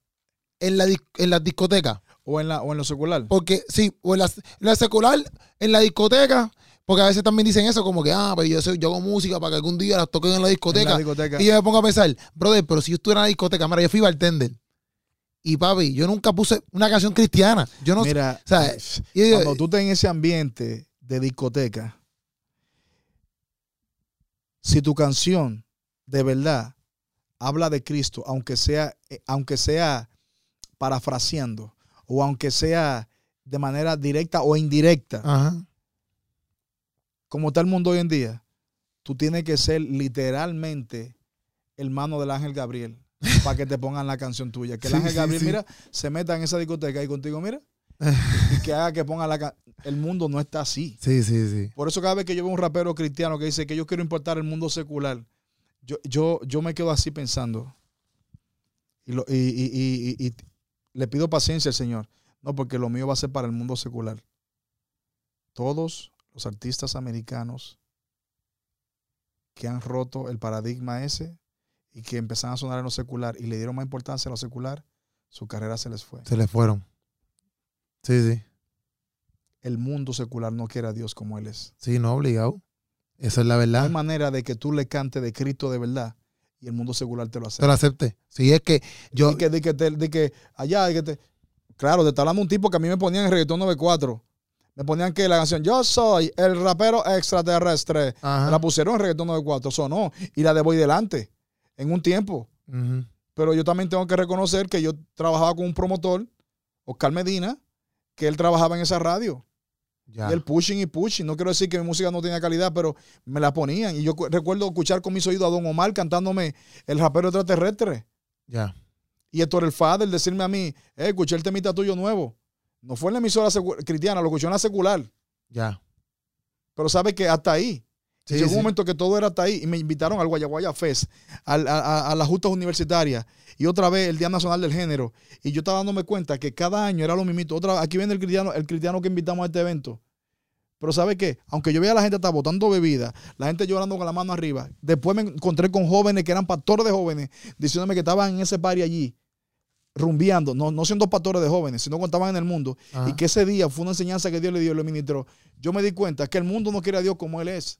en la, en las discotecas. o en la o en lo secular. Porque sí, o en la, secular, en la discoteca, porque a veces también dicen eso, como que, ah, pero yo, soy, yo hago música para que algún día las toquen en la En discoteca. la discoteca. Y yo me pongo a pensar, brother, pero si yo estuviera en la discoteca, mira, yo fui bartender. Y papi, yo nunca puse una canción cristiana. Yo no Mira, o sea, y yo cuando tú estás en ese ambiente de discoteca, si tu canción de verdad habla de Cristo, aunque sea, eh, aunque sea parafraseando o aunque sea de manera directa o indirecta, Ajá. como está el mundo hoy en día, tú tienes que ser literalmente el mano del ángel Gabriel para que te pongan la canción tuya. Que el Sí, ángel sí, Gabriel, sí. mira, se meta en esa discoteca y contigo, mira, y que haga que ponga la canción. El mundo no está así. Sí, sí, sí. Por eso cada vez que yo veo un rapero cristiano que dice que yo quiero importar el mundo secular, yo, yo, yo me quedo así pensando. Y, lo- y- y- y- le pido paciencia al Señor. No, porque lo mío va a ser para el mundo secular. Todos los artistas americanos que han roto el paradigma ese y que empezaron a sonar en lo secular y le dieron más importancia a lo secular, su carrera se les fue. Se le fueron. Sí, sí. El mundo secular no quiere a Dios como Él es. Sí, no, obligado. Esa es la No hay verdad. manera de que tú le cantes de Cristo de verdad y el mundo secular te lo Te acepte. lo acepte. Sí, es que yo. Y que, de que, te- de que allá, de que te- claro, te está hablando un tipo que a mí me ponían en reggaetón 94. Me ponían que la canción Yo soy el rapero extraterrestre. Me la pusieron en reggaetón 94, sonó. Y la de Voy Delante, en un tiempo. Pero yo también tengo que reconocer que yo trabajaba con un promotor, Oscar Medina, que él trabajaba en esa radio. Ya. Y el pushing y pushing. No quiero decir que mi música no tenía calidad, pero me la ponían. Y yo cu- recuerdo escuchar con mis oídos a Don Omar cantándome El rapero extraterrestre. Ya. Y Héctor el Fader decirme a mí, eh, escuché el temita tuyo nuevo. No fue en la emisora cristiana, lo escuché en la secular. Ya. Pero sabe que hasta ahí. Sí, Llegó sí. un momento que todo era hasta ahí. Y me invitaron al Guayaguaya Fest, al- a, a- las justas universitarias. Y otra vez el Día Nacional del Género. Y yo estaba dándome cuenta que cada año era lo mismito. Otra, aquí viene el cristiano, el cristiano que invitamos a este evento. Pero ¿sabe qué? Aunque yo veía a la gente estar botando bebida, la gente llorando con la mano arriba, después me encontré con jóvenes que eran pastores de jóvenes, diciéndome que estaban en ese party allí, rumbeando, no, no siendo pastores de jóvenes, sino que estaban en el mundo. Ajá. Y que ese día fue una enseñanza que Dios le dio y le ministró. Yo me di cuenta que el mundo no quiere a Dios como Él es.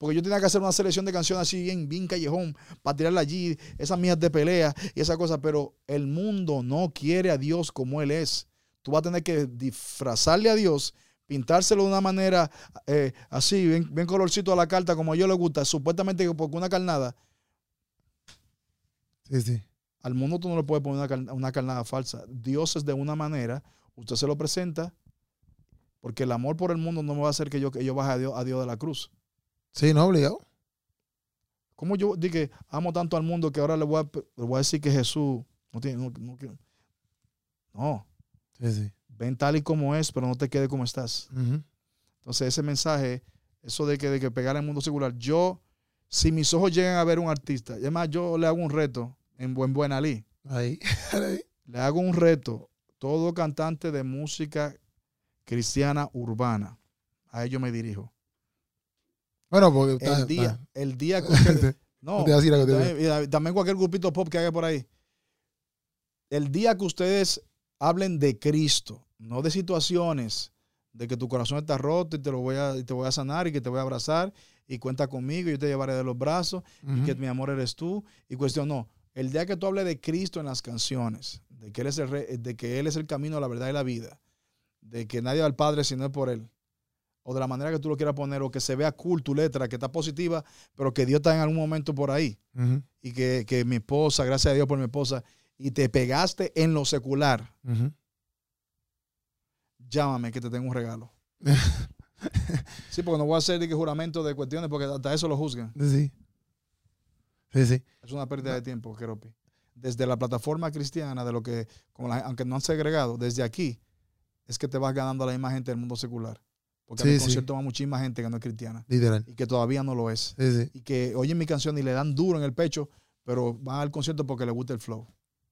Porque yo tenía que hacer una selección de canciones así bien, bien callejón, para tirarla allí, esas mías de pelea y esas cosas. Pero el mundo no quiere a Dios como Él es. Tú vas a tener que disfrazarle a Dios, pintárselo de una manera eh, así, bien, bien colorcito a la carta, como a ellos les gusta, supuestamente que porque una carnada. Sí, sí. Al mundo tú no le puedes poner una, car- una carnada falsa. Dios es de una manera, usted se lo presenta, porque el amor por el mundo no me va a hacer que yo, que yo baje a Dios, a Dios de la cruz. Sí, no, obligado. ¿Cómo yo dije, amo tanto al mundo que ahora le voy a, le voy a decir que Jesús no tiene... No, no, que- no, Sí, sí. ven tal y como es, pero no te quede como estás. Entonces ese mensaje, eso de que, de que pegar al mundo secular, yo, si mis ojos llegan a ver un artista, y además yo le hago un reto en Buen Buen Ali, Ahí. le hago un reto, todo cantante de música cristiana urbana, a ellos me dirijo. Bueno, porque. está- El día, el día que No te decir también, cualquier grupito pop que haya por ahí, el día que ustedes hablen de Cristo, no de situaciones, de que tu corazón está roto y te lo voy a, y te voy a sanar y que te voy a abrazar y cuenta conmigo y yo te llevaré de los brazos y que mi amor eres tú y cuestión no. El día que tú hables de Cristo en las canciones, de que él es el re- de que él es el camino, la verdad y la vida, de que nadie va al Padre si no es por él, o de la manera que tú lo quieras poner, o que se vea cool tu letra, que está positiva, pero que Dios está en algún momento por ahí y que, que mi esposa, gracias a Dios por mi esposa, y te pegaste en lo secular, llámame que te tengo un regalo. Sí, porque no voy a hacer que juramento de cuestiones, porque hasta eso lo juzgan. Sí. Sí, sí. Es una pérdida de tiempo, Keropi. Desde la plataforma cristiana, de lo que, como la- aunque no han segregado, desde aquí, es que te vas ganando a la misma gente del mundo secular. Porque a Sí, mi sí. concierto va muchísima gente que no es cristiana Literal. y que todavía no lo es. Sí. Y que oyen mi canción y le dan duro en el pecho, pero van al concierto porque les gusta el flow.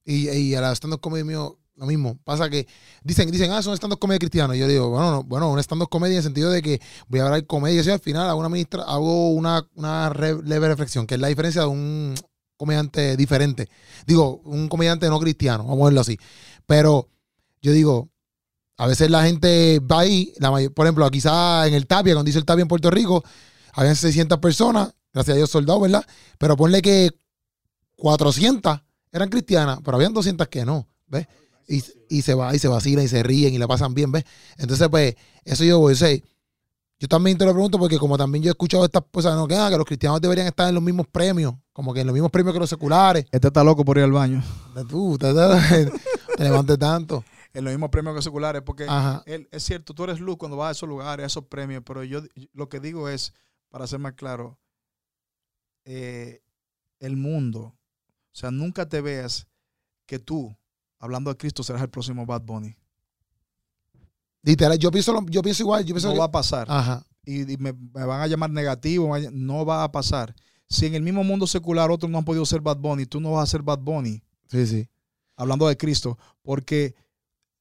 Y, y a la stand-up comedy mío, lo mismo. Pasa que dicen, dicen, ah, son stand-up comedy cristianos. Y yo digo, bueno, no, bueno, un stand-up comedy en el sentido de que voy a hablar comedia. Y al final hago una, ministra, hago una, una re- leve reflexión, que es la diferencia de un comediante diferente. Digo, un comediante no cristiano, vamos a verlo así. Pero yo digo, a veces la gente va ahí, la por ejemplo, quizá en el Tapia, cuando hice el Tapia en Puerto Rico, habían 600 personas, gracias a Dios soldados, ¿verdad? Pero ponle que 400 eran cristianas, pero habían 200 que no, ¿ves? Y, y se va, y se vacilan y se ríen y la pasan bien, ¿ves? Entonces, pues, eso yo voy a decir, Yo también te lo pregunto porque como también yo he escuchado estas cosas, no, que, ah, que los cristianos deberían estar en los mismos premios, como que en los mismos premios que los seculares. Este está loco por ir al baño. Tú, te, te, te levantes tanto. En los mismos premios que seculares, porque él, es cierto, tú eres luz cuando vas a esos lugares, a esos premios, pero yo lo que digo es, para ser más claro, eh, el mundo, o sea, nunca te veas que tú, hablando de Cristo, serás el próximo Bad Bunny. Literal, yo pienso, lo- yo pienso igual. Yo pienso No que- va a pasar. Ajá. y, y me, me van a llamar negativo, no va a pasar. Si en el mismo mundo secular otros no han podido ser Bad Bunny, tú no vas a ser Bad Bunny, Sí, sí. hablando de Cristo, porque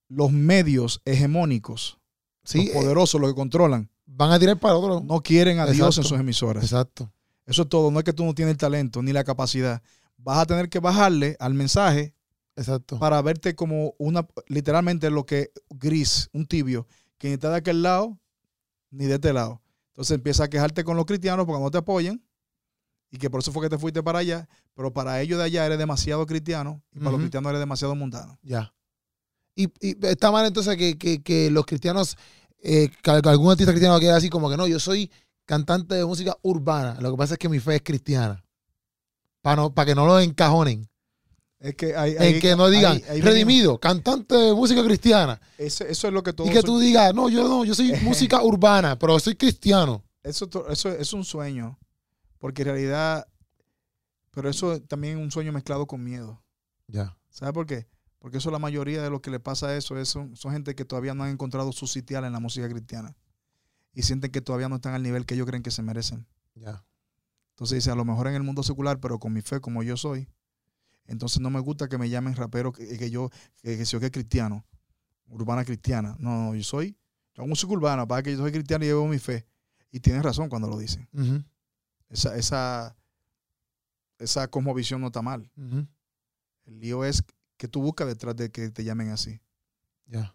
los medios hegemónicos, Sí, los eh, poderosos, los que controlan, van a tirar para otro. no quieren a Dios en sus emisoras. Exacto. Eso es todo. No es que tú no tienes el talento ni la capacidad. Vas a tener que bajarle al mensaje Exacto. para verte como una, literalmente lo que gris, un tibio, que ni está de aquel lado ni de este lado. Entonces empieza a quejarte con los cristianos porque no te apoyan y que por eso fue que te fuiste para allá, pero para ellos de allá eres demasiado cristiano y para los cristianos eres demasiado mundano. Ya. Y, y está mal entonces que, que- que los cristianos, eh, que, algún artista cristiano quede así como que no, yo soy cantante de música urbana. Lo que pasa es que mi fe es cristiana. Para no, para que no lo encajonen. Es que hay, En hay- que no digan, redimido, cantante de música cristiana. Ese- eso es lo que todos y que son- tú digas, no, yo no, yo soy música urbana, pero soy cristiano. eso, eso es un sueño, porque en realidad, pero eso también es un sueño mezclado con miedo. Ya. ¿Sabes por qué? Porque eso la mayoría de lo que le pasa a eso es, son, son gente que todavía no han encontrado su sitial en la música cristiana y sienten que todavía no están al nivel que ellos creen que se merecen. Ya. Entonces dice, a lo mejor en el mundo secular, pero con mi fe como yo soy, entonces no me gusta que me llamen rapero, que, que yo, que, que soy que cristiano, urbana cristiana. No, no, yo soy, yo hago música urbana, para que yo soy cristiano y llevo mi fe. Y tienes razón cuando lo dicen. Ujú, Esa, esa, esa cosmovisión no está mal. El lío es que tú buscas detrás de que te llamen así. Ya.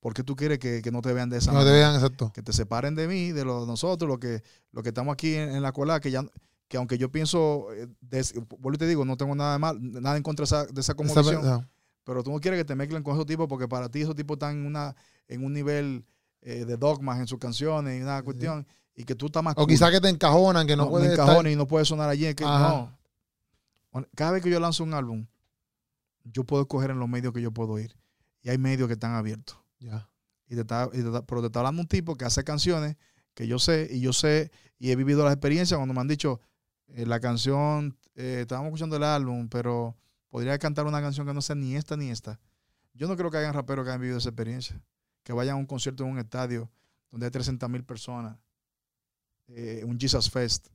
porque tú quieres que, que no te vean de esa No te vean, exacto. Que te separen de mí, de los, nosotros, lo que, lo que estamos aquí en, en la cola, que ya que aunque yo pienso, eh, des- vuelvo y te digo, no tengo nada de mal, nada en contra de esa, de esa pero tú no quieres que te mezclen con esos tipos porque para ti esos tipos están en, una, en un nivel eh, de dogmas en sus canciones y una cuestión, y que tú estás más O cool. quizás que te encajonan, que no, no, puedes me estar- encajones y no puede sonar allí. es que no. Cada vez que yo lanzo un álbum, yo puedo escoger en los medios que yo puedo ir. Y hay medios que están abiertos. Ya. Y te está, y te está- pero te está hablando un tipo que hace canciones que yo sé, y yo sé, y he vivido las experiencias cuando me han dicho, eh, la canción, eh, estábamos escuchando el álbum, pero podría cantar una canción que no sea ni esta ni esta. Yo no creo que hayan raperos que hayan vivido esa experiencia. Que vayan a un concierto en un estadio donde hay 300 mil personas, eh, un Jesus Fest,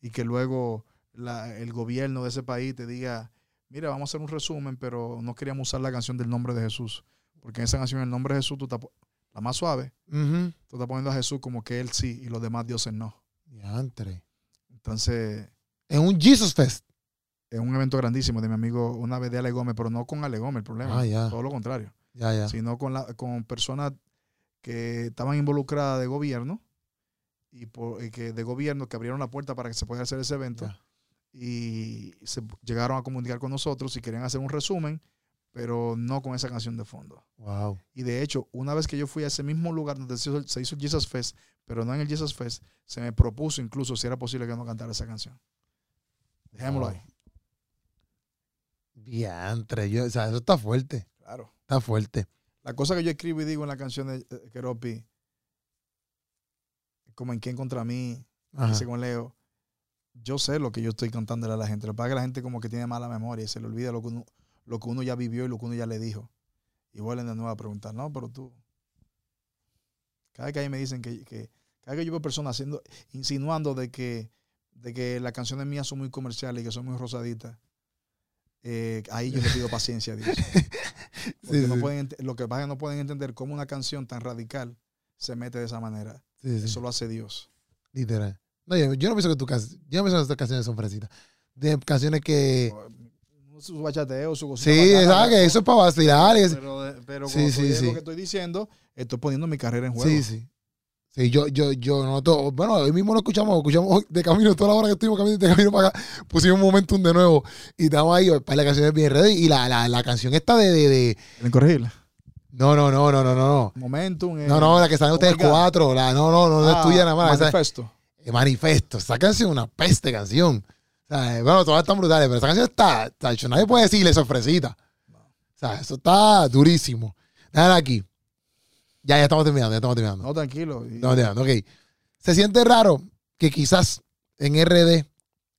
y que luego la- el gobierno de ese país te diga, mira, vamos a hacer un resumen, pero no queríamos usar la canción del nombre de Jesús. Porque en esa canción, el nombre de Jesús, tú estás la más suave, tú estás poniendo a Jesús como que él sí y los demás dioses no. Diantre. Entonces, En un Jesus Fest. es un evento grandísimo de mi amigo, una vez de Ale Gómez, pero no con Ale Gómez el problema, Ah, todo lo contrario, sino con, la, con personas que estaban involucradas de gobierno y, por- y que de gobierno que abrieron la puerta para que se pudiera hacer ese evento. Y se llegaron a comunicar con nosotros y querían hacer un resumen, pero no con esa canción de fondo. Wow. Y de hecho, una vez que yo fui a ese mismo lugar donde se hizo, se hizo el Jesus Fest, pero no en el Jesus Fest, se me propuso incluso si era posible que no cantara esa canción. Dejémoslo Wow. ahí. Diantre. Yo, o sea, eso está fuerte. Claro. Está fuerte. La cosa que yo escribo y digo en la canción de eh, Keropi, como en quién contra mí, dice con Leo, yo sé lo que yo estoy cantándole a la gente. Lo que pasa es que la gente como que tiene mala memoria y se le olvida lo que uno, lo que uno ya vivió y lo que uno ya le dijo. Y vuelven de nuevo a preguntar, no, pero tú. Cada vez que ahí me dicen que, que cada vez que yo veo personas haciendo, insinuando de que, de que las canciones mías son muy comerciales y que son muy rosaditas, eh, ahí yo le pido paciencia a Dios. Porque Sí, no sí. pueden lo que pasa es que no pueden entender cómo una canción tan radical se mete de esa manera. Sí. Eso lo hace Dios. Literal. No, yo, yo no pienso que tu cas- yo no pienso que estas canciones son fresitas. De canciones que. Su bachateo, su cosita Sí, exacto, eso es para vacilar. Pero, pero Sí, sí, sí. lo que estoy diciendo, estoy poniendo mi carrera en juego. Sí, sí. Sí, yo, yo, yo noto, bueno, hoy mismo lo escuchamos, escuchamos de camino, toda la hora que estuvimos caminando de camino para acá, pusimos un momentum de nuevo y estamos ahí, para la canción es bien ready y la, la, la canción esta de, de, de ¿Quieren corregirla? No, no, no, no, no, no. Momentum. eh, No, no, la que salen ustedes cuatro. La, no, no, no, no es ah, tuya nada más. Manifesto. Eh, manifesto. Esa canción es una peste canción. O sea, eh, bueno, todas están brutales, pero esa canción está, está hecho, nadie puede decirle sorpresita. O sea, eso está durísimo. Déjala aquí. Ya, ya estamos terminando, ya estamos terminando. No, tranquilo. Y- Estamos terminando, ok. Se siente raro que quizás en RD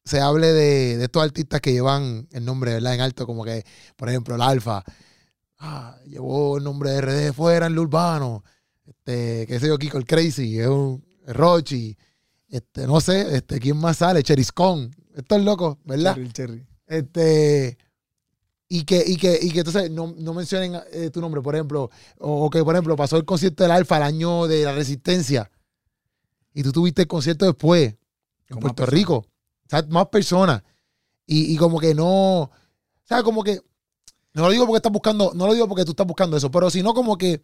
se hable de, de estos artistas que llevan el nombre, ¿verdad? En alto, como que, por ejemplo, el Alfa. Ah, llevó el nombre de RD fuera en lo urbano. Este, qué sé yo, Kiko el Crazy, es un Rochi. Este, no sé, este, ¿quién más sale? Cheriscon. Estos locos, ¿verdad? Cherry, cherry. Este. Y que, y que, y que entonces no, no mencionen eh, tu nombre, por ejemplo. O, o que, por ejemplo, pasó el concierto del Alfa el año de la Resistencia. Y tú tuviste el concierto después. En Puerto. Rico. O sea, más personas. Y, y como que no. O sea, como que. No lo digo porque estás buscando. No lo digo porque tú estás buscando eso. Pero sino como que.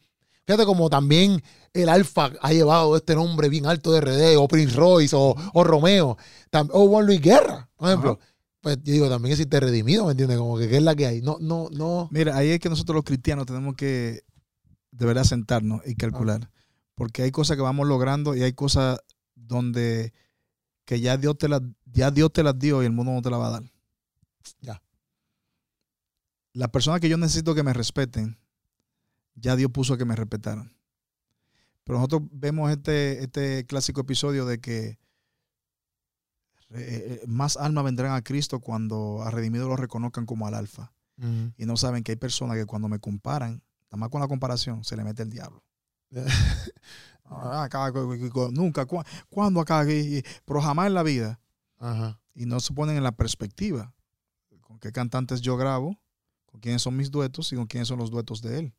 Fíjate como también el Alfa ha llevado este nombre bien alto de RD, o Prince Royce, o, o Romeo, o Juan Luis Guerra, por ejemplo. Ajá. Pues yo digo, también existe redimido, ¿me entiendes? Como que qué es la que hay. No, no, no. Mira, ahí es que nosotros los cristianos tenemos que de verdad sentarnos y calcular. Porque hay cosas que vamos logrando y hay cosas donde que ya Dios te las, ya Dios te las dio y el mundo no te la va a dar. Ya. Las personas que yo necesito que me respeten, ya Dios puso que me respetaran. Pero nosotros vemos este, este clásico episodio de que eh, eh, más almas vendrán a Cristo cuando a Redimido lo reconozcan como al alfa y no saben que hay personas que cuando me comparan, nada más con la comparación, se le mete el diablo. Ah, acá, nunca, cu- cuando acá, pero jamás en la vida. Y no se ponen en la perspectiva con qué cantantes yo grabo, con quiénes son mis duetos y con quiénes son los duetos de él.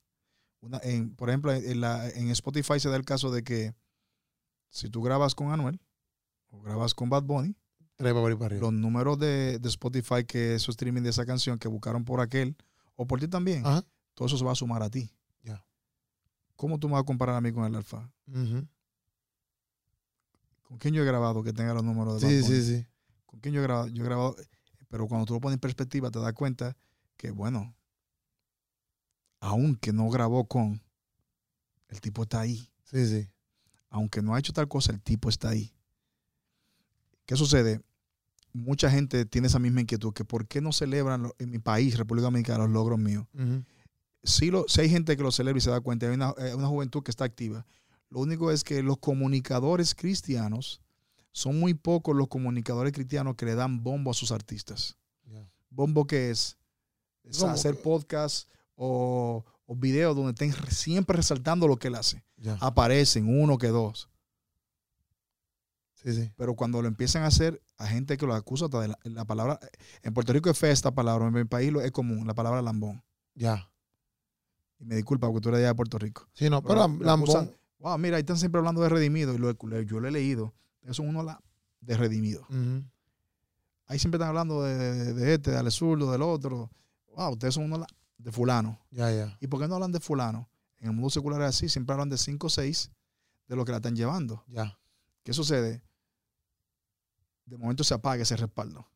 Una, en, por ejemplo, en, la- en Spotify se da el caso de que si tú grabas con Anuel o grabas con Bad Bunny, los números de, de Spotify que es su streaming de esa canción que buscaron por aquel o por ti también, Ajá. todo eso se va a sumar a ti. ¿Cómo tú me vas a comparar a mí con el Alfa? ¿Con quién yo he grabado que tenga los números de Bad Sí, Bunny? sí, sí. ¿Con quién yo he grabado? Yo he grabado, pero cuando tú lo pones en perspectiva te das cuenta que, bueno, aunque no grabó con, el tipo está ahí. Sí, sí. Aunque no ha hecho tal cosa, el tipo está ahí. ¿Qué sucede? Mucha gente tiene esa misma inquietud, que ¿por qué no celebran en mi país, República Dominicana, los logros míos? Sí, lo, sí hay gente que lo celebra y se da cuenta, hay una, eh, una juventud que está activa. Lo único es que los comunicadores cristianos son muy pocos los comunicadores cristianos que le dan bombo a sus artistas. Bombo que es, hacer podcast o, o videos donde estén re- siempre resaltando lo que él hace. Aparecen uno que dos. Sí, sí. Pero cuando lo empiezan a hacer, a gente que lo acusa hasta de la, la palabra. En Puerto Rico es fea esta palabra, en mi país lo- es común, la palabra lambón. Ya. Y me disculpa porque tú eres de allá de Puerto Rico. Sí, no, pero, Pero Lam- la Lambón. acusan- Wow, mira, ahí están siempre hablando de redimido y lo, yo lo he leído. Eso uno la de redimido. Ahí siempre están hablando de, de, de este, de Ale Zurdo, del otro. Wow, ustedes son uno la- de fulano. Ya, ya. ¿Y por qué no hablan de fulano? En el mundo secular es así, siempre hablan de 5 o 6 de lo que la están llevando. Ya. ¿Qué sucede? De momento se apaga ese respaldo.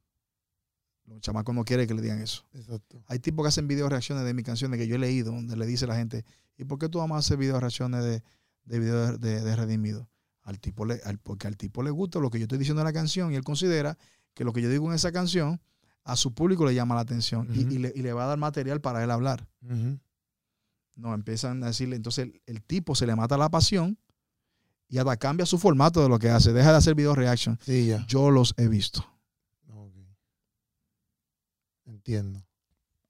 Los chamacos no quieren que le digan eso. Exacto. Hay tipos que hacen video reacciones de mis canciones que yo he leído, donde le dice a la gente, ¿y por qué tú vamos a hacer video reacciones de, de, de- de Redimido? Al tipo le, al- porque al tipo le gusta lo que yo estoy diciendo en la canción y él considera que lo que yo digo en esa canción a su público le llama la atención y- le, y le va a dar material para él hablar. No, empiezan a decirle, entonces el, el tipo se le mata la pasión y hasta cambia su formato de lo que hace, deja de hacer video reaction. Sí, ya. Yo los he visto. Entiendo.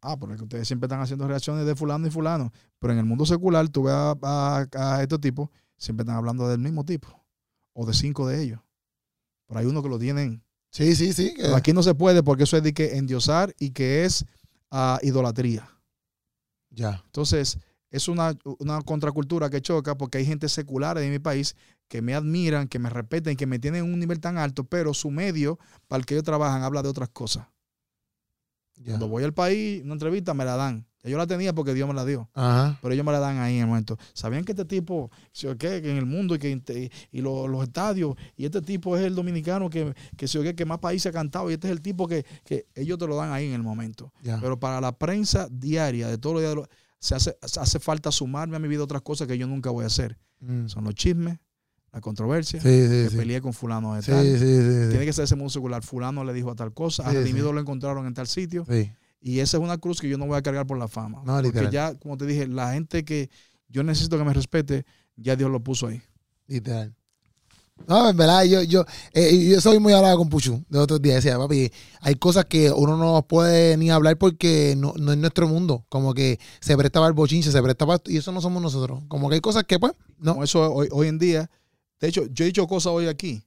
Ah, porque ustedes siempre están haciendo reacciones de fulano y fulano. Pero en el mundo secular, tú ves a, a- a estos tipos, siempre están hablando del mismo tipo. O de cinco de ellos. Pero hay uno que lo tienen. Sí, sí, sí. que- aquí no se puede porque eso es de que endiosar y que es ah, idolatría. Ya. Entonces, es una, una contracultura que choca porque hay gente secular en mi país que me admiran, que me respetan, que me tienen en un nivel tan alto, pero su medio para el que ellos trabajan habla de otras cosas. Cuando voy al país, una entrevista me la dan. Yo la tenía porque Dios me la dio. Ajá. pero ellos me la dan ahí en el momento. ¿Sabían que este tipo, qué, que en el mundo y que inte- y lo- los estadios, y este tipo es el dominicano que, que, o qué, que más países ha cantado, y este es el tipo que, que ellos te lo dan ahí en el momento. Pero para la prensa diaria de todos los días, se hace, hace falta sumarme a mi vida otras cosas que yo nunca voy a hacer. Mm. Son los chismes, la controversia, Sí, sí, que sí. peleé con fulano de tal. Tiene que ser ese mundo secular. Fulano le dijo a tal cosa, a Redimido lo encontraron en tal sitio. Y esa es una cruz que yo no voy a cargar por la fama. No, porque literal. ya, como te dije, la gente que yo necesito que me respete, ya Dios lo puso ahí. Literal. No, en verdad, yo, yo, eh, yo soy muy hablado con Puchu de otros días. Decía, papi, hay cosas que uno no puede ni hablar porque no, no es nuestro mundo. Como que se presta para el bochinche, se presta para. Y eso no somos nosotros. Como que hay cosas que, pues, no. Como eso hoy, hoy en día. De hecho, yo he dicho cosas hoy aquí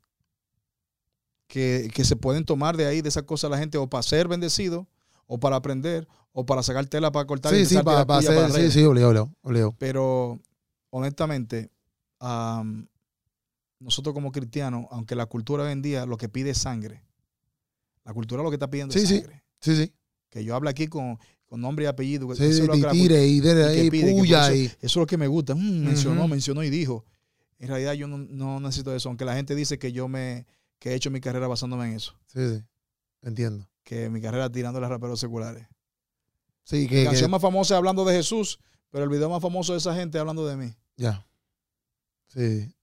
que, que se pueden tomar de ahí, de esas cosas, la gente, o para ser bendecido, o para aprender, o para sacar tela para cortar y Sí, sí, empezar a para, hacer. para Sí, sí, obligado, obligado, obligado. Pero honestamente, am, nosotros como cristianos, aunque la cultura hoy en día lo que pide es sangre, la cultura lo que está pidiendo Sí, es sí. sangre. Sí, sí. Que yo hable aquí con, con nombre y apellido. Sí, eso, sí, es lo que y la y y pide, puya eso- y. eso es lo que me gusta. Mm, mencionó, mencionó y dijo. En realidad yo no, no necesito eso, aunque la gente dice que yo me que he hecho mi carrera basándome en eso, Sí, sí. Entiendo. que mi carrera tirando a raperos seculares. Sí, que. que- canción más famosa es hablando de Jesús, pero el video más famoso de esa gente es hablando de mí. Ya. Sí.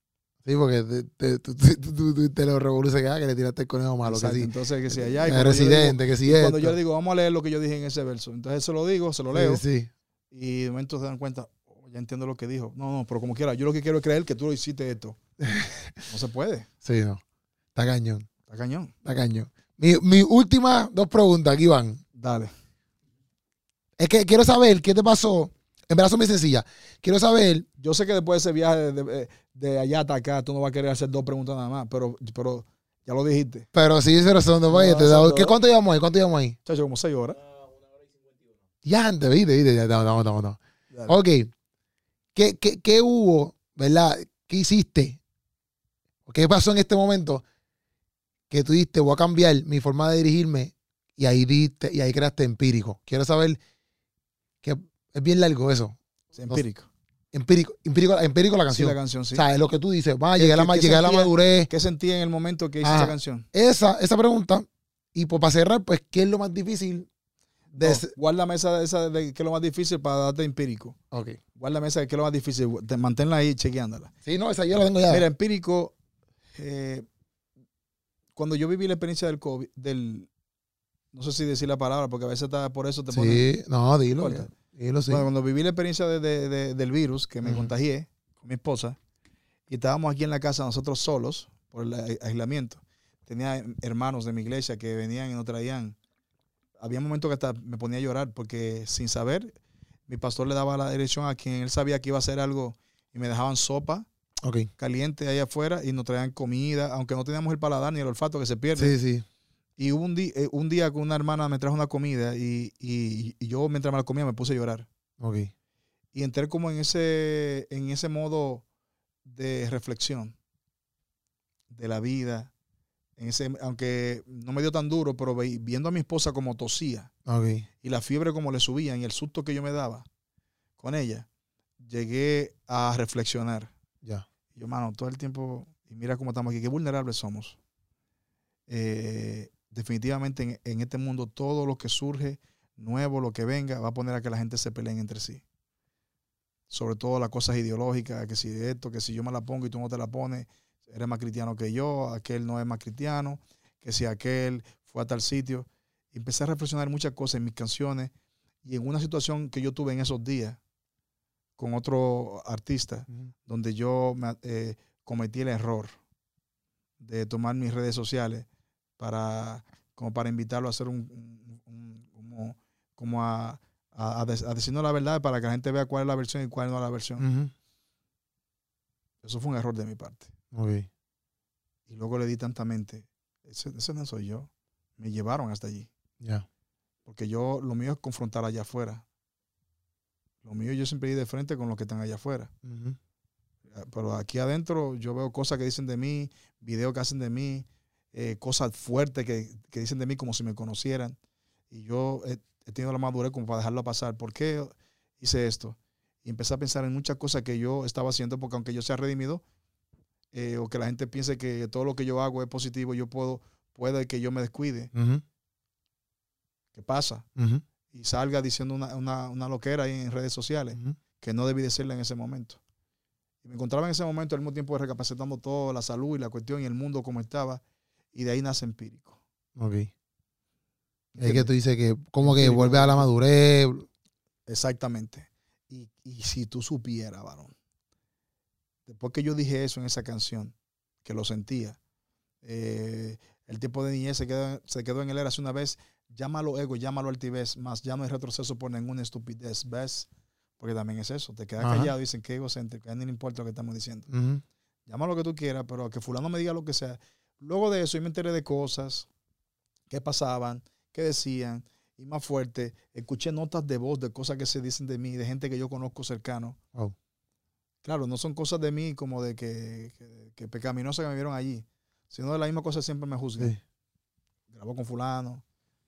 Sí, porque te, te, lo revolucionaste que le tiraste el conejo malo. Que Exacto, sí. Entonces, que si allá. y yo digo- residente, que sí y cuando esto. yo le digo, vamos a leer lo que yo dije en ese verso. Entonces se lo digo, se lo Sí, leo. Sí, Y de momento se dan cuenta, "Oh, ya entiendo lo que dijo. No, no, pero como quiera, yo lo que quiero es creer que tú lo hiciste esto. No se puede. sí, no. Está cañón. Está cañón. Está cañón. Mi, mi últimas dos preguntas aquí van. Dale. Es que quiero saber qué te pasó. En verdad son muy sencillas. Quiero saber. Yo sé que después de ese viaje de, de- de allá hasta acá, tú no vas a querer hacer dos preguntas nada más, pero, pero ya lo dijiste. Pero sí, pero son dos. No. ¿qué, ¿Cuánto llevamos ahí? ¿Cuánto llevamos ahí? Chacho, como seis horas. Ya antes, viste, viste. Ya, estamos, estamos, estamos. Dale. Ok. ¿Qué, qué, qué hubo, verdad? ¿Qué hiciste? ¿O ¿Qué pasó en este momento? Que tú dijiste, voy a cambiar mi forma de dirigirme y ahí diste, y ahí creaste empírico. Quiero saber que es bien largo eso. Es empírico. Empírico, empírico, empírico la Sí, canción. la canción, sí. O sea, es lo que tú dices, va, ¿Qué- llegué a la, llegué a la madurez. ¿Qué sentí en el momento que hice esa canción? Esa, esa pregunta. Y pues para cerrar, pues, ¿qué es lo más difícil de No, ese- guárdame esa, esa de que es lo más difícil para darte empírico. Ok. Guárdame esa de que es lo más difícil. Manténla ahí chequeándola. Sí, no, esa yo la tengo ya. Mira, empírico, eh, cuando yo viví la experiencia del COVID, del, no sé si decir la palabra, porque a veces está, por eso te pone. sí, no, dilo. Dilo, sí. Bueno, cuando viví la experiencia de- de- de- del virus, que me contagié con mi esposa, y estábamos aquí en la casa nosotros solos por el ai- aislamiento. Tenía hermanos de mi iglesia que venían y nos traían. Había momentos que hasta me ponía a llorar porque sin saber, mi pastor le daba la dirección a quien él sabía que iba a hacer algo y me dejaban sopa caliente ahí afuera y nos traían comida, aunque no teníamos el paladar ni el olfato que se pierde. Sí, sí. Y hubo un, eh, un día con una hermana me trajo una comida y, y- y yo mientras me la comía me puse a llorar. Ok. Y entré como en ese, en ese modo de reflexión de la vida. En ese, aunque no me dio tan duro, pero ve- viendo a mi esposa como tosía y la fiebre como le subía y el susto que yo me daba con ella, llegué a reflexionar. Ya. Y yo, mano, todo el tiempo, y mira cómo estamos aquí, qué vulnerables somos. Eh, definitivamente en, en este mundo todo lo que surge, nuevo, lo que venga, va a poner a que la gente se peleen entre sí. Sobre todo las cosas ideológicas, que si esto, que si yo me la pongo y tú no te la pones, eres más cristiano que yo, aquel no es más cristiano, que si aquel fue a tal sitio. Y empecé a reflexionar muchas cosas en mis canciones y en una situación que yo tuve en esos días con otro artista, donde yo me, eh, cometí el error de tomar mis redes sociales para como para invitarlo a hacer un, un- un- como, como a, a, a dec- a decirnos la verdad para que la gente vea cuál es la versión y cuál no es la versión. Eso fue un error de mi parte. Y luego le di tanta mente. Ese, ese no soy yo. Me llevaron hasta allí. Ya. Porque yo, lo mío es confrontar allá afuera. Lo mío yo siempre ir de frente con los que están allá afuera. Ujú. Pero aquí adentro yo veo cosas que dicen de mí, videos que hacen de mí, eh, cosas fuertes que, que dicen de mí como si me conocieran. Y yo he, he tenido la madurez como para dejarlo pasar. ¿Por qué hice esto? Y empecé a pensar en muchas cosas que yo estaba haciendo, porque aunque yo sea redimido, eh, o que la gente piense que todo lo que yo hago es positivo, yo puedo, puede que yo me descuide. ¿Qué pasa? Y salga diciendo una, una, una loquera ahí en redes sociales que no debí decirle en ese momento. Y me encontraba en ese momento al mismo tiempo recapacitando todo, la salud y la cuestión y el mundo como estaba. Y de ahí nace empírico. Ok. Es que tú dices que como que vuelve a la madurez. Exactamente. Y, y si tú supieras, varón, después que yo dije eso en esa canción, que lo sentía, eh, el tiempo de niñez se quedó, se quedó en él hace una vez, llámalo ego, llámalo altivez, más ya no hay retroceso por ninguna estupidez, ¿ves? Porque también es eso, te quedas Ajá. callado y dicen que egocéntrico, a le importa lo que estamos diciendo. Ujú. llama lo que tú quieras, pero que fulano me diga lo que sea. Luego de eso yo me enteré de cosas que pasaban, que decían, y más fuerte, escuché notas de voz de cosas que se dicen de mí, de gente que yo conozco cercano. Wow. Claro, no son cosas de mí como de que, que, que pecaminosas que me vieron allí, sino de la misma cosa siempre me juzgan. Sí. Grabó con fulano,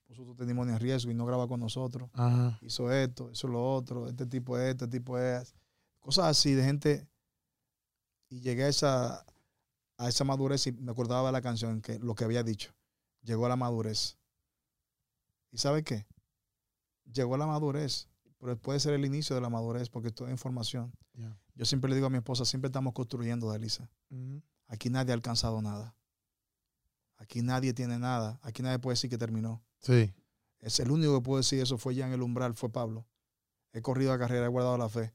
puso tu testimonio en riesgo y no graba con nosotros. Ajá. Hizo esto, hizo lo otro, este tipo es, este tipo es. Cosas así de gente. Y llegué a esa, a esa madurez y me acordaba de la canción, que lo que había dicho. Llegó a la madurez. ¿Y sabe qué? Llegó a la madurez, pero puede ser el inicio de la madurez porque toda información. Ya. Yo siempre le digo a mi esposa, siempre estamos construyendo. Ujú. Aquí nadie ha alcanzado nada. Aquí nadie tiene nada. Aquí nadie puede decir que terminó. Sí. Es el único que puede decir eso fue ya en el umbral, fue Pablo. He corrido la carrera, he guardado la fe.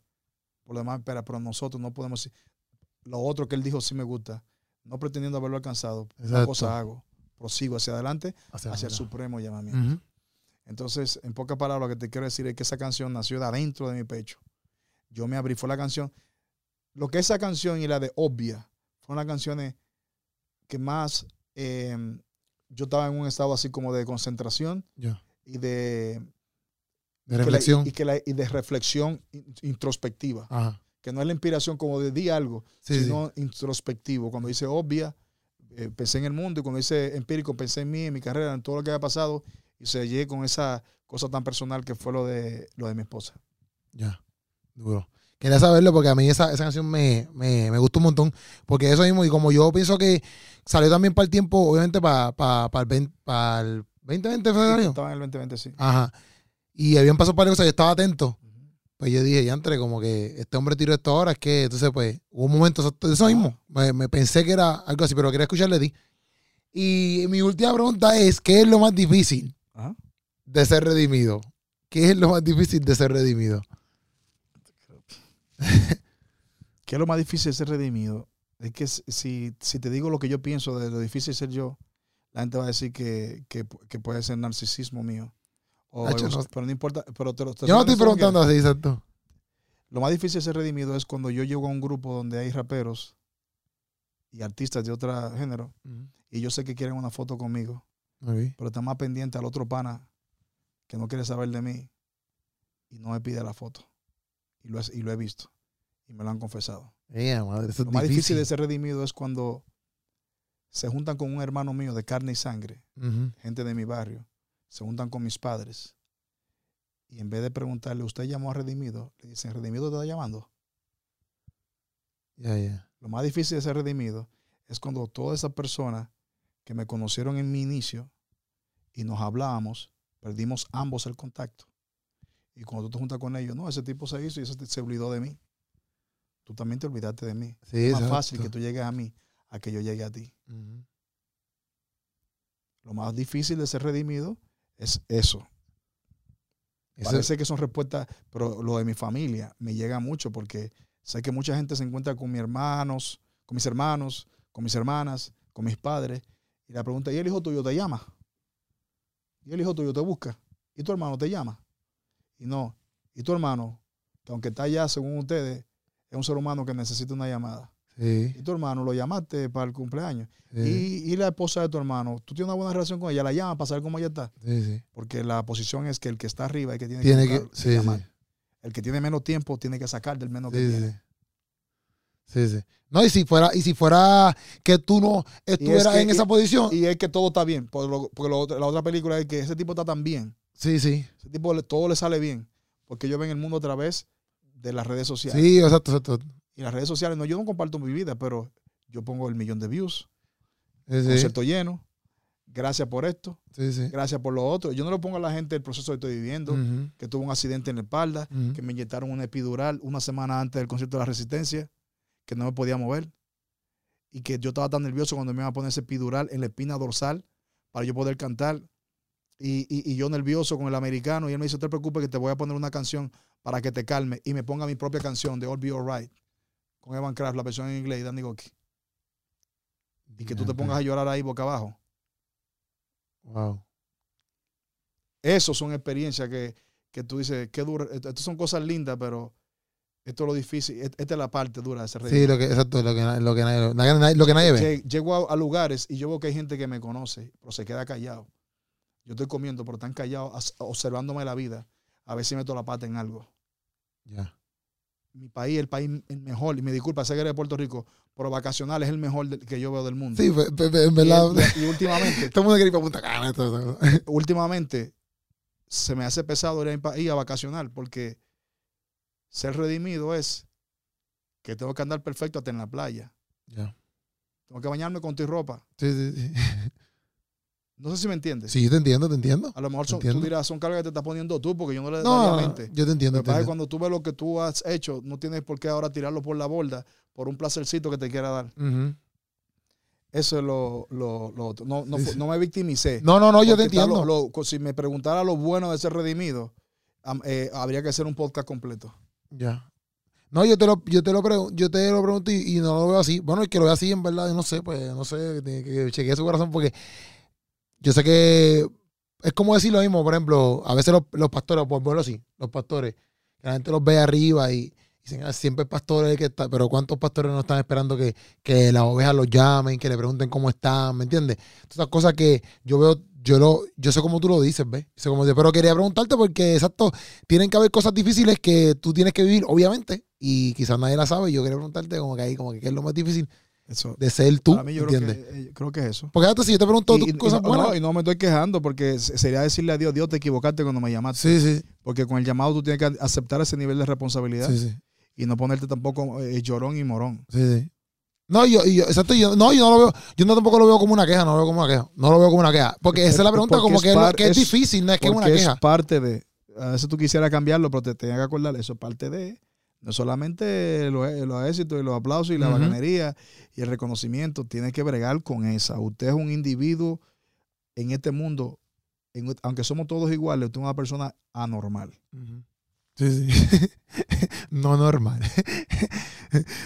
Por lo demás, espera, pero nosotros no podemos decir. Lo otro que él dijo sí me gusta. No pretendiendo haberlo alcanzado. Una Exacto. cosa hago. Prosigo hacia adelante, Hacia, hacia el supremo llamamiento. Entonces, en pocas palabras, lo que te quiero decir es que esa canción nació de adentro de mi pecho. Yo me abrí, fue la canción. Lo que esa canción y la de Obvia fueron las canciones que más eh, yo estaba en un estado así como de concentración y de De la- reflexión. y, que la- y de reflexión in- introspectiva. Ajá. Que no es la inspiración como de di algo, Sí, sí. sino introspectivo. Cuando dice obvia, eh, pensé en el mundo y cuando dice empírico, pensé en mí, en mi carrera, en todo lo que había pasado y se llegué con esa cosa tan personal que fue lo de, lo de mi esposa. Ya. Duro. Quería saberlo porque a mí esa, esa canción me, me, me gustó un montón. Porque eso mismo, y como yo pienso que salió también para el tiempo, obviamente para, para, para, el, 20, para el 2020 fue el año. Estaba en el 2020, sí. Ajá. Y habían pasado para cosas, yo estaba atento. Pues yo dije, ya entre, como que este hombre tiró esto ahora, es que entonces pues hubo un momento eso, eso mismo. Me, me pensé que era algo así, pero quería escucharle a ti. Y mi última pregunta es, ¿qué es lo más difícil Ajá. de ser redimido? ¿Qué es lo más difícil de ser redimido? ¿Qué es lo más difícil de ser redimido? Es que si, si te digo lo que yo pienso de lo difícil de ser yo, la gente va a decir que, que, que puede ser narcisismo mío. O Hacho, no. pero no importa. Pero te lo, te Yo no estoy preguntando así, exacto. Lo más difícil de ser redimido es cuando yo llego a un grupo donde hay raperos y artistas de otro género y yo sé que quieren una foto conmigo, Pero están más pendiente al otro pana que no quiere saber de mí y no me pide la foto. Y lo, he- y lo he visto y me lo han confesado. Ea, madre, eso es Lo más difícil difícil. de ser redimido es cuando se juntan con un hermano mío de carne y sangre, gente de mi barrio, se juntan con mis padres y en vez de preguntarle, ¿usted llamó a redimido? Le dicen, ¿redimido te está llamando? Lo más difícil de ser redimido es cuando todas esas personas que me conocieron en mi inicio y nos hablábamos, perdimos ambos el contacto. Y cuando tú te juntas con ellos, no, ese tipo se hizo y ese se olvidó de mí. Tú también te olvidaste de mí. Sí, es más exacto. fácil que tú llegues a mí a que yo llegue a ti. Lo más difícil de ser redimido es eso. Eso- Parece que son respuestas, pero lo de mi familia me llega mucho porque sé que mucha gente se encuentra con mis hermanos, con mis hermanos, con mis hermanas, con mis padres, y la pregunta, ¿y el hijo tuyo te llama? ¿Y el hijo tuyo te busca? ¿Y tu hermano te llama? Y no, ¿y tu hermano, que aunque está allá según ustedes, es un ser humano que necesita una llamada? Sí, ¿Y tu hermano lo llamaste para el cumpleaños? sí, Y, y la esposa de tu hermano, ¿tú tienes una buena relación con ella? ¿La llama para saber cómo ella está? sí. Porque la posición es que el que está arriba es el que tiene, Tiene que, que, llamar. El que tiene menos tiempo tiene que sacar del menos que tiene. Sí. Sí. No, y si fuera, y si fuera que tú no estuvieras que- en esa y- posición. Y es que todo está bien. Por lo- porque lo- la otra película es que ese tipo está tan bien. sí, sí. Ese tipo todo le sale bien. Porque ellos ven el mundo a través de las redes sociales. Sí, exacto, exacto. Y las redes sociales, no, yo no comparto mi vida, pero yo pongo el millón de views, Sí, sí. concierto lleno, gracias por esto, Sí, sí. gracias por lo otro. Yo no le pongo a la gente el proceso que estoy viviendo, que tuve un accidente en la espalda, que me inyectaron una epidural una semana antes del concierto de la Resistencia, que no me podía mover. Y que yo estaba tan nervioso cuando me iban a poner ese epidural en la espina dorsal para yo poder cantar. Y, y- y yo nervioso con el americano. Y él me dice, no te preocupes que te voy a poner una canción para que te calme. Y me ponga mi propia canción de All Be Alright. Con Evan Kraft, la versión en inglés y Danny Goki. Y que tú te pongas a llorar ahí boca abajo. Wow. Eso son experiencias que, que tú dices, qué duro. Esto esto son cosas lindas, pero esto es lo difícil. Et- Esta es la parte dura de ese Sí, lo que, exacto, lo que, lo que nadie, lo que nadie ve. Lle- Llego a, a lugares y yo veo que hay gente que me conoce, pero se queda callado. Yo estoy comiendo, pero están callados, observándome la vida. A ver si meto la pata en algo. Ya. Mi país el país el mejor, y me disculpa, sé que eres de Puerto Rico, pero vacacional es el mejor que yo veo del mundo. Sí, fe- fe- fe- en verdad. y, y últimamente, todo el mundo quiere ir para Punta Cana. últimamente se me hace pesado ir a mi país a vacacionar porque ser redimido es que tengo que andar perfecto hasta en la playa. Ya. Tengo que bañarme con tu ropa. Sí, sí, sí. No sé si me entiendes. Sí, te entiendo, te entiendo. A lo mejor son, tú Entiendo. dirás, son cargas que te estás poniendo tú porque yo no le No, no, mente. yo te entiendo. Te entiendo. cuando tú ves lo que tú has hecho, no tienes por qué ahora tirarlo por la borda por un placercito que te quiera dar. Eso es lo, lo, lo otro. No, no, Sí, fu- sí. no me victimicé. No, no, no, yo te entiendo. lo- si me preguntara lo bueno de ser redimido, eh, habría que hacer un podcast completo. Ya. No, yo te lo, yo te lo, pregun- yo te lo pregunto y, no lo veo así. Bueno, el que lo vea así, en verdad, yo no sé, pues, no sé, que chequear su corazón porque yo sé que es como decir lo mismo, por ejemplo, a veces los, pastores, por verlo así, los pastores, que la gente los ve arriba y dicen, "Ah, siempre el pastor que pero ¿cuántos pastores no están esperando que, que las ovejas los llamen, que le pregunten cómo están, ¿me entiendes? Todas esas cosas que yo veo, yo lo, yo sé cómo tú lo dices, ¿ves? Sé cómo pero quería preguntarte porque, exacto, tienen que haber cosas difíciles que tú tienes que vivir, obviamente, y quizás nadie la sabe. y Yo quería preguntarte como que ahí, como que qué es lo más difícil Eso, de ser tú, para mí yo creo ¿entiendes? que, eh, creo que es eso. Porque hasta si yo te pregunto Y, tus y- cosas no, buenas. no, y no me estoy quejando porque se- sería decirle a Dios, Dios, te equivocaste cuando me llamaste. sí, sí, Porque con el llamado tú tienes que aceptar ese nivel de responsabilidad sí, sí, y no ponerte tampoco eh, llorón y morón. sí, sí. No, yo, exacto, yo, no, yo no lo veo, yo no tampoco lo veo como una queja, no lo veo como una queja, no lo veo como una queja, porque esa es la pregunta, Porque como es que, par- que es, es- difícil, no es que es una queja. es parte de. A veces tú quisieras cambiarlo, pero te tienes que acordar, eso es parte de. No solamente los, los éxitos y los aplausos y la Ujú. bacanería y el reconocimiento, tienes que bregar con esa. Usted es un individuo en este mundo, en- aunque somos todos iguales, usted es una persona anormal. Ujú. Sí, sí. no normal.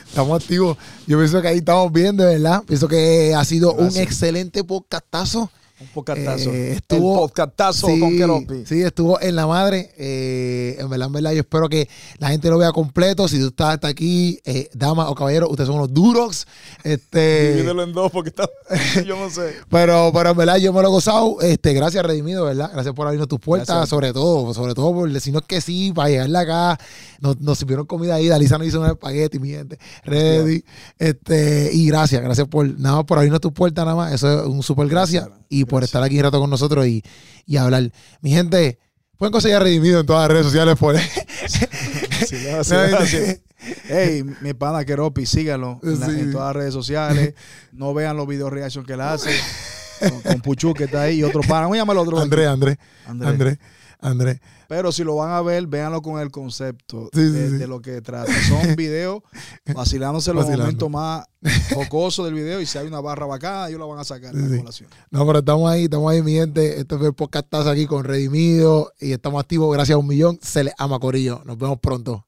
estamos activos. Yo pienso que ahí estamos bien, de verdad. Pienso que ha sido Gracias. un excelente podcastazo. Un podcastazo. Eh, estuvo- el podcastazo sí, con Keropi. sí, estuvo en la madre. Eh, en verdad, en verdad, yo espero que la gente lo vea completo. Si tú estás hasta aquí, eh, dama o caballero, ustedes son unos duros. Este, Divídelo en dos porque está, yo no sé. pero, pero en verdad yo me lo he gozado. Este, gracias, Redimido, ¿verdad? Gracias por abrirnos tus puertas, Gracias. sobre todo, sobre todo por decirnos que sí, para llegarle acá. Nos, nos sirvieron comida ahí, Dalisa nos hizo un espagueti, mi gente. Ready. Este, y gracias, gracias por nada más por abrirnos tus puertas, nada más. Eso es un súper gracias. Gracias, Y por estar aquí un rato con nosotros y, y hablar. Mi gente, pueden conseguir a Redimido en todas las redes sociales por Sí, gracias, gracias. Hey, mi pana Keropi, síganlo en, la- Sí. en todas las redes sociales. No vean los videos reaction que él hace. Con, con Puchu que está ahí y otro pana. ¿Cómo llama el otro? André, André, Andrés. André, André. Pero si lo van a ver, véanlo con el concepto Sí, de, sí. de lo que trata. Son videos vacilándose los Vacilando. momentos más jocosos del video. Y si hay una barra bacana, ellos la van a sacar Sí, la sí. colación. No, pero estamos ahí, estamos ahí, mi gente. Este fue el podcast aquí con Redimido y estamos activos. Gracias a un millón. Se les ama, Corillo. Nos vemos pronto.